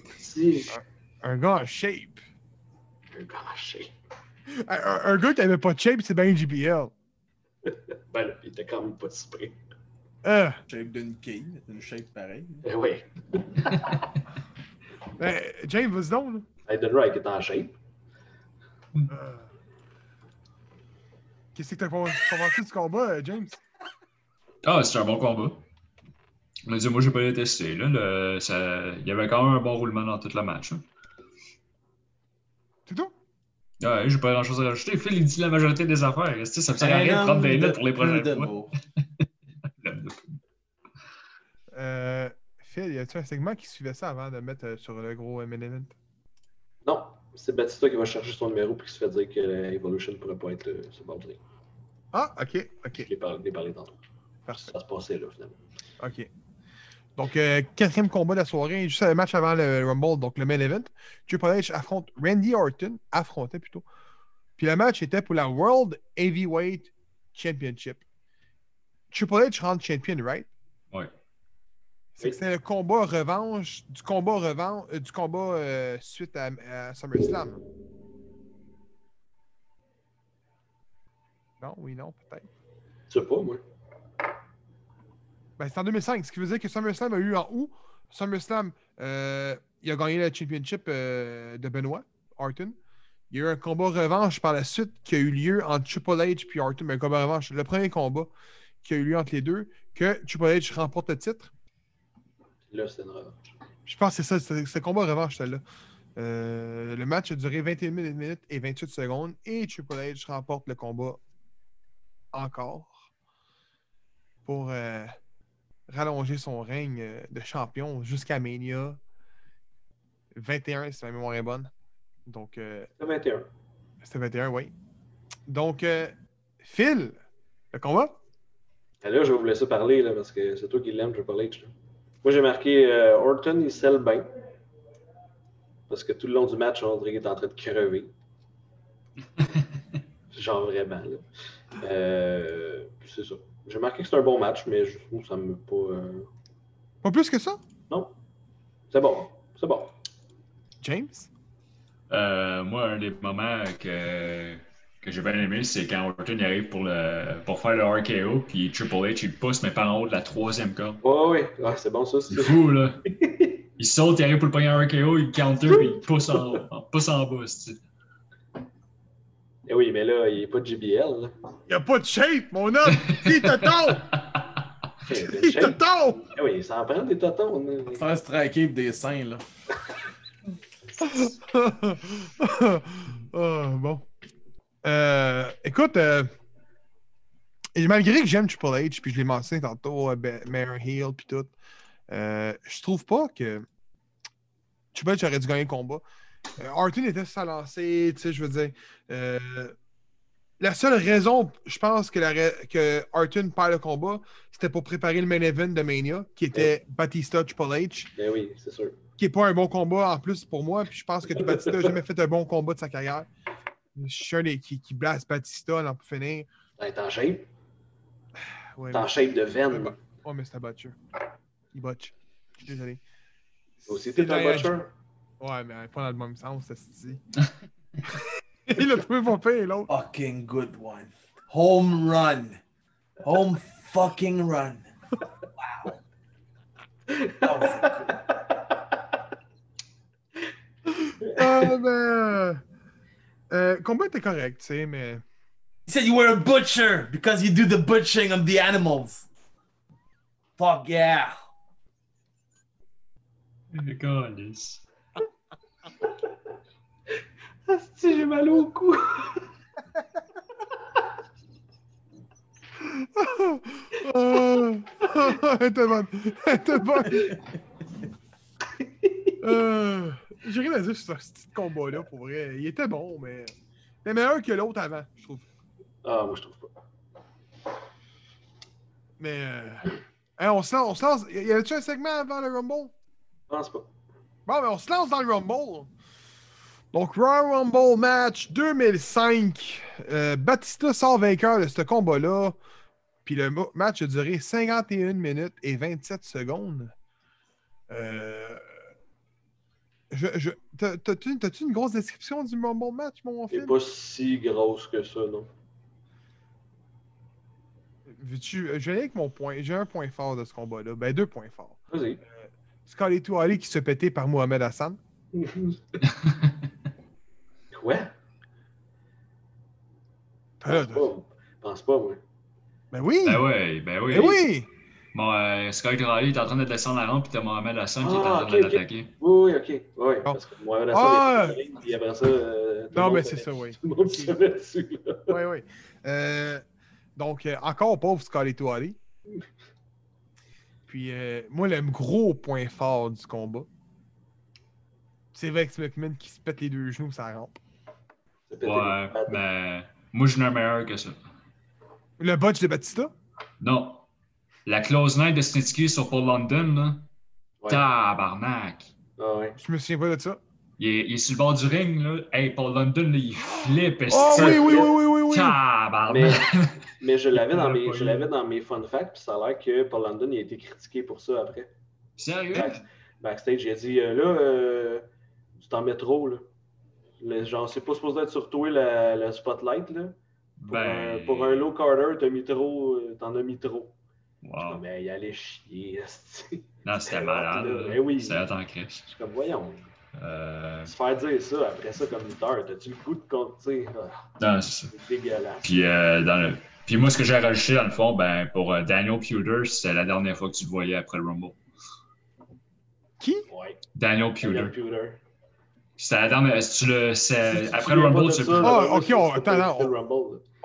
Un gars en shape. Un gars en shape. Un, un- un gars qui avait pas de shape, c'est bien JBL. Ben là, il était quand même pas si près. Euh, Shape d'une quille, une shape pareille. Eh oui. ben, James, vas-y donc. là. Aiden Wright est en shape. Euh, Qu'est-ce que t'as pensé du combat, euh, James? Ah, c'était un bon combat. On a dit, moi, j'ai pas détesté. Là, le- ça... Il y avait quand même un bon roulement dans tout le match. hein. C'est tout? Ouais, j'ai pas grand chose à rajouter. Phil, il dit la majorité des affaires. Ça me sert à rien de prendre des notes pour les prochaines fois. Euh, Phil, y a-tu un segment qui suivait ça avant de mettre euh, sur le gros euh, main event? C'est Batista qui va chercher son numéro puis qui se fait dire que Evolution ne pourrait pas être euh, ring. Ah, ok, ok, Je l'ai parlé, parlé tantôt. parfait. Ça se passait là, finalement. Ok. Donc, euh, quatrième combat de la soirée, juste un match avant le Rumble, donc le main event. Triple H affronte Randy Orton, affrontait plutôt. Puis le match était pour la World Heavyweight Championship. Triple H rentre champion, right? C'est que c'est le combat revanche du combat revanche du combat euh, suite à, à SummerSlam. Non, oui, non, peut-être. Je sais pas, moi. Ben, c'est en 2005, ce qui veut dire que SummerSlam a eu en août. SummerSlam, euh, il a gagné le championship euh, de Benoit, Orton. Il y a eu un combat revanche par la suite qui a eu lieu entre Triple H et Orton. Mais un combat revanche, le premier combat qui a eu lieu entre les deux, que Triple H remporte le titre. Là, c'était une revanche. Je pense que c'est ça, c'est combat revanche, celle-là. Euh, le match a duré 21 minutes et 28 secondes et Triple H remporte le combat encore pour euh, rallonger son règne euh, de champion jusqu'à Mania 21, si ma mémoire est bonne. Donc, euh, C'est 21. c'était 21, oui. Donc, Phil, le combat? Et là, je vais vous laisser parler là, parce que c'est toi qui l'aimes, Triple H. là. Moi, j'ai marqué euh, Orton, il scelle bien. Parce que tout le long du match, qu'il est en train de crever. Genre vraiment. Là. Euh, c'est ça. J'ai marqué que c'est un bon match, mais je trouve que ça me pas. euh, Pas plus que ça? Non. C'est bon. C'est bon. James? Euh, moi, un des moments que, que j'ai bien aimé, c'est quand Orton il arrive pour, le, pour faire le RKO, puis Triple H il le pousse, mais par en haut de la troisième corde. Ouais, ouais, ouais, c'est bon ça. C'est C'est fou, là. Il saute, il arrive pour le un RKO, il counter, puis il pousse en haut. Il pousse en bas, Eh oui, mais là, il n'est pas de JBL. Là. Il a pas de shape, mon homme! Il te tombe! Il te tombe! Eh oui, ça en prend des totons. là. Faire striker des seins, là. Ah, bon. Euh, écoute, euh, et malgré que j'aime Triple H, puis je l'ai mentionné tantôt, euh, Ben- Mayor Hill, puis tout, euh, je trouve pas que Triple H aurait dû gagner le combat. Euh, Orton était sur sa lancée, tu sais, je veux dire. euh, la seule raison, je pense, que, la ra- que Orton perd le combat, c'était pour préparer le main event de Mania, qui était Batista Triple H Eh oui, c'est sûr. qui n'est pas un bon combat en plus pour moi. Puis je pense que Batista n'a jamais fait un bon combat de sa carrière. Je suis un des qui, qui blast Batista, là, pour finir. T'es en shape. Ouais, T'es en shape de veine. ouais, mais c'est un butcher. Il botche. Je suis désolé. Aussi, t'es un C'est butcher. Ouais, mais pas dans le même sens, ça se dit. Il a trouvé pas pire, l'autre. Fucking good one. Home run. Home fucking run. Wow. That was a good- Ah, mais. Euh, combat était correct, tu sais, mais. He said you were a butcher because you do the butchering of the animals. Fuck yeah. Calice. Asti, j'ai mal au cou. Ah, Elle était bonne. Elle était bonne. J'ai rien à dire sur ce petit combat-là, pour vrai. Il était bon, mais. Il est meilleur que l'autre avant, je trouve. Ah, moi, je trouve pas. Mais. euh, hein, on se lance. On se lance. Y avait-tu un segment avant le Rumble? Je pense pas. Bon, ben, on se lance dans le Rumble. Donc, Royal Rumble match 2005. Euh, Batista sort vainqueur de ce combat-là. Puis le match a duré 51 minutes et 27 secondes. Euh, je, je, t'as- T'as-tu une grosse description du Rumble match, mon C'est film? pas si grosse que ça, non. Veux-tu- Je vais aller avec mon point. J'ai un point fort de ce combat-là. Ben, deux points forts. Vas-y. Scully Touali qui se pétait par Mohamed Hassan. Quoi? Pas. Pense pas, moi. Ben oui! Ben oui, ben oui. Ben oui! Bon, euh, Sky Riley est en train de descendre la rampe, puis t'as Mohamed Hassan qui est en Ah, train ok, de l'attaquer. Oui, oui, ok. Oui, Bon. parce que Mohamed Hassan Ah! est puis après ça. euh, Non, mais c'est ça, oui. Tout le monde se met dessus, là. Oui, oui. Euh, donc, euh, encore pauvre Scully Touali. Puis, euh, moi, le gros point fort du combat, c'est Vex McMahon qui se pète les deux genoux, ça rampe. C'est pété Ouais, mais moi, je n'ai un meilleur que ça. Le botch de Batista? Non. La close line de Snitsky sur Paul London, là. Ouais. Tabarnak. Ah, ouais. Je me souviens pas de ça. Il est, il est sur le bord du ring, là. Hey, Paul London, là, il flippe. Oh esti. oui, oui, oui, oui, oui, oui. Tabarnak. Mais je l'avais dans, l'a mes, je l'avais dans mes fun facts, puis ça a l'air que Paul London il a été critiqué pour ça après. Sérieux? Back- backstage, il a dit euh, là, euh, tu t'en mets trop, là. Le- genre, c'est pas supposé être sur toi le, le spotlight, là. Pour, Ben. un, pour un low Carter, t'as mis trop, euh, t'en as mis trop. Je suis Wow. comme, ben, il allait chier. Non, c'était malade. là. là. Eh oui. C'était hot en Christ. Je suis comme, voyons, Euh, se faire dire ça après ça comme lutteur, t'as-tu le goût de compter? Ah, Non, c'est ça. c'est dégueulasse. Puis, euh, dans le... Puis moi, ce que j'ai rajouté, dans le fond, ben, pour euh, Daniel Pewter, c'était la dernière fois que tu le voyais après le Rumble. Qui? Ouais. Daniel Daniel Pewter. Pewter. C'était la dernière. Si tu le... Après le Rumble, tu le Ah, ok, c'est- on- attends, pas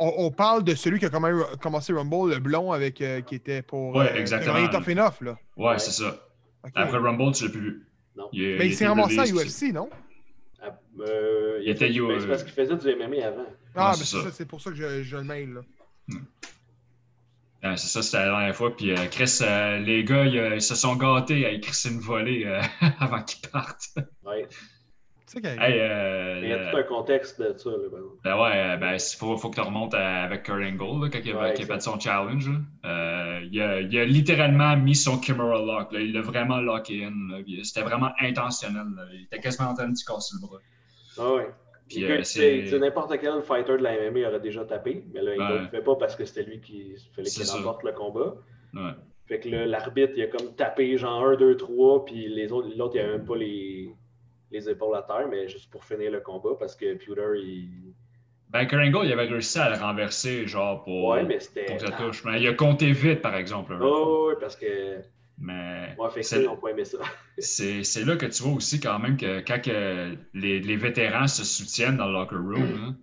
On, on parle de celui qui a quand même commencé Rumble, le blond avec euh, qui était pour. Ouais, exactement. Rien tough enough, là. Ouais, c'est ça. Après le Rumble, tu l'as plus vu. Non. Mais il s'est était ramassé à. UFC, non? Ah, euh, Il était you- ben, c'est parce qu'il faisait du MMA avant. Ah, Ouais, mais c'est c'est ça. ça, c'est pour ça que je, je le mail, là. Ouais, c'est ça, c'était la dernière fois. Puis euh, Chris, euh, les gars, ils, euh, ils se sont gâtés à écrire une volée euh, avant qu'ils partent. Ouais. Hey, euh, il y a tout un contexte de ça. Là. Ben ouais, euh, ben, il faut, faut que tu remontes à- avec Kurt Angle, là, quand il, a- Ouais, qu'il a fait son challenge. là. Euh, il, a, il a littéralement mis son Kimura lock. là. Il l'a vraiment locké in. C'était vraiment intentionnel. là. Il était quasiment en train de se casser le bras. Ah ouais. Puis, euh, c'est- n'importe quel fighter de la MMA aurait déjà tapé, mais là, il ne Ouais. le fait pas parce que c'était lui qui fallait qu'il remporte le combat. Ouais. Fait que là, l'arbitre, il a comme tapé genre 1, 2, 3, puis les autres, l'autre, il avait même pas les, les épaules à terre, mais juste pour finir le combat parce que Pewter, il. Ben, Kurt Angle, il avait réussi à le renverser, genre, pour, Ouais, mais pour que ça touche. Mais il a compté vite, par exemple. Oh, ouais, parce que. Mais Moi, fait ils n'ont pas aimé ça. c'est là que tu vois aussi quand même que quand que les, les vétérans se soutiennent dans le locker room, hein.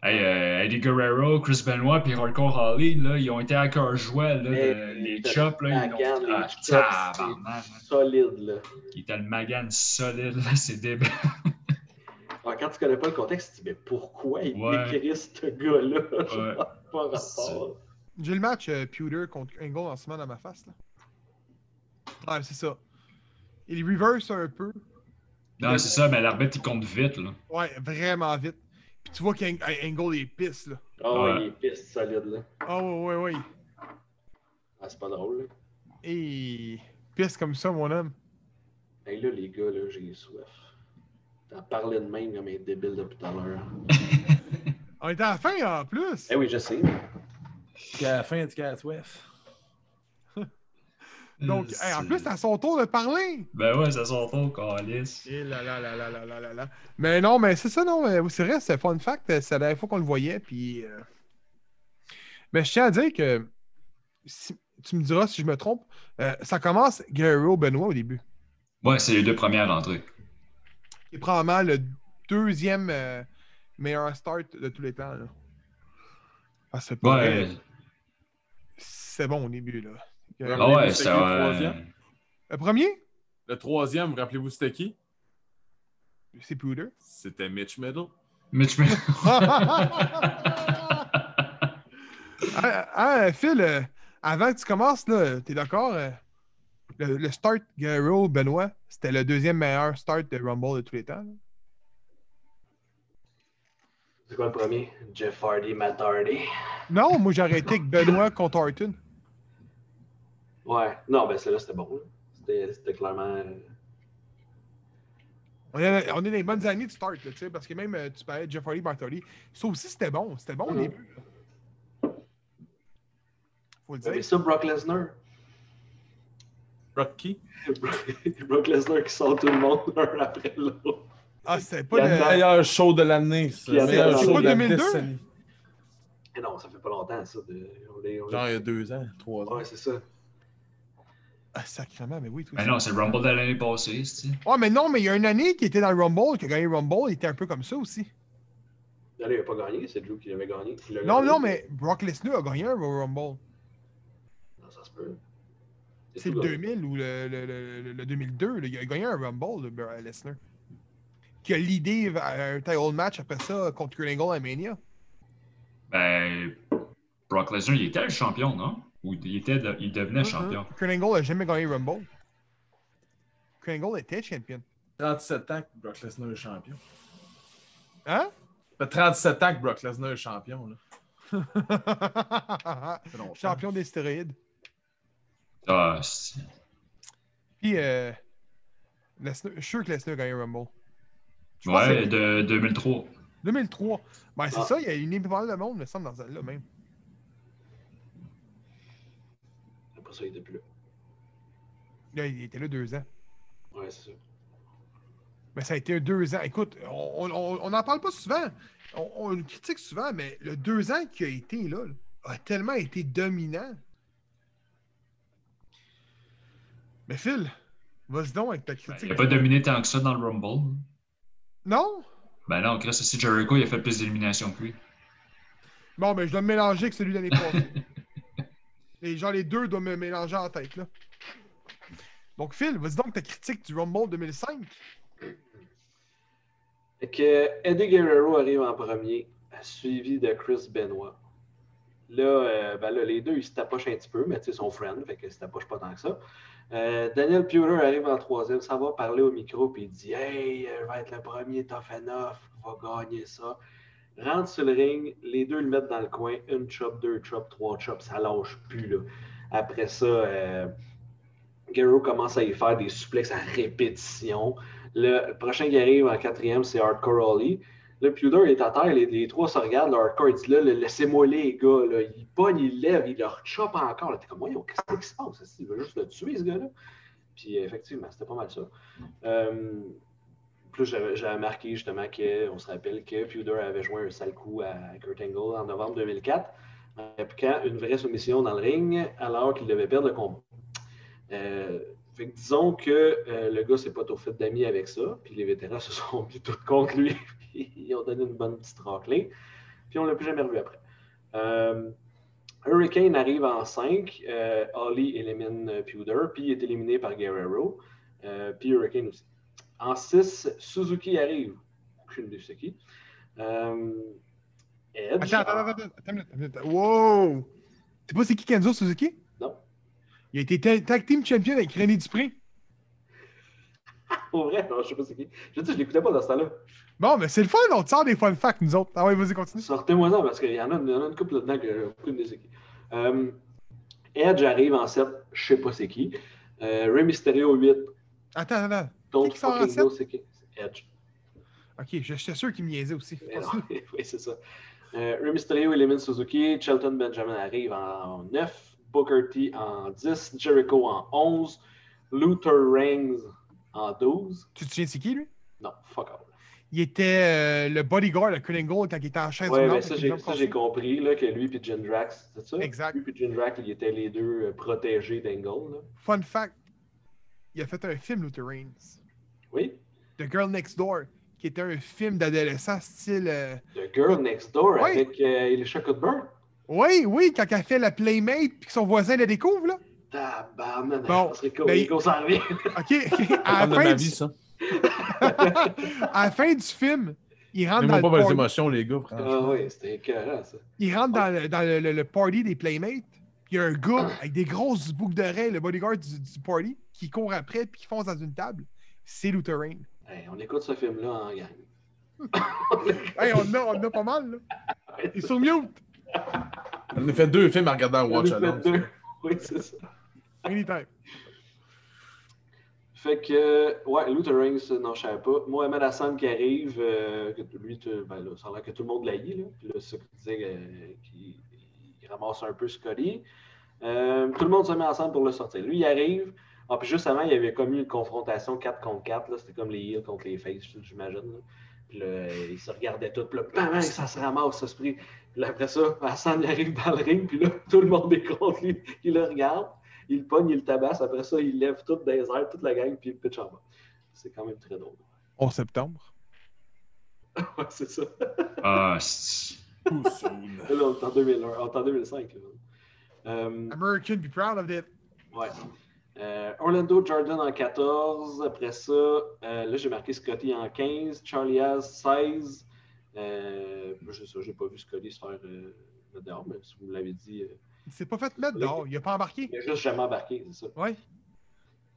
Hey, euh, Eddie Guerrero, Chris Benoit puis Hardcore Holly, là, ils ont été à cœur joie, là, de- les chops, là, ils Magan, ont ah, tabarnak, hein. Solide, là. Il était le Magan solide, là, c'est débile. Alors, quand tu connais pas le contexte, tu te dis, mais pourquoi il Ouais. décrit ce gars-là? Ouais. Pas rapport. J'ai le match euh, Pewter contre Angle en ce moment dans ma face, là. Ouais, c'est ça. Il reverse un peu. Non, c'est ça, mais l'arbitre, il compte vite, là. Ouais, vraiment vite. Puis tu vois qu'Angle est pisse, là. Ah Ouais. il est piste solide, là. Ah ouais, ouais, ouais. Ah, c'est pas drôle, là. Et pisse comme ça, mon homme. Hey, là, les gars, là, j'ai soif. T'en parlais de même comme un débile depuis tout à l'heure. On était à la fin en plus. Eh oui, je sais. Jusqu'à la fin du KSWF. Donc, euh, en plus, c'est à son tour de parler. Ben ouais, c'est à son tour, Calis. Mais non, mais c'est ça, non. C'est vrai, c'est fun fact. C'est la dernière fois qu'on le voyait. Puis. Euh. Mais je tiens à dire que. Tu me diras si je me trompe. Euh, ça commence Guerrero Benoit au début. Ouais, c'est les deux premières entrées. C'est probablement le deuxième meilleur start de tous les temps. Là. C'est bon au début. là. Ah ouais, C'était le euh, troisième? Le premier, Le troisième, vous rappelez-vous c'était qui? c'est Pewter. C'était Mitch Middle. Mitch Mc- Ah, ah, Phil, euh, avant que tu commences, là, t'es d'accord? euh, le, le start Guerrero Benoit, c'était le deuxième meilleur start de Rumble de tous les temps. là. C'est quoi le premier? Jeff Hardy, Matt Hardy. Non, moi j'aurais été avec Benoît contre Orton. Ouais. Non, ben celle-là, c'était bon. C'était c'était clairement. euh, On est, on est des bonnes années de start, là, tu sais, parce que même euh, tu parlais de Jeff Hardy, Bartoli. Ça aussi, c'était bon. C'était bon au Mhm. début. là. Faut le Mais dire. ça, Brock Lesnar? Rocky. Brock Lesnar qui sort tout le monde un après l'autre. Ah, c'était pas le. Meilleur show de l'année. c'est show pas de la 2002? décennie. Et non, ça fait pas longtemps, ça. De... on est- on est- Genre il y a deux ans, trois ans. Ouais, c'est ça. Ah, sacrément, mais oui, tout Mais ça. non, c'est le Rumble de l'année passée, c'est Ouais, mais non, mais il y a une année qui était dans le Rumble, qui a gagné le Rumble, il était un peu comme ça aussi. Là, il a pas gagné, c'est Drew qui l'avait gagné. qui l'a Non, gagné. non, mais Brock Lesnar a gagné un Rumble. Non, ça se peut. C'est le là. 2000 ou le, le, le- le 2002. là. Il a gagné un Rumble, le Br- Lesnar. Qui a l'idée à un title match après ça contre Kurt Angle à Mania. Ben, Brock Lesnar, il était le champion, non? Ou il, était de- il devenait champion? Kurt Angle n'a jamais gagné le Rumble. Kurt Angle était champion. 37 ans que Brock Lesnar est champion. Hein? Ça fait 37 ans que Brock Lesnar est champion. Là. Champion des stéroïdes. Ah, c'est- Puis, euh, Lesnar- je suis sûr que Lesnar a gagné le Rumble. Je ouais, de 2003. 2003. Ben, c'est Ah. ça, il y a une mal de monde, me semble, dans celle-là même. Après ça, il était plus là. Là, il était là deux ans. Ouais, c'est ça. Mais ça a été deux ans. Écoute, on n'en parle pas souvent. On, on le critique souvent, mais le deux ans qui a été là, là, a tellement été dominant. Mais Phil, vas-y donc avec ta Ben, critique. il n'a pas dominé tant que ça dans le Rumble. Non? Ben non, Chris, si Jericho, il a fait plus d'éliminations que lui. Bon, mais je dois me mélanger avec celui de l'année passée. Genre, les deux doivent me mélanger en tête, là. Donc, Phil, vas-y donc ta critique du Rumble 2005. Fait que Eddie Guerrero arrive en premier, suivi de Chris Benoit. Là, euh, ben là, les deux, ils se tapochent un petit peu, mais tu sais, ils sont friends, fait qu'ils se tapochent pas tant que ça. Euh, Daniel Pewter arrive en troisième, ça va parler au micro, puis il dit Hey, euh, je vais être le premier tough enough, va gagner ça. Rentre sur le ring, les deux le mettent dans le coin, une chop, deux chops, trois chops, ça lâche plus. Là. Après ça, euh, Guerrero commence à y faire des suplexes à répétition. Le prochain qui arrive en quatrième, c'est Hardcore Holly. Là, Pewter il est à terre, les, trois se regardent, le Hardcore il dit là, laissez-moi les gars. Là. Il pogne, il lève, il leur chope encore. T'es comme, voyons, qu'est-ce qui se passe? Il veut juste le tuer, ce gars-là. Puis effectivement, c'était pas mal ça. Euh, j'avais marqué justement qu'on se rappelle que Pewter avait joué un sale coup à Kurt Angle en novembre 2004, appliquant une vraie soumission dans le ring alors qu'il devait perdre le combat. Euh, disons que euh, le gars s'est pas trop fait d'amis avec ça, puis les vétérans se sont mis tous contre lui, puis ils ont donné une bonne petite raclée, puis on l'a plus jamais revu après. Euh, Hurricane arrive en 5, euh, Holly élimine Pewter, puis il est éliminé par Guerrero, puis Hurricane aussi. En 6, Suzuki arrive, aucune idée c'est qui. Euh, Edge. Attends, attends, attends, attends, attends. Wow! Tu sais pas c'est qui Kenzo Suzuki? Non. Il a été ta- tag team champion avec René Dupré. Pour vrai, non, je sais pas c'est qui. Je dis, je l'écoutais pas dans ce temps-là. Bon, mais c'est le fun, on te sort des fun facts, nous autres. Ah ouais, vas-y, continue. Sortez-moi ça parce qu'il y, en a y en a une couple là-dedans que j'ai aucune idée c'est qui. Euh, Edge arrive en 7, je sais pas c'est qui. Euh, Rey Mysterio 8, Attends, attends. Don't fucking know c'est Edge. Ok, je- j'étais sûr qu'il me niaisait aussi. Oui, c'est ça. Euh, Rey Mysterio élimine Suzuki, Shelton Benjamin arrive en 9, Booker T en 10, Jericho en 11, Luther Reigns en 12. Tu te souviens c'est qui, lui? Non, fuck off. Il était euh, le bodyguard de Kurt Angle quand il était en chaise Ouais, roulante mais ça, j'ai compris là, que lui et Jindrax, c'est ça? Exact. Lui et Jindrax, ils étaient les deux euh, protégés d'Angle. Fun fact. Il a fait un film, Luther Reigns. Oui? The Girl Next Door, qui était un film d'adolescent style. euh, The Girl Next Door Ouais. avec euh, Elisha Cuthbert. Oui, oui, quand elle fait la Playmate puis que son voisin la découvre, là. Tabarnak, Bon, ça serait cool. ben, s'en. OK. à, la fin ma du... vie, ça. à la fin du film, il rentre, dans pas émotions, les gars, Ah oui, c'était écœurant, ça. il rentre dans, le, dans le- le- le party des Playmates. Il y a un gars avec des grosses boucles d'oreilles, le bodyguard du, du party, qui court après puis qui fonce dans une table. C'est Luther. Hey, on écoute ce film-là en gang. Hey, on en a, on a pas mal, là. Il est sur mute. On a fait deux films à regarder en Watch deux. Oui, c'est ça. Anytime. Fait que, ouais, Luther Reigns, non, je savais pas. Mohamed Hassan qui arrive, euh, que lui, tu- ben là, ça a l'air que tout le monde l'aïe, là. Puis là, c'est ça qu'il disait euh, qu'il il ramasse un peu Scotty. Euh, tout le monde se met ensemble pour le sortir. Lui, il arrive. Ah, puis juste avant, il y avait comme eu une confrontation 4 contre 4. là. C'était comme les heels contre les faces, j'imagine. Puis là, ils se regardaient tous. Puis là, bam, bam, ça se ramasse, ça se prie. Puis là, après ça, Hassan il arrive dans le ring. Puis là, tout le monde est contre lui. Il le regarde. Il le pogne, il le tabasse. Après ça, il lève tout des airs, toute la gang, puis il le pitch en bas. C'est quand même très drôle. 11 septembre? Ouais, c'est ça. Ah, Too soon. Là, on est en 2001, on est en 2005. là. Euh, American, be proud of it. ouais. Euh, Orlando Jordan en 14. Après ça, euh, là, j'ai marqué Scotty en 15. Charlie Haas 16. Euh, je sais, j'ai pas vu Scotty se faire euh, mettre dehors, mais si vous me l'avez dit, euh, Il s'est pas fait mettre dehors. Il a pas embarqué. il a juste jamais embarqué, c'est ça. Ouais.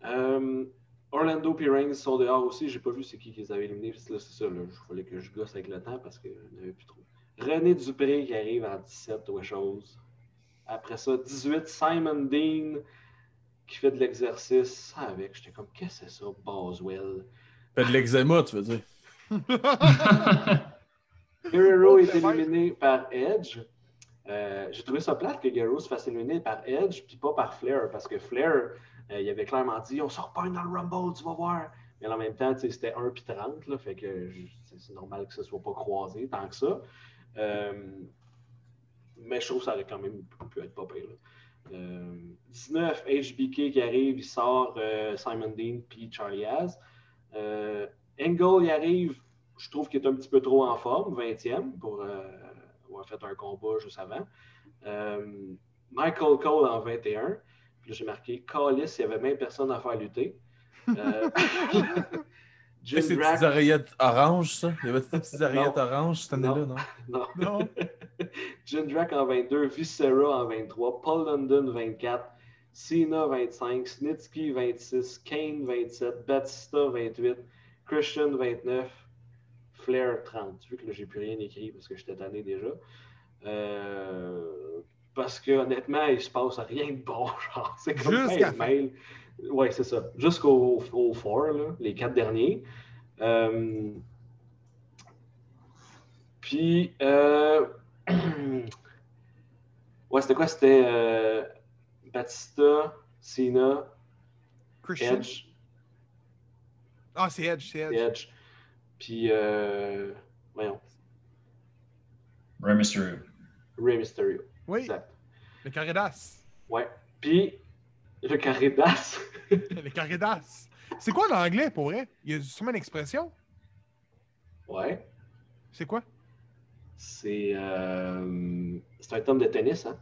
Euh, Orlando. Reigns sont dehors aussi. J'ai pas vu c'est qui qui les avait éliminés. Là, c'est ça. Là. Il fallait que je gosse avec le temps parce qu'il n'y en avait plus trop. René Dupré qui arrive en 17 ou chose. Après ça, 18, Simon Dean qui fait de l'exercice. Avec, j'étais comme, qu'est-ce que c'est ça, Boswell? Fait de l'eczéma, tu veux dire. Guerrero est Oh, éliminé par Edge. Euh, J'ai trouvé ça plate que Guerrero se fasse éliminer par Edge puis pas par Flair parce que Flair, euh, il avait clairement dit on sort pas dans le Rumble, tu vas voir. Mais en même temps, c'était 1 puis 30, là, fait que c'est normal que ce soit pas croisé tant que ça. Euh, mais je trouve que ça aurait quand même pu être pas pire. là. Euh, 19, HBK qui arrive, il sort euh, Simon Dean puis Charlie Haas. Euh, Angle, il arrive, je trouve qu'il est un petit peu trop en forme, 20e, pour avoir fait un combat juste avant. Michael Cole en 21. Puis là, j'ai marqué Callis, il n'y avait même personne à faire lutter. Jim C'est ces petites oreillettes oranges, ça? Il y avait des petites oreillettes oranges cette année-là, non? non? non. Jindrak en 22, Viscera en 23, Paul London 24, Cena 25, Snitsky 26, Kane 27, Batista 28, Christian 29, Flair 30. Vu que là, j'ai plus rien écrit parce que j'étais tanné déjà. Euh, parce que honnêtement, il se passe rien de bon. Genre, c'est comme Jusqu'à un mail. Ouais, c'est ça. Jusqu'au au four, là, les quatre derniers. Euh, puis, euh, ouais, c'était quoi? C'était euh, Batista, Cena, Christian? Edge, Ah, c'est Edge, c'est Edge. Edge. Puis, euh, voyons, Rey Mysterio. Rey Mysterio. Oui, Exact. le. Ouais. Puis, le carré d'as. Le carré d'as. C'est quoi en anglais pour vrai? Il y a sûrement une expression? ouais. C'est quoi? C'est euh, c'est un terme de tennis, hein?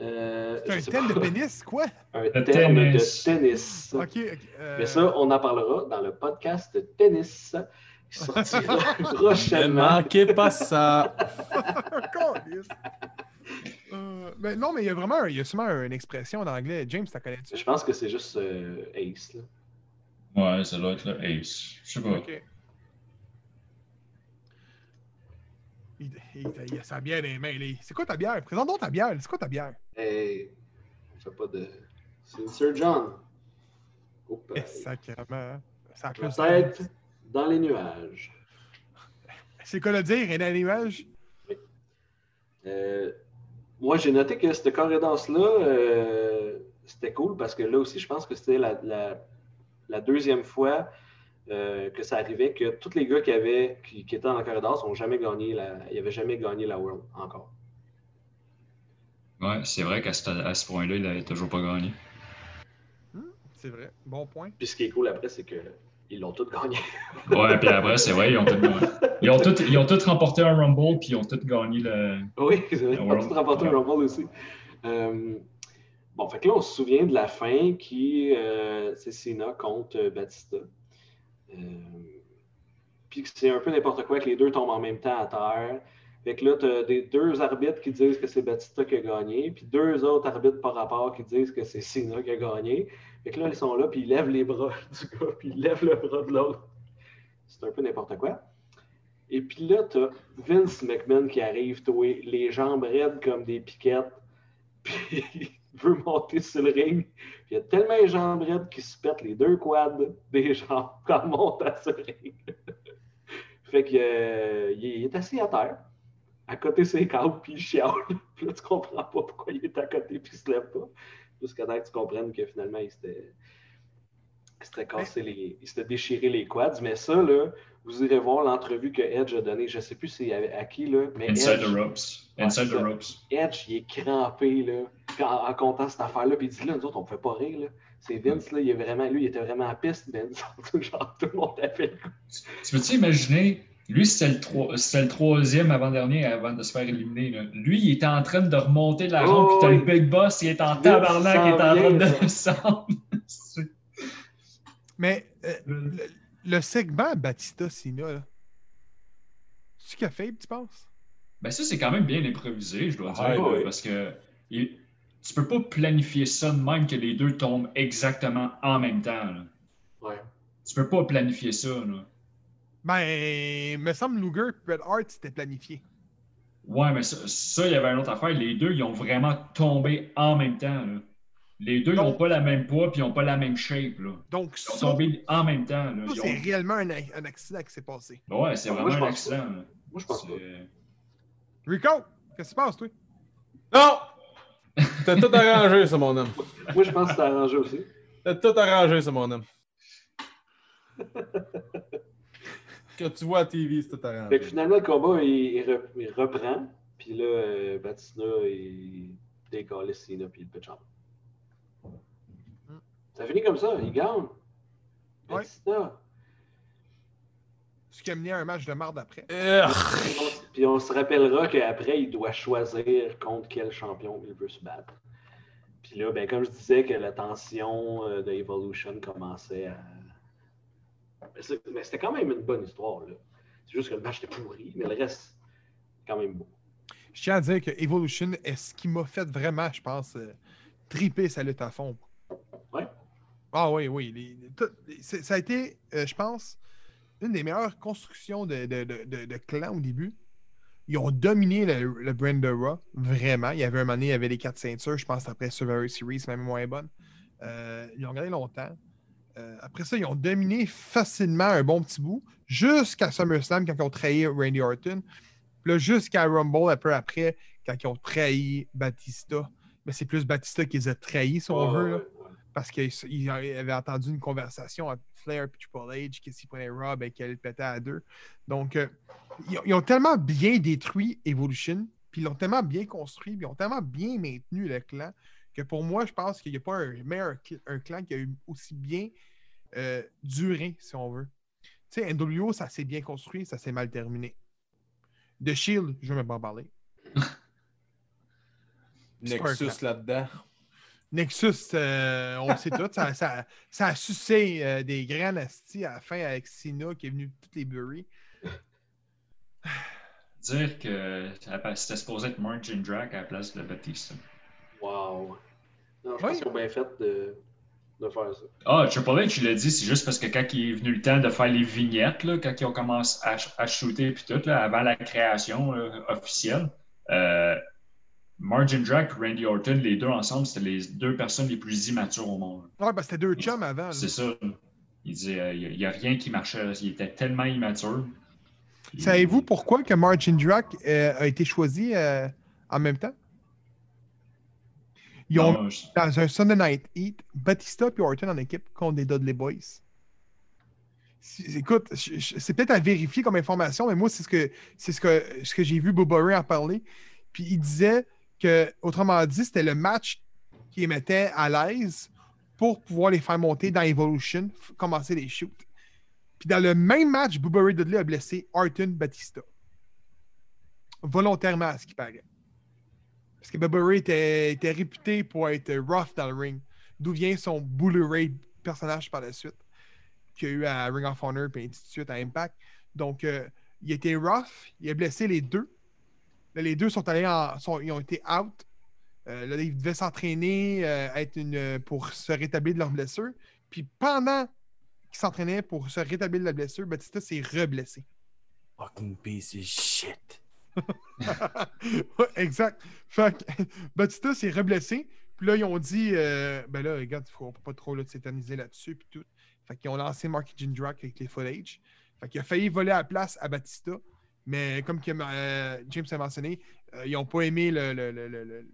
Euh, C'est un thème de pénis, quoi? Un De terme tennis. de tennis. Ok, ok. euh, Mais ça, on en parlera dans le podcast de tennis qui sortira Ne prochainement. manquez pas ça! Ben non, mais il y a vraiment il y a sûrement une expression en anglais. James, t'as connais-tu? Je pense que c'est juste euh, Ace. Là. Ouais, ça doit être le Ace. Je sais pas. Ok. Il, il, il a sa bière dans les mains. C'est quoi ta bière? Présente donc ta bière. C'est quoi ta bière? Hey, on fait pas de. C'est une Sir John. Oh, Eh, sacrément. hein. Ça La tête dans les nuages. C'est quoi le dire? Un animage? Euh, moi, j'ai noté que cette corridance-là, euh, c'était cool parce que là aussi, je pense que c'était la, la- la deuxième fois euh, que ça arrivait que tous les gars qui, avaient, qui, qui étaient dans la corridor n'ont jamais gagné la. Ils n'avaient jamais gagné la World encore. Ouais, c'est vrai qu'à ce, à ce point-là, il avait toujours pas gagné. C'est vrai. Bon point. Puis ce qui est cool après, c'est qu'ils l'ont tous gagné. Ouais, puis après, c'est vrai, ils ont tous ils tous- ils ont tous remporté un Rumble, puis ils ont tous gagné le. Oui, c'est vrai. La On a World. tout remporté un. Rumble aussi. Euh, bon, fait que là, on se souvient de la fin qui, euh, c'est Cena contre euh, Batista. Euh, puis que c'est un peu n'importe quoi que les deux tombent en même temps à terre. Fait que là, tu as des deux arbitres qui disent que c'est Batista qui a gagné, puis deux autres arbitres par rapport qui disent que c'est Cena qui a gagné. Fait que là, ils sont là, puis ils lèvent les bras du gars, puis ils lèvent le bras de l'autre. C'est un peu n'importe quoi. Et puis là, t'as Vince McMahon qui arrive, les jambes raides comme des piquettes. Puis il veut monter sur le ring. Il y a tellement les jambes raides qu'il se pète les deux quads des jambes quand il monte à ce ring. fait que euh, il est assis à terre, à côté de ses câbles, puis il chiale. Puis là, tu comprends pas pourquoi il est à côté puis il se lève pas. Jusqu'à temps que tu comprennes que finalement, il s'était. Il s'était cassé les. Il s'était déchiré les quads. Mais ça, là, vous irez voir l'entrevue que Edge a donnée. Je sais plus c'est à, à qui, là. Mais Inside Edge, the ropes. Inside the ropes. Edge, il est crampé, là, en, en comptant cette affaire-là. Puis il dit, là, nous autres, on ne pouvait pas rire, là. C'est Vince, là, il est vraiment, lui, il était vraiment en piste, Vince. Genre, tout le monde a fait le coup. Tu peux-tu imaginer, lui, c'était le, le troisième avant-dernier avant de se faire éliminer. là. Lui, il était en train de remonter de la Oh, puis t'as oui. le Big Boss, il est en tabarnak, il est en train de descendre. Mais euh, le, le segment Batista-Sina, c'est ce qu'il a fait, tu penses? Ben ça, c'est quand même bien improvisé, je dois dire, ouais. parce que il- tu peux pas planifier ça de même que les deux tombent exactement en même temps. là. Ouais. Tu peux pas planifier ça. Là. Ben, me semble Luger et Bret Hart, c'était planifié. Ouais, mais ça, ça, il y avait une autre affaire. Les deux, ils ont vraiment tombé en même temps. là. Les deux, n'ont pas la même poids puis ils n'ont pas la même shape. Là. Donc, Ils ont ça, tombé en même temps. Là. ça, Ils c'est ont- réellement un, un accident qui s'est passé. Ouais, c'est vraiment un accident. Moi, je pense pas. C'est- Rico, qu'est-ce qui se passe, toi? Non! T'as tout arrangé, ça, mon homme. Moi, je pense que c'est arrangé aussi. T'as tout arrangé, ça, mon homme. Que tu vois à TV, c'est tout Fait que arrangé. finalement, le combat, il, il re- il reprend. Puis là, euh, Batista, il décolle Cena, puis il le pitch en bas. Ça finit comme ça, il gagne. Ouais. Batista. Ce qui a mené à un match de marde après? Puis on- se rappellera qu'après, il doit choisir contre quel champion il veut se battre. Puis là, ben, comme je disais, que la tension euh, de Evolution commençait à. Mais c'était quand même une bonne histoire. là. C'est juste que le match était pourri, mais le reste, quand même beau. Je tiens à dire que Evolution est ce qui m'a fait vraiment, je pense, euh, triper sa lutte à fond. Ah oui, oui. les- tout- c'est- ça a été, euh, je pense, une des meilleures constructions de, de, de, de- de clans au début. Ils ont dominé le, le brand de Raw, vraiment. Il y avait un moment donné, il y avait les quatre ceintures, je pense, après Survivor Series, même moins bonne. Euh, ils ont gagné longtemps. Euh, après ça, ils ont dominé facilement un bon petit bout, jusqu'à SummerSlam, quand ils ont trahi Randy Orton. Puis là, jusqu'à Rumble, un peu après, quand ils ont trahi Batista. Mais c'est plus Batista qui les a trahis, si on Ouais, veut. là. Parce qu'il avait entendu une conversation entre Flair et Triple H, que s'il prenait Rob et qu'elle le pétait à deux. Donc, euh, ils, ont, ils ont tellement bien détruit Evolution, puis ils l'ont tellement bien construit, puis ils ont tellement bien maintenu le clan, que pour moi, je pense qu'il n'y a pas un meilleur un clan qui a eu aussi bien euh, duré, si on veut. Tu sais, NWO, ça s'est bien construit, ça s'est mal terminé. The Shield, je ne vais même pas en parler. Nexus là-dedans. Nexus, euh, on le sait tout, ça, ça- ça a sucé euh, des graines astis à la fin avec Sina qui est venu de toutes les buries. Dire que c'était supposé être Margin Drag à la place de Batista. Wow. Non, je Oui. pense qu'ils ont bien fait de, de faire ça. Ah, Triple H, tu l'as dit, c'est juste parce que quand il est venu le temps de faire les vignettes, là, quand ils ont commencé à, à shooter puis tout, là, avant la création là, officielle, euh, Margin et Randy Orton, les deux ensemble, c'était les deux personnes les plus immatures au monde. Ouais, que c'était deux chums avant. C'est ça. Il disait, il n'y a, rien qui marchait. Il était tellement immature. Savez-vous pourquoi que Margin Drac euh, a été choisi euh, en même temps? Ils ont, Non, je- dans un Sunday Night Heat, Batista et Orton en équipe contre des Dudley Boys. Écoute, c'est peut-être à vérifier comme information, mais moi, c'est ce que, c'est ce que, ce que j'ai vu Bob Ray en parler. Puis il disait que, autrement dit, c'était le match qui mettait à l'aise pour pouvoir les faire monter dans Evolution, commencer les shoots. Puis dans le même match, Bubba Ray Dudley a blessé Orton Batista. Volontairement, à ce qui paraît. Parce que Bubba Ray était, était réputé pour être rough dans le ring. D'où vient son Bully Ray personnage par la suite. Qu'il a eu à Ring of Honor puis ainsi de suite à Impact. Donc, euh, il était rough. Il a blessé les deux. Là, les deux sont allés en. sont- ils ont été out. Euh, là, ils devaient s'entraîner euh, être une, pour se rétablir de leur blessure. Puis pendant qu'ils s'entraînaient pour se rétablir de la blessure, Batista s'est reblessé. Fucking piece of shit. Ouais, exact. Fait que Batista s'est reblessé. Puis là, ils ont dit, euh, ben là, regarde, il faut pas trop là, s'éterniser là-dessus. Puis tout. Fait qu'ils ont lancé Marky Jindrak avec les footage. Fait qu'il a failli voler à la place à Batista. Mais comme euh, James a mentionné, euh, ils n'ont pas aimé le,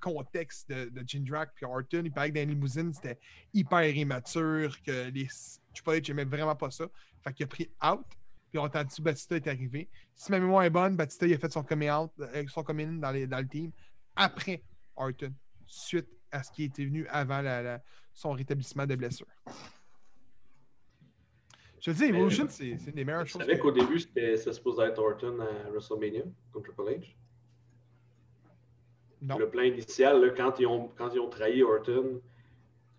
contexte de, de Jindrak puis Orton. Il paraît que dans les limousines, c'était hyper immature, que les Triple H n'aimait vraiment pas ça. Fait qu'il a pris out. Puis on a entendu Batista est arrivé. Si ma mémoire est bonne, Batista il a fait son coming out, euh, son coming in dans, dans le team après Orton, suite à ce qui était venu avant son rétablissement de blessure. Je te dis, Evolution, c'est c'est une des meilleures choses. savais que- qu'au début, c'était supposé être Orton à WrestleMania contre Triple H. Non. Le plan initial, là, quand, ils ont, quand ils ont trahi Orton,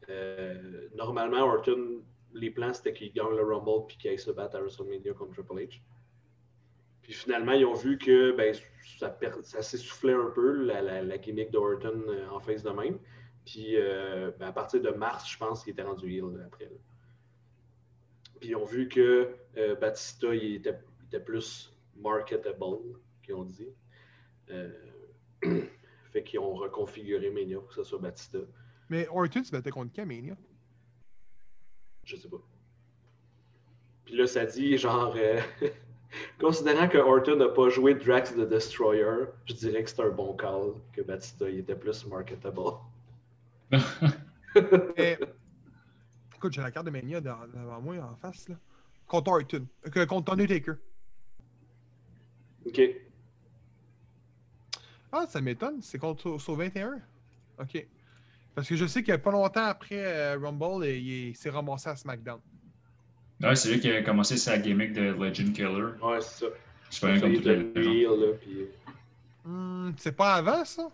euh, normalement, Orton, les plans, c'était qu'il gagne le Rumble puis qu'il aille se battre à WrestleMania contre Triple H. Puis finalement, ils ont vu que ben, ça, ça s'essoufflait un peu, la, la, la gimmick d'Orton euh, en face de même. Puis euh, ben, à partir de mars, je pense qu'il était rendu heel là, après. là. Puis ils ont vu que euh, Batista, il était, il était plus marketable, qu'ils ont dit. Euh, fait qu'ils ont reconfiguré Mania pour que ça soit Batista. Mais Orton se battait contre qui Mania? Je sais pas. Puis là, ça dit genre. euh, considérant que Orton n'a pas joué Drax the Destroyer, je dirais que c'est un bon call, que Batista il était plus marketable. Mais, écoute, j'ai la carte de Mania devant moi en face. Là. Contre Orton. Euh, contre Undertaker. ok. Ah, ça m'étonne. C'est contre sur 21. OK. Parce que je sais que pas longtemps après euh, Rumble, il, il s'est ramassé à SmackDown. Ouais, c'est lui qui a commencé sa gimmick de Legend Killer. Ouais, c'est ça. C'est pas rien comme là, puis- Hmm, c'est pas avant ça?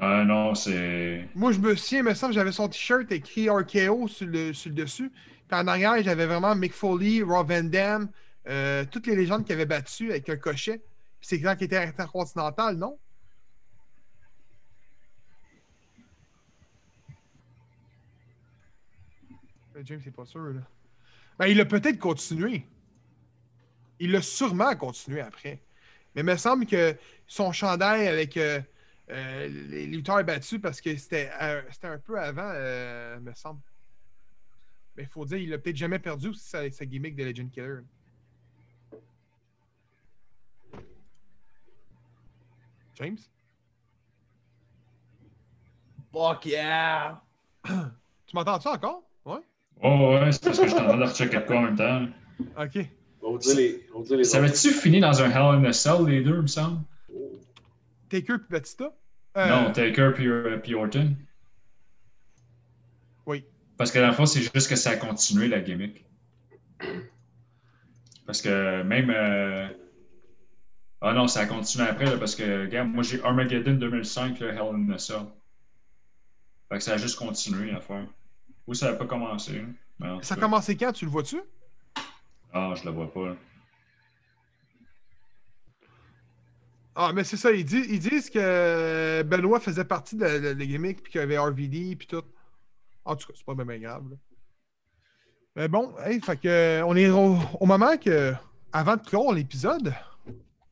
Ah non, c'est. Moi, je me souviens, il me semble j'avais son t-shirt écrit RKO sur le, dessus. Puis en arrière, j'avais vraiment Mick Foley, Rob Van Dam, euh, toutes les légendes qui avaient battu avec un cochet. C'est quand qui était intercontinental, non? Euh, James, c'est pas sûr, là. Ben, il a peut-être continué. Il l'a sûrement continué après. Mais il me semble que son chandail avec euh, euh, les lutteurs battus, parce que c'était euh, c'était un peu avant, euh, me semble. Mais il faut dire, il a peut-être jamais perdu aussi sa, sa gimmick de Legend Killer. James? Fuck yeah! Tu m'entends-tu encore? Ouais? Oh ouais, c'est parce que je suis en train de rechecker quoi en même temps. Ok. On va dire les, on dire les Ça avait-tu fini dans un Hell in a Cell, les deux, il me semble? Taker puis Batista? Euh, Non, Taker puis, euh, puis Orton. Oui. Parce que dans le fond, c'est juste que ça a continué la gimmick. Parce que même. euh, Ah non, ça a continué après, là, parce que, regarde, moi j'ai Armageddon 2005, là, Hell in a Cell. Fait que ça a juste continué à faire. Ou ça n'a pas commencé. tout Ça a commencé quand? Tu le vois-tu? Ah, je le vois pas. là. Ah, mais c'est ça. Ils disent, ils disent que Benoît faisait partie de la de, gimmick puis qu'il y avait RVD puis tout. En tout cas, c'est pas bien, bien grave. là. Mais bon, hey, fait que, euh, on est au, au moment que, avant de clore l'épisode.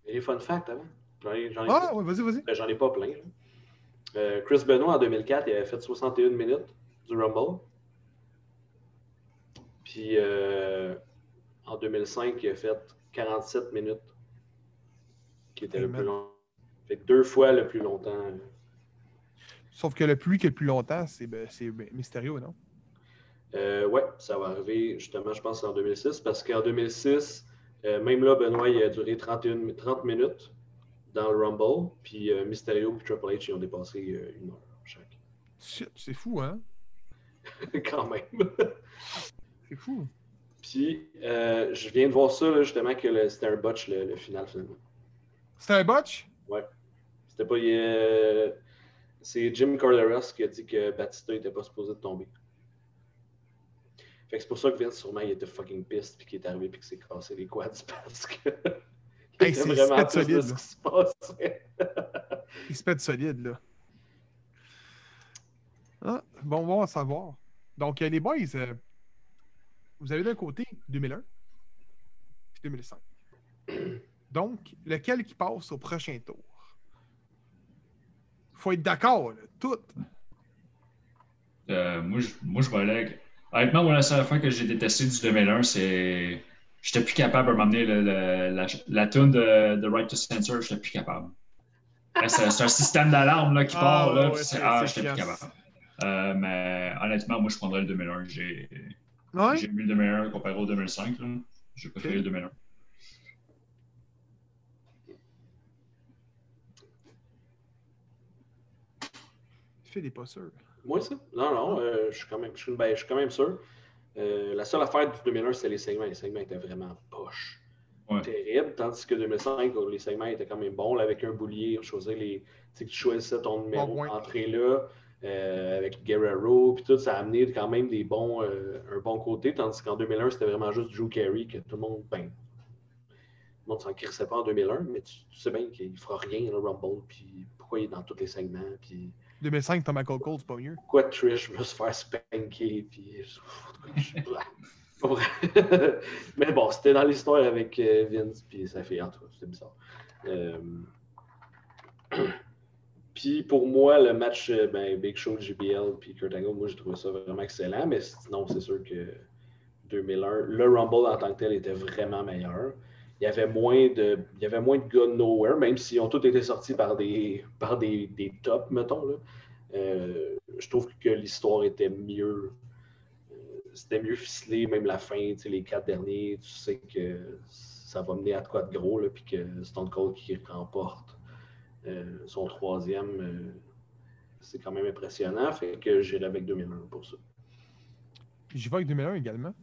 Et les fun facts avant. J'en ai, j'en ai Ah, ouais, vas-y, vas-y. Ben, J'en ai pas plein. Euh, Chris Benoit en 2004, il avait fait 61 minutes du Rumble. Puis euh, en 2005, il a fait 47 minutes, qui était le plus long. Fait que deux fois le plus longtemps. Sauf que le plus qui est le plus longtemps, c'est ben, ben, Mysterio, non? Euh, ouais, ça va arriver justement, je pense, en 2006, parce qu'en 2006, euh, même là, Benoit, il a duré 31, mi- 30 minutes dans le Rumble, puis euh, Mysterio et Triple H, ils ont dépassé euh, une heure chaque. Shit, c'est fou, hein? Quand même. C'est fou. Puis, je viens de voir ça, là, justement, que le- c'était un botch, le, le final, finalement. C'était un botch? C'était pas. euh, c'est Jim Corderas qui a dit que Batista était pas supposé de tomber. Fait que c'est pour ça que Vince, sûrement, il était fucking pissed, puis qu'il est arrivé, puis qu'il s'est cassé les quads, parce que. il Hey, c'est vraiment de solide, ce qui se passait. Il se pète solide, là. Ah, bon, bon à savoir. Donc, euh, les boys, euh, vous avez d'un côté 2001 puis 2005. Donc, lequel qui passe au prochain tour? Faut être d'accord, tout. Euh, moi, je, moi, je. Honnêtement, moi, la seule fois que j'ai détesté du 2001, c'est. J'étais plus capable de le- la, la tune de, de Right to Censor, j'étais plus capable. C'est un système d'alarme là, qui Ah, part, là, ouais, c'est- ah, j'étais plus capable. Euh, mais honnêtement, moi, je prendrais le 2001. J'ai Ouais? j'ai mis le 2001 comparé au 2005. là. J'ai préféré Ok. le 2001. N'est pas sûr. Moi, ça? Non, non, euh, je suis quand même, je suis, ben, je suis quand même sûr. Euh, la seule affaire du 2001, c'était les segments. Les segments étaient vraiment poches. Ouais. Terrible. Tandis que 2005, où les segments étaient quand même bons. Là, avec un boulier, on choisissait les. Tu sais, que tu choisissais ton numéro Bon d'entrée là. euh, avec Guerrero, puis tout, ça a amené quand même des bons, euh, un bon côté. Tandis qu'en 2001, c'était vraiment juste Drew Carey que tout le monde. Ben, tout le monde s'en crissait pas en 2001, mais tu, tu sais bien qu'il fera rien, le Rumble, puis pourquoi il est dans tous les segments, puis 2005, Thomas Michael Cole, c'est pas mieux. pourquoi Trish veut se faire spanker, puis je- Pas vrai. Mais bon, c'était dans l'histoire avec euh, Vince, puis ça fait en tout cas, c'était bizarre. Euh, Puis pour moi, le match euh, ben, Big Show, JBL, puis Kurt Angle, moi j'ai trouvé ça vraiment excellent, mais sinon c'est sûr que 2001, le Rumble en tant que tel était vraiment meilleur. Il y avait moins de, il y avait moins de nowhere, même s'ils ont tous été sortis par des, par des, des tops, mettons. Là. Euh, je trouve que l'histoire était mieux. euh, C'était mieux ficelé, même la fin, les quatre derniers, tu sais que ça va mener à de quoi de gros, puis que Stone Cold qui remporte euh, son troisième, c'est quand même impressionnant. Fait que j'irai avec 2001 pour ça. J'y vais avec 2001 également.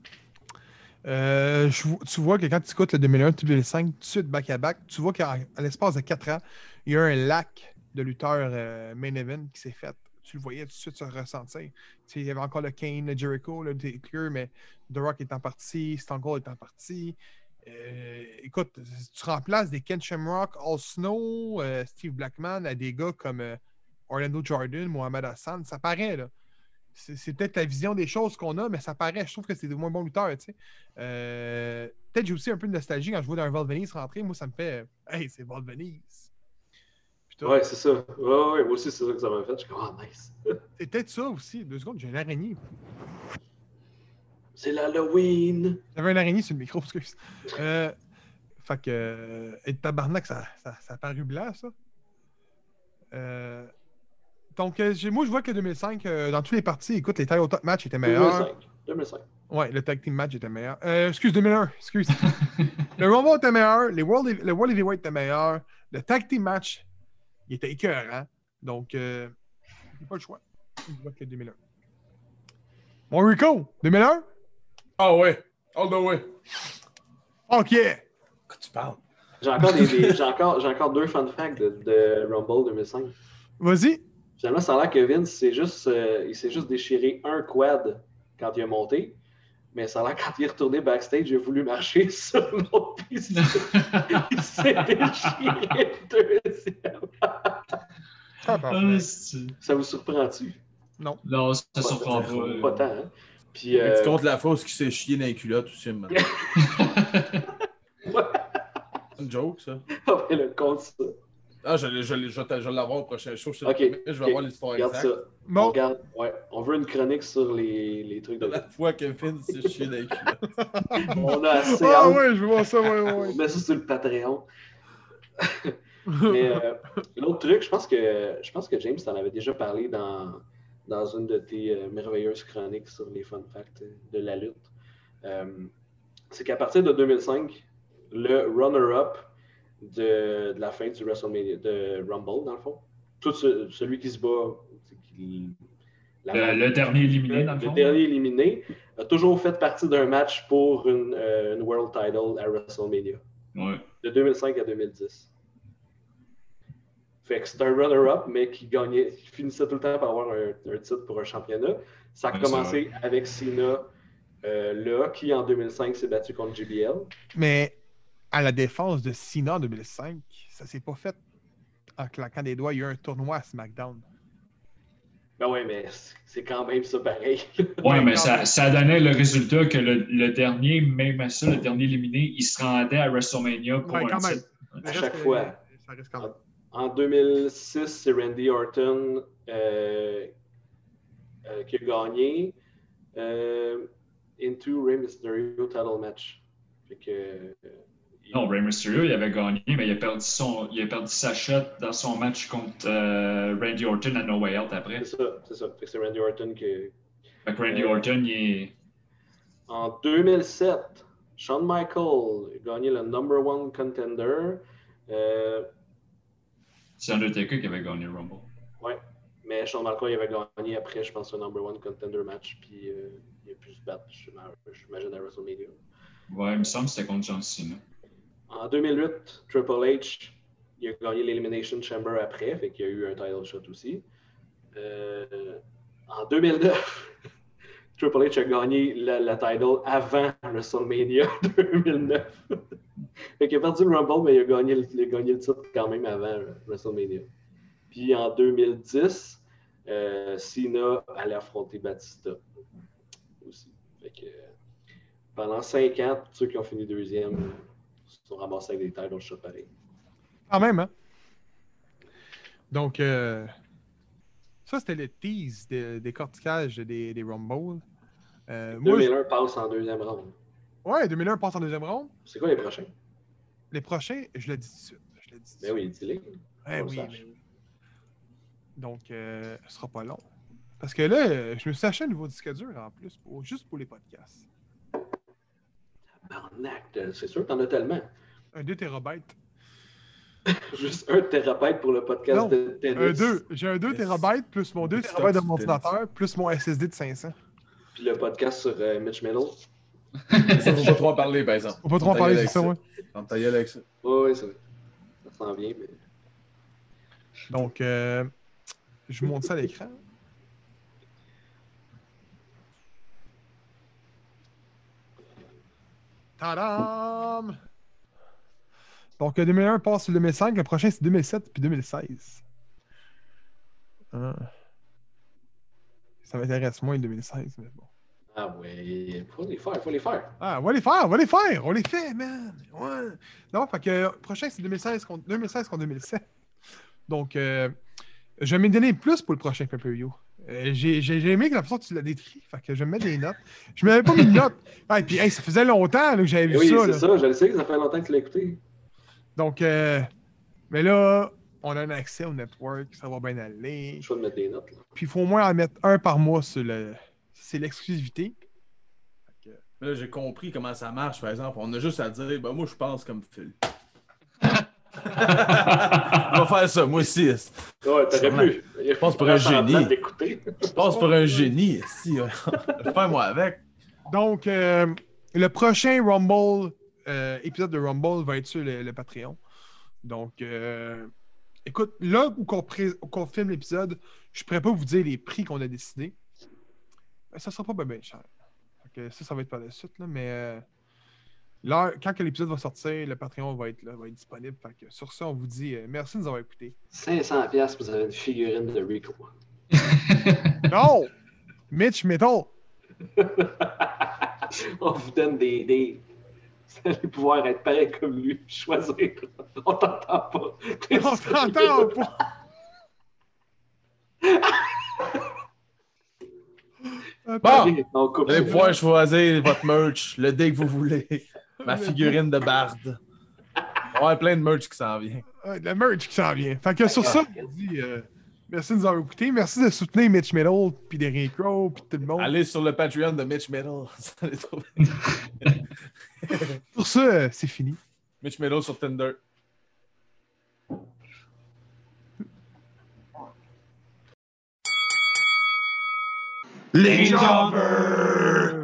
Euh, tu vois que quand tu écoutes le 2001-2005, tout de suite back-à-back, tu vois qu'à l'espace de 4 ans, il y a un lac de lutteurs euh, main event qui s'est fait. Tu le voyais tout de suite se ressentir. Il y avait encore le Kane, le Jericho, le Taker, mais The Rock est en partie, Stone Cold est en partie. Euh, écoute, tu remplaces des Ken Shamrock, All Snow, Steve Blackman à des gars comme Orlando Jordan, Mohamed Hassan, ça paraît là. C'est peut-être la vision des choses qu'on a, mais ça paraît. Je trouve que c'est des moins bons lutteurs, tu sais. Euh, peut-être j'ai aussi un peu de nostalgie quand je vois dans un Val Venise rentrer. Moi, ça me fait euh, Hey, c'est Val Venise. Puis tout. Ouais, c'est ça. Ouais, ouais, moi aussi, c'est ça que ça m'a fait. Je suis comme, ah, nice. C'est peut-être ça aussi. Deux secondes, j'ai une araignée. C'est l'Halloween. J'avais une araignée sur le micro, excuse. Euh, fait que. Euh, et tabarnak, ça, ça, ça a paru blanc, ça. Euh, donc, euh, moi, je vois que 2005, euh, dans tous les parties, écoute, les title top match étaient meilleurs. 2005. 2005. Ouais, le tag team match était meilleur. Euh, excuse, 2001, excuse. le Rumble était meilleur, les World, le World Heavyweight était meilleur, le tag team match, il était écœurant. Donc, euh, j'ai pas le choix. Je vois que 2001. Mon Rico, 2001? Ah ouais, all the way. OK. Quoi tu parles? J'ai encore, des, des- j'ai encore, j'ai encore deux fun facts de, de Rumble 2005. Vas-y. Finalement, ça a l'air que Vince s'est juste, euh, il s'est juste déchiré un quad quand il a monté. Mais ça a l'air quand il est retourné backstage, il a voulu marcher sur l'autre piste. il s'est déchiré le deuxième. Ah, c'est- Ça vous surprend-tu? non, ça surprend Pas, pas. pas tant, hein? Puis, Mais euh, Tu comptes la fausse qui s'est chié dans les culottes aussi, man. C'est une joke, ça. après le compte, ça. Ah, je, je, je, je, je vais l'avoir au prochain show. Je, te Ok, le promets, je vais ok. avoir l'histoire Regarde exacte. ça. On, regarde, ouais, on veut une chronique sur les, les trucs De la fois que Finn s'est chié dans les culottes. On a assez ah hâte. ouais, je vois ça, ouais, ouais. On met ça sur le Patreon. Mais euh, l'autre truc, je pense que je pense que James t'en avait déjà parlé dans, dans une de tes euh, merveilleuses chroniques sur les fun facts de la lutte. Euh, c'est qu'à partir de 2005, le runner-up de, de la fin du WrestleMania, de Rumble, dans le fond, tout ce- celui qui se bat, qui- la- Le, le dernier éliminé, dans le le fond. dernier éliminé a toujours fait partie d'un match pour une, euh, une World Title à WrestleMania Ouais. de 2005 à 2010. Fait que c'est un runner-up, mais qui gagnait, qui finissait tout le temps par avoir un, un titre pour un championnat. Ça a Ouais, commencé avec Cena, euh, là, qui en 2005 s'est battu contre JBL. Mais à la défense de Cena en 2005, ça s'est pas fait en claquant des doigts. Il y a eu un tournoi à SmackDown. Ben ouais, mais c'est- quand même ça pareil. Ouais, mais ça, ça donnait le résultat que le, le dernier, même à ça, le dernier éliminé, il se rendait à WrestleMania pour Ouais, un même. titre. Ça chaque fois. Ça reste quand même. En 2006, c'est Randy Orton euh, euh, qui a gagné euh, Into Rey Mysterio title match. Fait que, euh, Non, Rey Mysterio, il avait gagné, mais il a perdu, son, il a perdu sa shot dans son match contre euh, Randy Orton à No Way Out après. c'est ça, c'est ça. C'est Randy Orton qui. Fait que Randy Euh, Orton, il est. En 2007, Shawn Michaels a gagné le number one contender. Euh, C'est Undertaker qui avait gagné le Rumble. ouais, mais Shawn Michaels il avait gagné après, je pense, un number one contender match. Puis euh, il a pu se battre, j'imagine, à WrestleMania. Ouais, il me semble que c'était contre John Cena. En 2008, Triple H, il a gagné l'Elimination Chamber après, fait qu'il y a eu un title shot aussi. Euh, en 2009, Triple H a gagné le, le title avant WrestleMania 2009. fait qu'il a perdu le Rumble, mais il a gagné, le- titre quand même avant WrestleMania. Puis en 2010, euh, Cena allait affronter Batista aussi. Que, pendant 5 ans, ceux qui ont fini deuxième euh, sont ramassés avec des titles shot pareil. Quand même, hein? Donc, euh, ça, c'était le tease de- des corticages des, des Rumble. Euh, moi, 2001 passe en deuxième round. je- ouais, 2001 passe en deuxième ronde. C'est quoi les prochains? Les prochains, je le dis tout de suite. Je le dis Ben oui, dis-les. Eh oui. Donc, euh, ce sera pas long. Parce que là, euh, je me suis acheté un nouveau disque dur en plus, pour- juste pour les podcasts. T'as- c'est sûr que t'en as tellement. Un 2 TB. Juste un thérapeute pour le podcast Non, de tennis. Un 2. J'ai un 2 Yes. TB plus mon 2 Stock TB de mon ordinateur plus mon SSD de 500. Puis le podcast sur euh, Mitch Middle. Ça, faut pas trop en parler, par exemple. Faut pas trop en parler de ça, ouais. Ferme ta gueule avec ça. Oui, oui, ça, ça s'en vient. Mais... Donc, euh, je vous montre ça à l'écran. Tadam! Donc, euh, 2001 passe sur 2005, le prochain c'est 2007 puis 2016. Ah. Ça m'intéresse moins 2016, mais bon. Ah ouais, faut les faire, faut les faire. Ah, on va les faire, on va les faire, on les fait, man! Ouais. Non, fait que euh, prochain c'est 2016 contre, 2016 contre 2007. Donc, euh, je vais me donner plus pour le prochain pay-per-view. Euh, j'ai, j'ai, j'ai aimé que la façon que tu l'as décrit, fait que je vais mettre des notes. Je m'avais pas mis de notes. Ah, et puis, hey, ça faisait longtemps là, que j'avais vu Eh oui, ça. c'est ça, je le sais, ça fait longtemps que tu l'as écouté. Donc, euh, mais là, on a un accès au network, ça va bien aller. Je vais mettre des notes. Là. Puis, il faut au moins en mettre un par mois sur le. C'est l'exclusivité. Mais Là, j'ai compris comment ça marche, par exemple. On a juste à dire, ben moi, je pense comme Phil. On va faire ça, moi aussi. Ouais, t'aurais pu. Je pense pour un génie. Je passe pour un génie. Si, Fais-moi avec. Donc, euh, le prochain Rumble, euh, épisode de Rumble va être sur le, le Patreon. Donc, euh, écoute, là où qu'on, pré- qu'on filme l'épisode, je ne pourrais pas vous dire les prix qu'on a décidés. Ça sera pas bien cher. Ça, ça va être par la suite, là, mais euh, quand l'épisode va sortir, le Patreon va être là, va être disponible. Fait que sur ça, on vous dit euh, merci de nous avoir écoutés. 500$, piastres, vous avez une figurine de Rico. Non! Mitch Metal! On vous donne des. des... Vous allez pouvoir être pareil comme lui, choisir. On t'entend pas. On t'entend pas! Bon, vous allez pouvoir choisir votre merch, le dé que vous voulez. Ma figurine de barde. On avoir plein de merch qui s'en vient. Ouais, de la merch qui s'en vient. Fait que sur ça, on vous dit euh, merci de nous avoir écoutés. Merci de soutenir Mitch Metal, puis Derrick Crow, puis tout le monde. Allez sur le Patreon de Mitch trouver Sur ça, euh, c'est fini. Mitch Metal sur Tinder. Les jobbers!